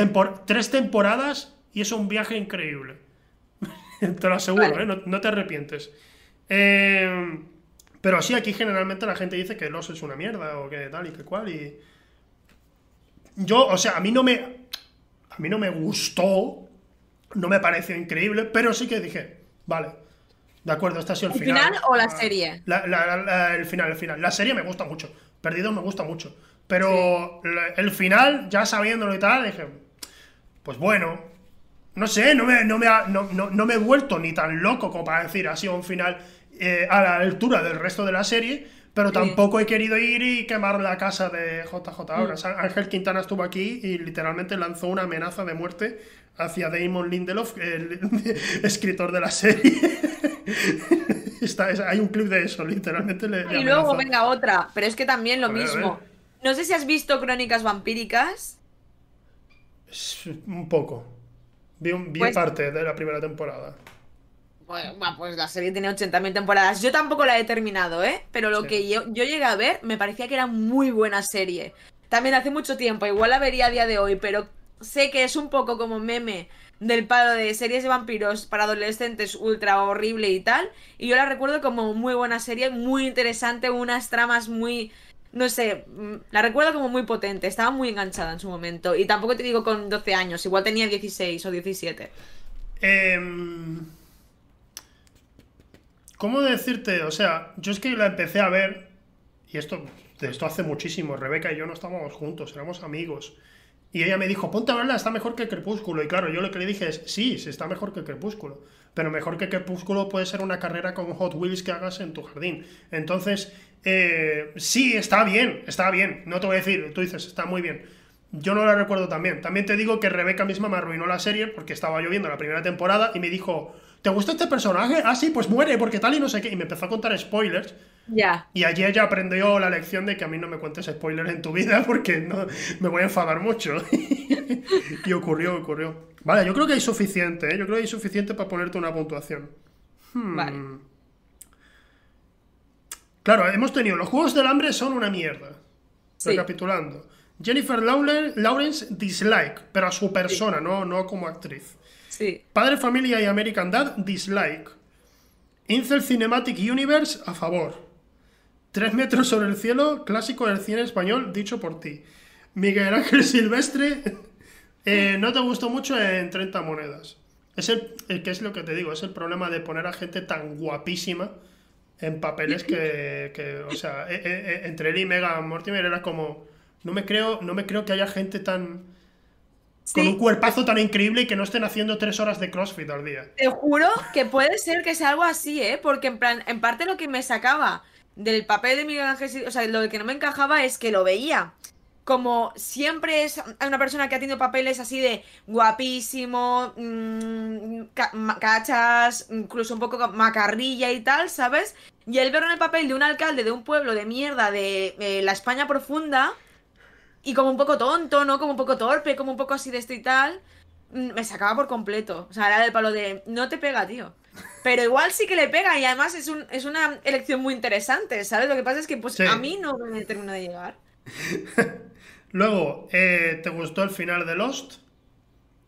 tres temporadas y es un viaje increíble. te lo aseguro, ¿eh? no, te arrepientes. Eh, pero sí, aquí generalmente la gente dice que Los es una mierda o que tal y que cual. Y. Yo, o sea, a mí no me. A mí no me gustó. No me pareció increíble, pero sí que dije, vale de acuerdo, este ha sido el, ¿El final. o la serie? el final, el final. La serie me gusta mucho. Perdido me gusta mucho. Pero el final, ya sabiéndolo y tal, dije, pues bueno, no sé, no me, no me, no, me he vuelto ni tan loco como para decir, ha sido un final eh, a la altura del resto de la serie, pero tampoco he querido ir y quemar la casa de JJ ahora. Mm. Ángel Quintana estuvo aquí y literalmente lanzó una amenaza de muerte hacia Damon Lindelof, el escritor de la serie. hay un clip de eso, literalmente. y luego venga otra, pero es que también lo mismo. No sé si has visto Crónicas Vampíricas. Un poco. Vi, pues parte de la primera temporada. Bueno, pues la serie tiene 80.000 temporadas. Yo tampoco la he terminado, ¿eh? Pero lo que yo, yo llegué a ver me parecía que era muy buena serie. También hace mucho tiempo, igual la vería a día de hoy, pero sé que es un poco como meme del palo de series de vampiros para adolescentes ultra horrible y tal. Y yo la recuerdo como muy buena serie, muy interesante, unas tramas muy... No sé, mm, la recuerdo como muy potente, estaba muy enganchada en su momento. Y tampoco te digo con 12 años, igual tenía 16 o 17. Em, ¿Cómo decirte? O sea, yo es que la empecé a ver, y esto, esto hace muchísimo, Rebeca y yo no estábamos juntos, éramos amigos. Y ella me dijo, ponte a verla, está mejor que Crepúsculo. Y claro, yo lo que le dije es, sí, sí está mejor que Crepúsculo. Pero mejor que Crepúsculo puede ser una carrera con Hot Wheels que hagas en tu jardín. Entonces, eh, sí, está bien, está bien. No te voy a decir, tú dices, está muy bien. Yo no la recuerdo tan. También te digo que Rebeca misma me arruinó la serie porque estaba yo viendo la primera temporada y me dijo, ¿te gusta este personaje? Ah, sí, pues muere, porque tal y no sé qué. Y me empezó a contar spoilers Ya. Y allí ella aprendió la lección de que a mí no me cuentes spoilers en tu vida porque no, me voy a enfadar mucho. y ocurrió, ocurrió. Vale, yo creo que hay suficiente, ¿eh? Yo creo que hay suficiente para ponerte una puntuación. Hmm. Vale. Claro, hemos tenido los Juegos del Hambre son una mierda. Recapitulando. Jennifer Lawrence, dislike, pero a su persona, no, no como actriz. Sí. Padre Familia y American Dad, dislike. Incel Cinematic Universe, a favor. Tres metros sobre el cielo, clásico del cine español, dicho por ti. Miguel Ángel Silvestre, eh, no te gustó mucho en 30 monedas. Es el, que es lo que te digo, es el problema de poner a gente tan guapísima en papeles que, o sea, eh, eh, entre él y Megan Mortimer era como, no me creo, no me creo que haya gente tan con un cuerpazo tan increíble y que no estén haciendo tres horas de CrossFit al día. Te juro que puede ser que sea algo así, ¿eh? Porque en plan, en parte lo que me sacaba del papel de Miguel Ángel, o sea, lo que no me encajaba es que lo veía como siempre es una persona que ha tenido papeles así de guapísimo, mmm, cachas, incluso un poco macarrilla y tal, ¿sabes? Y el verlo en el papel de un alcalde de un pueblo de mierda de la España profunda y como un poco tonto, ¿no? Como un poco torpe, como un poco así de esto y tal, mm, me sacaba por completo. O sea, era del palo de, no te pega, tío. Pero igual sí que le pega y además es, un, es una elección muy interesante, ¿sabes? Lo que pasa es que pues a mí no me termina de llegar. Luego, eh, ¿te gustó el final de Lost?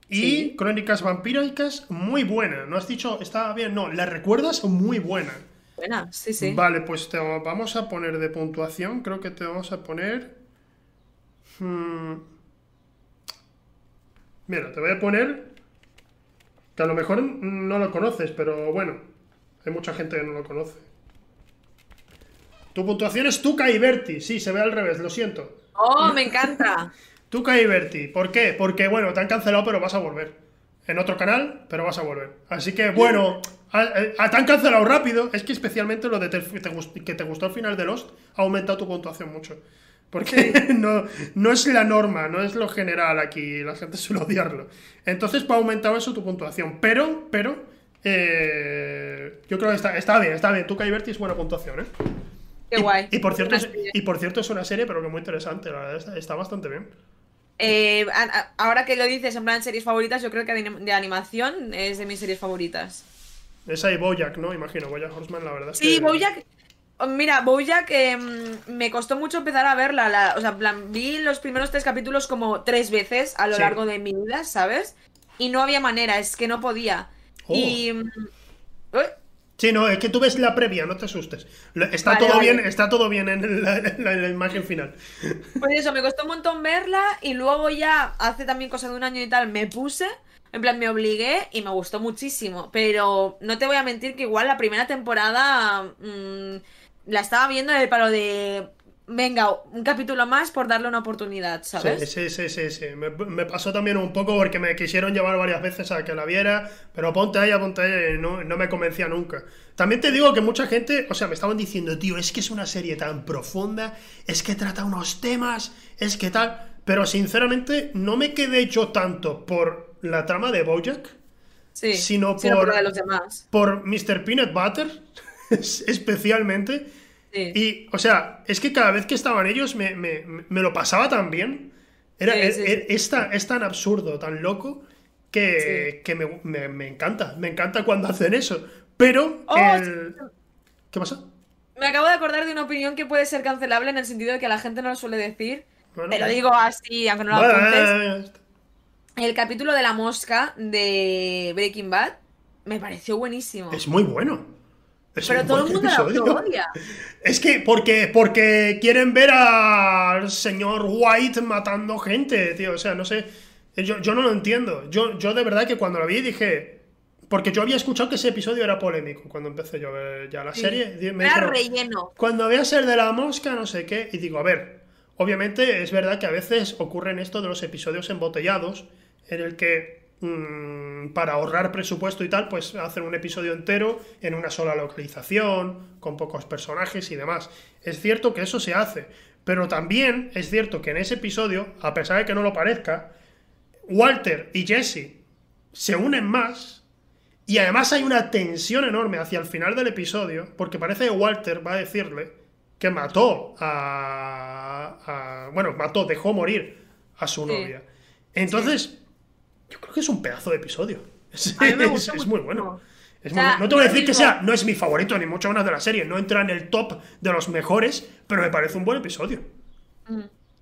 Y Crónicas Vampíricas, muy buena. ¿No has dicho, estaba bien? No, ¿la recuerdas? Muy buena. Buena, sí, sí. Vale, pues te vamos a poner de puntuación. Creo que te vamos a poner. Hmm, mira, te voy a poner. Que a lo mejor no lo conoces, pero bueno. Hay mucha gente que no lo conoce. Tu puntuación es Tuca y Berti. Sí, se ve al revés, lo siento. ¡Oh, me encanta! Tuca y Berti. ¿Por qué? Porque, bueno, te han cancelado, pero vas a volver. En otro canal, pero vas a volver. Así que, bueno, te han cancelado rápido. Es que especialmente lo de que te gustó al final de Lost ha aumentado tu puntuación mucho. Porque no, no es la norma, no es lo general aquí. La gente suele odiarlo. Entonces, pues ha aumentado eso tu puntuación. Pero, pero, eh, yo creo que está, está bien, está bien. Tuca y Berti es buena puntuación, ¿eh? Qué guay. Y, por cierto, es, y por cierto, es una serie, pero que muy interesante, la verdad, está, bastante bien. Eh, ahora que lo dices en plan series favoritas, yo creo que de, animación es de mis series favoritas. Esa y Bojack, ¿no? Imagino, Bojack Horseman, la verdad. Sí, Bojack. Mira, Bojack em, me costó mucho empezar a verla. o sea, plan, vi los primeros tres capítulos como tres veces a lo largo de mi vida, ¿sabes? Y no había manera, es que no podía. Oh. Y. Mm, Sí, no, es que tú ves la previa, no te asustes. Está todo bien, está todo bien en la, imagen final. Pues eso, me costó un montón verla y luego ya hace también cosa de un año y tal me puse, en plan me obligué y me gustó muchísimo. Pero no te voy a mentir que igual la primera temporada mm, la estaba viendo en el palo de venga, un capítulo más por darle una oportunidad, ¿sabes? Sí, sí, sí, sí. Me, pasó también un poco porque me quisieron llevar varias veces a que la viera, pero ponte ahí, ponte ahí, y no, no me convencía nunca. También te digo que mucha gente, o sea, me estaban diciendo, tío, es que es una serie tan profunda, es que trata unos temas, es que tal, pero sinceramente no me quedé yo tanto por la trama de Bojack, sino, por, de los demás. por Mr. Peanut Butter, especialmente y, o sea, es que cada vez que estaban ellos me, lo pasaba tan bien. Era, es, tan, absurdo, tan loco, que, me, encanta. Me encanta cuando hacen eso. Pero. Oh, ¿Qué pasa? Me acabo de acordar de una opinión que puede ser cancelable en el sentido de que la gente no lo suele decir. Te lo digo así, aunque no lo apuntes. El capítulo de la mosca de Breaking Bad me pareció buenísimo. Es muy bueno. Pero todo el mundo lo odia. Es que porque, porque quieren ver al señor White matando gente, tío. O sea, no sé. Yo, no lo entiendo. Yo, yo de verdad que cuando lo vi dije. Porque yo había escuchado que ese episodio era polémico cuando empecé yo a ver ya la serie. era relleno. Cuando a ser de la mosca, no sé qué. Y digo, a ver. Obviamente es verdad que a veces ocurren esto de los episodios embotellados. En el que para ahorrar presupuesto y tal, pues hacen un episodio entero en una sola localización, con pocos personajes y demás. Es cierto que eso se hace, pero también es cierto que en ese episodio, a pesar de que no lo parezca, Walter y Jesse se unen más Y además hay una tensión enorme hacia el final del episodio, porque parece que Walter va a decirle que mató a. bueno, mató, dejó morir a su novia. Entonces, yo creo que es un pedazo de episodio. Es, muy bueno. no te voy a decir que sea, no es mi favorito ni mucho menos de la serie, no entra en el top de los mejores, pero me parece un buen episodio.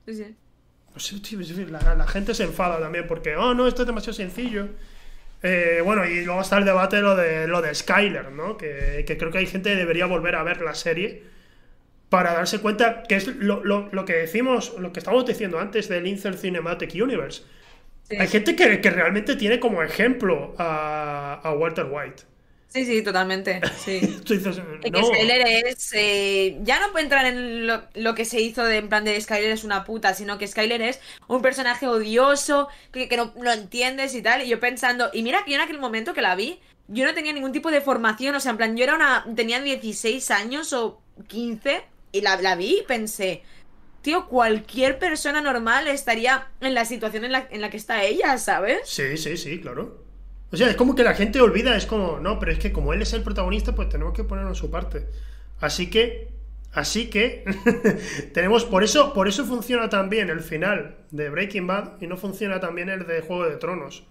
Sí, sí. la, gente se enfada también porque, oh, no, esto es demasiado sencillo. Eh, bueno, y luego está el debate lo de, lo de Skyler, ¿no? Que, creo que hay gente que debería volver a ver la serie para darse cuenta que es lo, que decimos, lo que estábamos diciendo antes del Insert Cinematic Universe. Hay gente que, realmente tiene como ejemplo a Walter White. Sí, sí, totalmente. Sí. que Skyler es. Eh, ya no puede entrar en lo, que se hizo de en plan de Skyler es una puta, sino que Skyler es un personaje odioso, que, no lo entiendes y tal. Y yo pensando, y mira que yo en aquel momento que la vi, yo no tenía ningún tipo de formación, o sea, en plan, yo era una. tenía 16 años o 15, y la, la vi y pensé. Tío, cualquier persona normal estaría en la situación en la, en la que está ella, ¿sabes? Sí, sí, sí, claro. O sea, es como que la gente olvida, es como, no, pero es que como él es el protagonista, pues tenemos que ponerlo en su parte. Así que, así que, tenemos, por eso, por eso funciona también el final de Breaking Bad y no funciona también el de Juego de Tronos.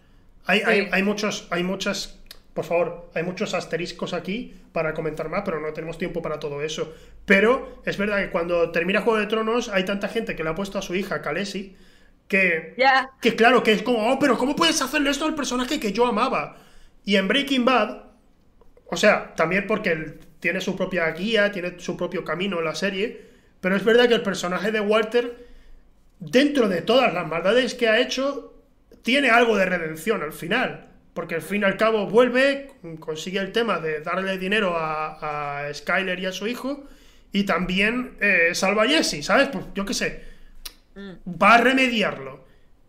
Hay, hay, hay muchos, hay muchas, por favor, hay muchos asteriscos aquí para comentar más, pero no tenemos tiempo para todo eso. Pero es verdad que cuando termina Juego de Tronos hay tanta gente que le ha puesto a su hija, Khaleesi, que, que claro, que es como, oh, pero ¿cómo puedes hacerle esto al personaje que yo amaba? Y en Breaking Bad, o sea, también porque él tiene su propia guía, tiene su propio camino en la serie, pero es verdad que el personaje de Walter, dentro de todas las maldades que ha hecho, tiene algo de redención al final. Porque al fin y al cabo vuelve, consigue el tema de darle dinero a, a Skyler y a su hijo, y también eh, salva a Jesse, ¿sabes? Pues yo qué sé va a remediarlo.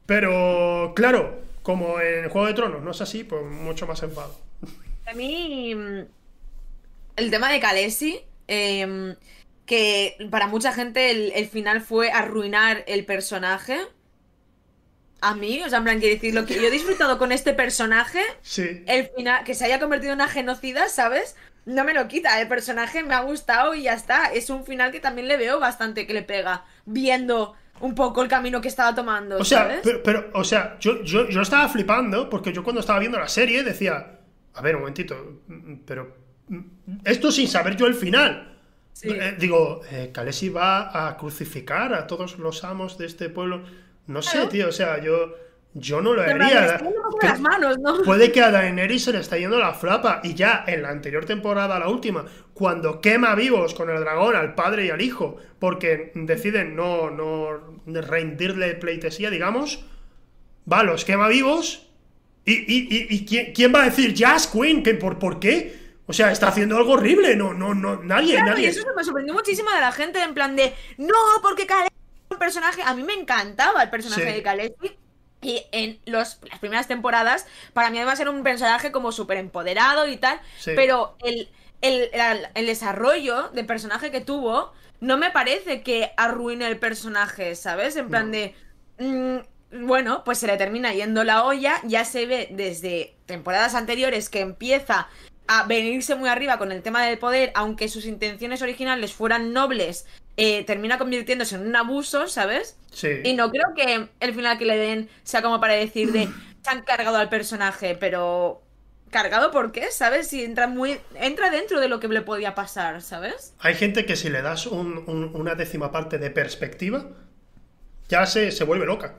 Pero, claro, como en Juego de Tronos no es así, pues mucho más enfado. A mí, el tema de Kalesi, em, que para mucha gente el, final fue arruinar el personaje. A mí, o sea, en plan, quiero decir, lo que yo he disfrutado con este personaje, sí. el final, que se haya convertido en una genocida, ¿sabes? No me lo quita, el personaje me ha gustado y ya está. Es un final que también le veo bastante que le pega, viendo un poco el camino que estaba tomando. O sea, Pero, o sea, yo, yo, estaba flipando porque yo cuando estaba viendo la serie decía, a ver, un momentito, pero esto sin saber yo el final. Eh, digo, eh, Kalesi va a crucificar a todos los amos de este pueblo. No sé, tío, o sea, yo yo no lo haría. Puede que a Daenerys se le está yendo la flapa. Y ya en la anterior temporada, la última, cuando quema vivos con el dragón al padre y al hijo, porque deciden no, no rendirle pleitesía, digamos, va, los quema vivos. ¿Y, ¿quién, va a decir Jazz Queen? ¿Que por, ¿Por qué? O sea, está haciendo algo horrible. No, no, no, nadie, nadie. Y eso me sorprendió muchísimo de la gente, en plan de, no, porque Khaleesi un personaje. A mí me encantaba el personaje de Khaleesi y en los, las primeras temporadas, para mí además era un personaje como súper empoderado y tal, pero el, el, desarrollo de personaje que tuvo no me parece que arruine el personaje, ¿sabes? En plan de... Mm, bueno, pues se le termina yendo la olla, ya se ve desde temporadas anteriores que empieza a venirse muy arriba con el tema del poder, aunque sus intenciones originales fueran nobles eh, termina convirtiéndose en un abuso, ¿sabes? Sí. Y no creo que el final que le den sea como para decir de se han cargado al personaje, pero cargado por qué, ¿sabes? Si entra muy entra dentro de lo que le podía pasar, ¿sabes? Hay gente que si le das una décima parte de perspectiva, ya se, se vuelve loca.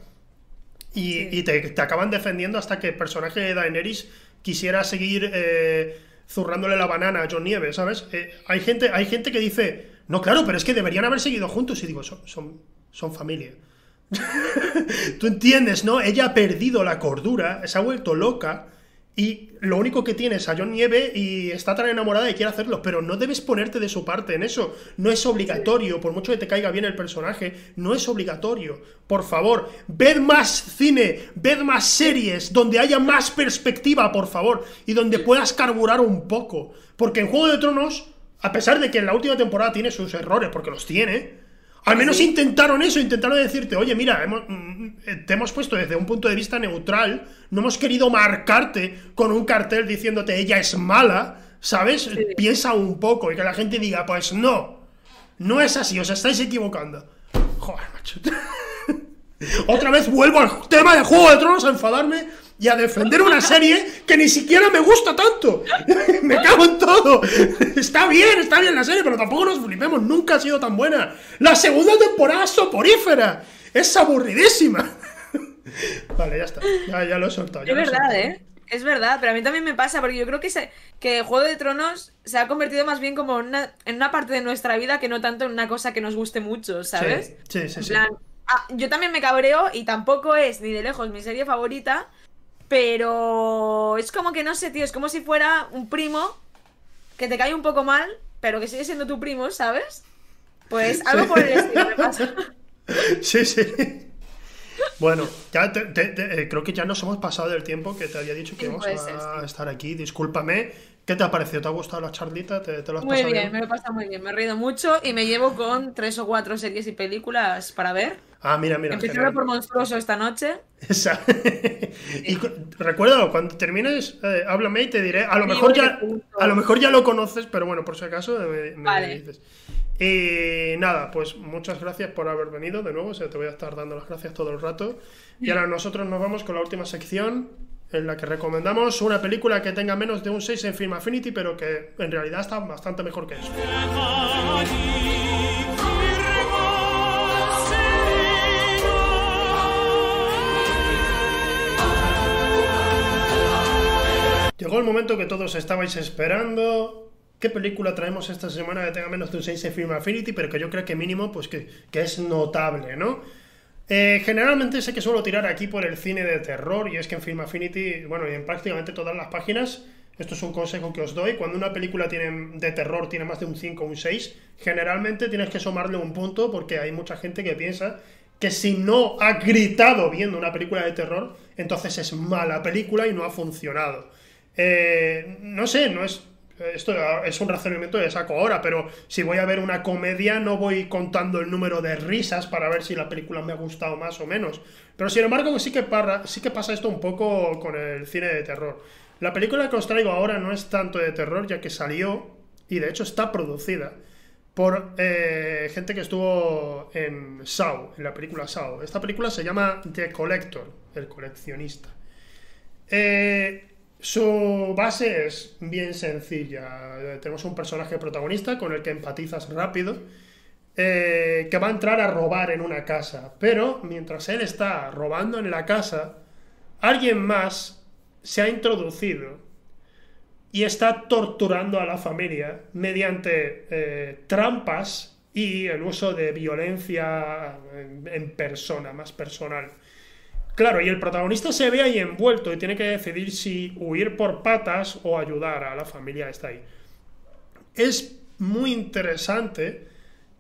Y, te, acaban defendiendo hasta que el personaje de Daenerys quisiera seguir eh, zurrándole la banana a John Nieves, ¿sabes? Eh, hay, gente, hay gente que dice, no, claro, pero es que deberían haber seguido juntos. Y digo, son, son, son familia. Tú entiendes, ¿no? Ella ha perdido la cordura, se ha vuelto loca y lo único que tiene es a John Nieve y está tan enamorada y quiere hacerlo, pero no debes ponerte de su parte en eso. No es obligatorio, por mucho que te caiga bien el personaje, no es obligatorio. Por favor, ved más cine, ved más series donde haya más perspectiva, por favor, y donde puedas carburar un poco. Porque en Juego de Tronos a pesar de que en la última temporada tiene sus errores, porque los tiene, Al menos intentaron eso, intentaron decirte, oye, mira, mm, te hemos puesto desde un punto de vista neutral, no hemos querido marcarte con un cartel diciéndote ella es mala, ¿sabes? Piensa un poco y que la gente diga, pues no, no es así, os estáis equivocando. Joder, macho. Otra vez vuelvo al tema de Juego de Tronos a enfadarme y a defender una serie que ni siquiera me gusta tanto. me cago en todo. Está bien, está bien la serie, pero tampoco nos flipemos. Nunca ha sido tan buena. La segunda temporada es soporífera. Es aburridísima. vale, ya está. Ya, lo he soltado. es verdad, ¿eh? Es verdad, pero a mí también me pasa, porque yo creo que, que Juego de Tronos se ha convertido más bien como una, en una parte de nuestra vida que no tanto en una cosa que nos guste mucho, ¿sabes? Sí, sí, sí. Ah, yo también me cabreo y tampoco es ni de lejos mi serie favorita, pero es como que no sé, tío, es como si fuera un primo que te cae un poco mal, pero que sigue siendo tu primo, ¿sabes? Pues algo por el estilo me pasa. Sí, sí. Bueno, ya eh, creo que ya nos hemos pasado del tiempo que te había dicho que íbamos a estar aquí. Discúlpame. ¿Qué te ha parecido? ¿Te ha gustado la charlita? ¿Te, lo has muy bien, me lo he pasado muy bien. Me he reído mucho y me llevo con tres o cuatro series y películas para ver. Ah, mira, mira. Empecé por Monstruoso esta noche. Esa. y recuerda, cuando termines, eh, háblame y te diré. A lo, mejor ya, a lo mejor ya lo conoces, pero bueno, por si acaso me, me dices. Y nada, pues muchas gracias por haber venido de nuevo. O sea, te voy a estar dando las gracias todo el rato. Y ahora nosotros nos vamos con la última sección en la que recomendamos una película que tenga menos de un 6 en Film Affinity, pero que en realidad está bastante mejor que eso. Llegó el momento que todos estabais esperando qué película traemos esta semana que tenga menos de un 6 en Film Affinity, pero que yo creo que mínimo, pues que, es notable, ¿no? Eh, generalmente sé que suelo tirar aquí por el cine de terror, y es que en Film Affinity, bueno, y en prácticamente todas las páginas, esto es un consejo que os doy, cuando una película tiene, de terror tiene más de un 5 o un 6, generalmente tienes que sumarle un punto porque hay mucha gente que piensa que si no ha gritado viendo una película de terror, entonces es mala película y no ha funcionado. Eh, no sé, no es esto es un razonamiento de saco ahora, pero si voy a ver una comedia no voy contando el número de risas para ver si la película me ha gustado más o menos. Pero sin embargo sí que, sí que pasa esto un poco con el cine de terror. La película que os traigo ahora no es tanto de terror, ya que salió y de hecho está producida por eh, gente que estuvo en Saw, en la película Saw. Esta película se llama The Collector, el coleccionista. Eh, su base es bien sencilla. Tenemos un personaje protagonista con el que empatizas rápido, eh, que va a entrar a robar en una casa. Pero mientras él está robando en la casa, alguien más se ha introducido y está torturando a la familia mediante eh, trampas y el uso de violencia en persona, más personal. Claro, y el protagonista se ve ahí envuelto y tiene que decidir si huir por patas o ayudar a la familia está ahí. Es muy interesante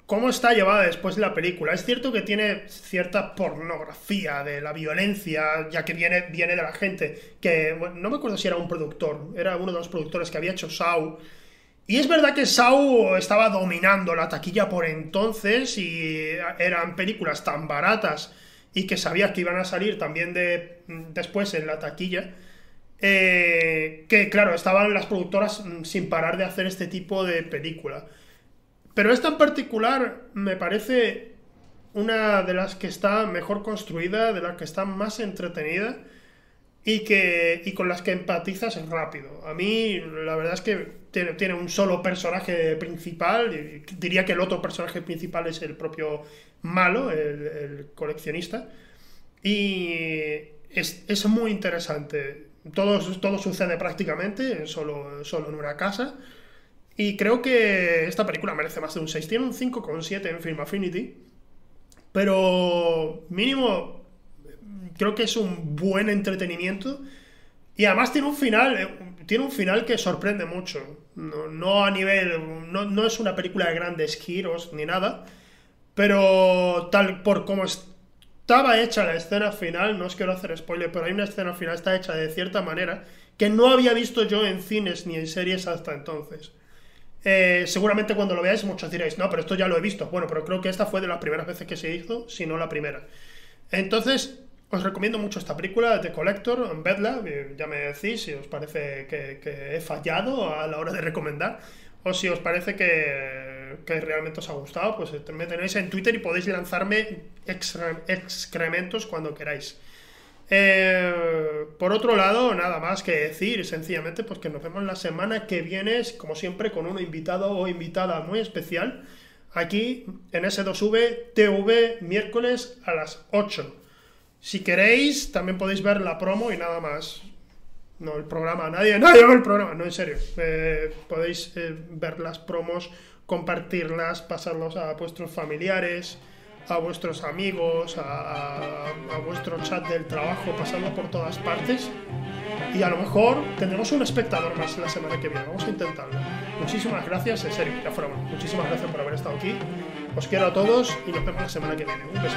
cómo está llevada después la película. Es cierto que tiene cierta pornografía de la violencia, ya que viene, viene de la gente, que no me acuerdo si era un productor, era uno de los productores que había hecho Saw. Y es verdad que Saw estaba dominando la taquilla por entonces y eran películas tan baratas y que sabías que iban a salir también de, mm, después en la taquilla, eh, que claro, estaban las productoras mm, sin parar de hacer este tipo de película. Pero esta en particular me parece una de las que está mejor construida, de las que está más entretenida y, que, y con las que empatizas rápido. A mí la verdad es que tiene, un solo personaje principal, diría que el otro personaje principal es el propio malo, el, coleccionista, y es, muy interesante. Todo, todo sucede prácticamente solo, solo en una casa. Y creo que esta película merece más de un 6. Tiene un 5,7 en Film Affinity. Pero mínimo creo que es un buen entretenimiento. Y además tiene un final, eh, tiene un final que sorprende mucho. No, a nivel. No, no, es una película de grandes giros ni nada. Pero tal por como estaba hecha la escena final, no os quiero hacer spoiler, pero hay una escena final, está hecha de cierta manera, que no había visto yo en cines ni en series hasta entonces. Eh, seguramente cuando lo veáis muchos diréis, no, pero esto ya lo he visto. Bueno, pero creo que esta fue de las primeras veces que se hizo, si no la primera. Entonces, os recomiendo mucho esta película, The Collector, vedla, ya me decís si os parece que, he fallado a la hora de recomendar, o si os parece que, realmente os ha gustado, pues me tenéis en Twitter y podéis lanzarme excrementos cuando queráis. Eh, por otro lado, nada más que decir, sencillamente, pues que nos vemos la semana que viene, como siempre, con un invitado o invitada muy especial, aquí en S2V TV, miércoles a las 8. Si queréis, también podéis ver la promo y nada más. No, el programa, nadie, nadie ve el programa, no, en serio. Eh, podéis eh, ver las promos, compartirlas, pasarlos a vuestros familiares a vuestros amigos, a, vuestro chat del trabajo, pasando por todas partes. Y a lo mejor tendremos un espectador más la semana que viene. Vamos a intentarlo. Muchísimas gracias, en serio, ya fuera Muchísimas gracias por haber estado aquí. Os quiero a todos y nos vemos la semana que viene. Un beso.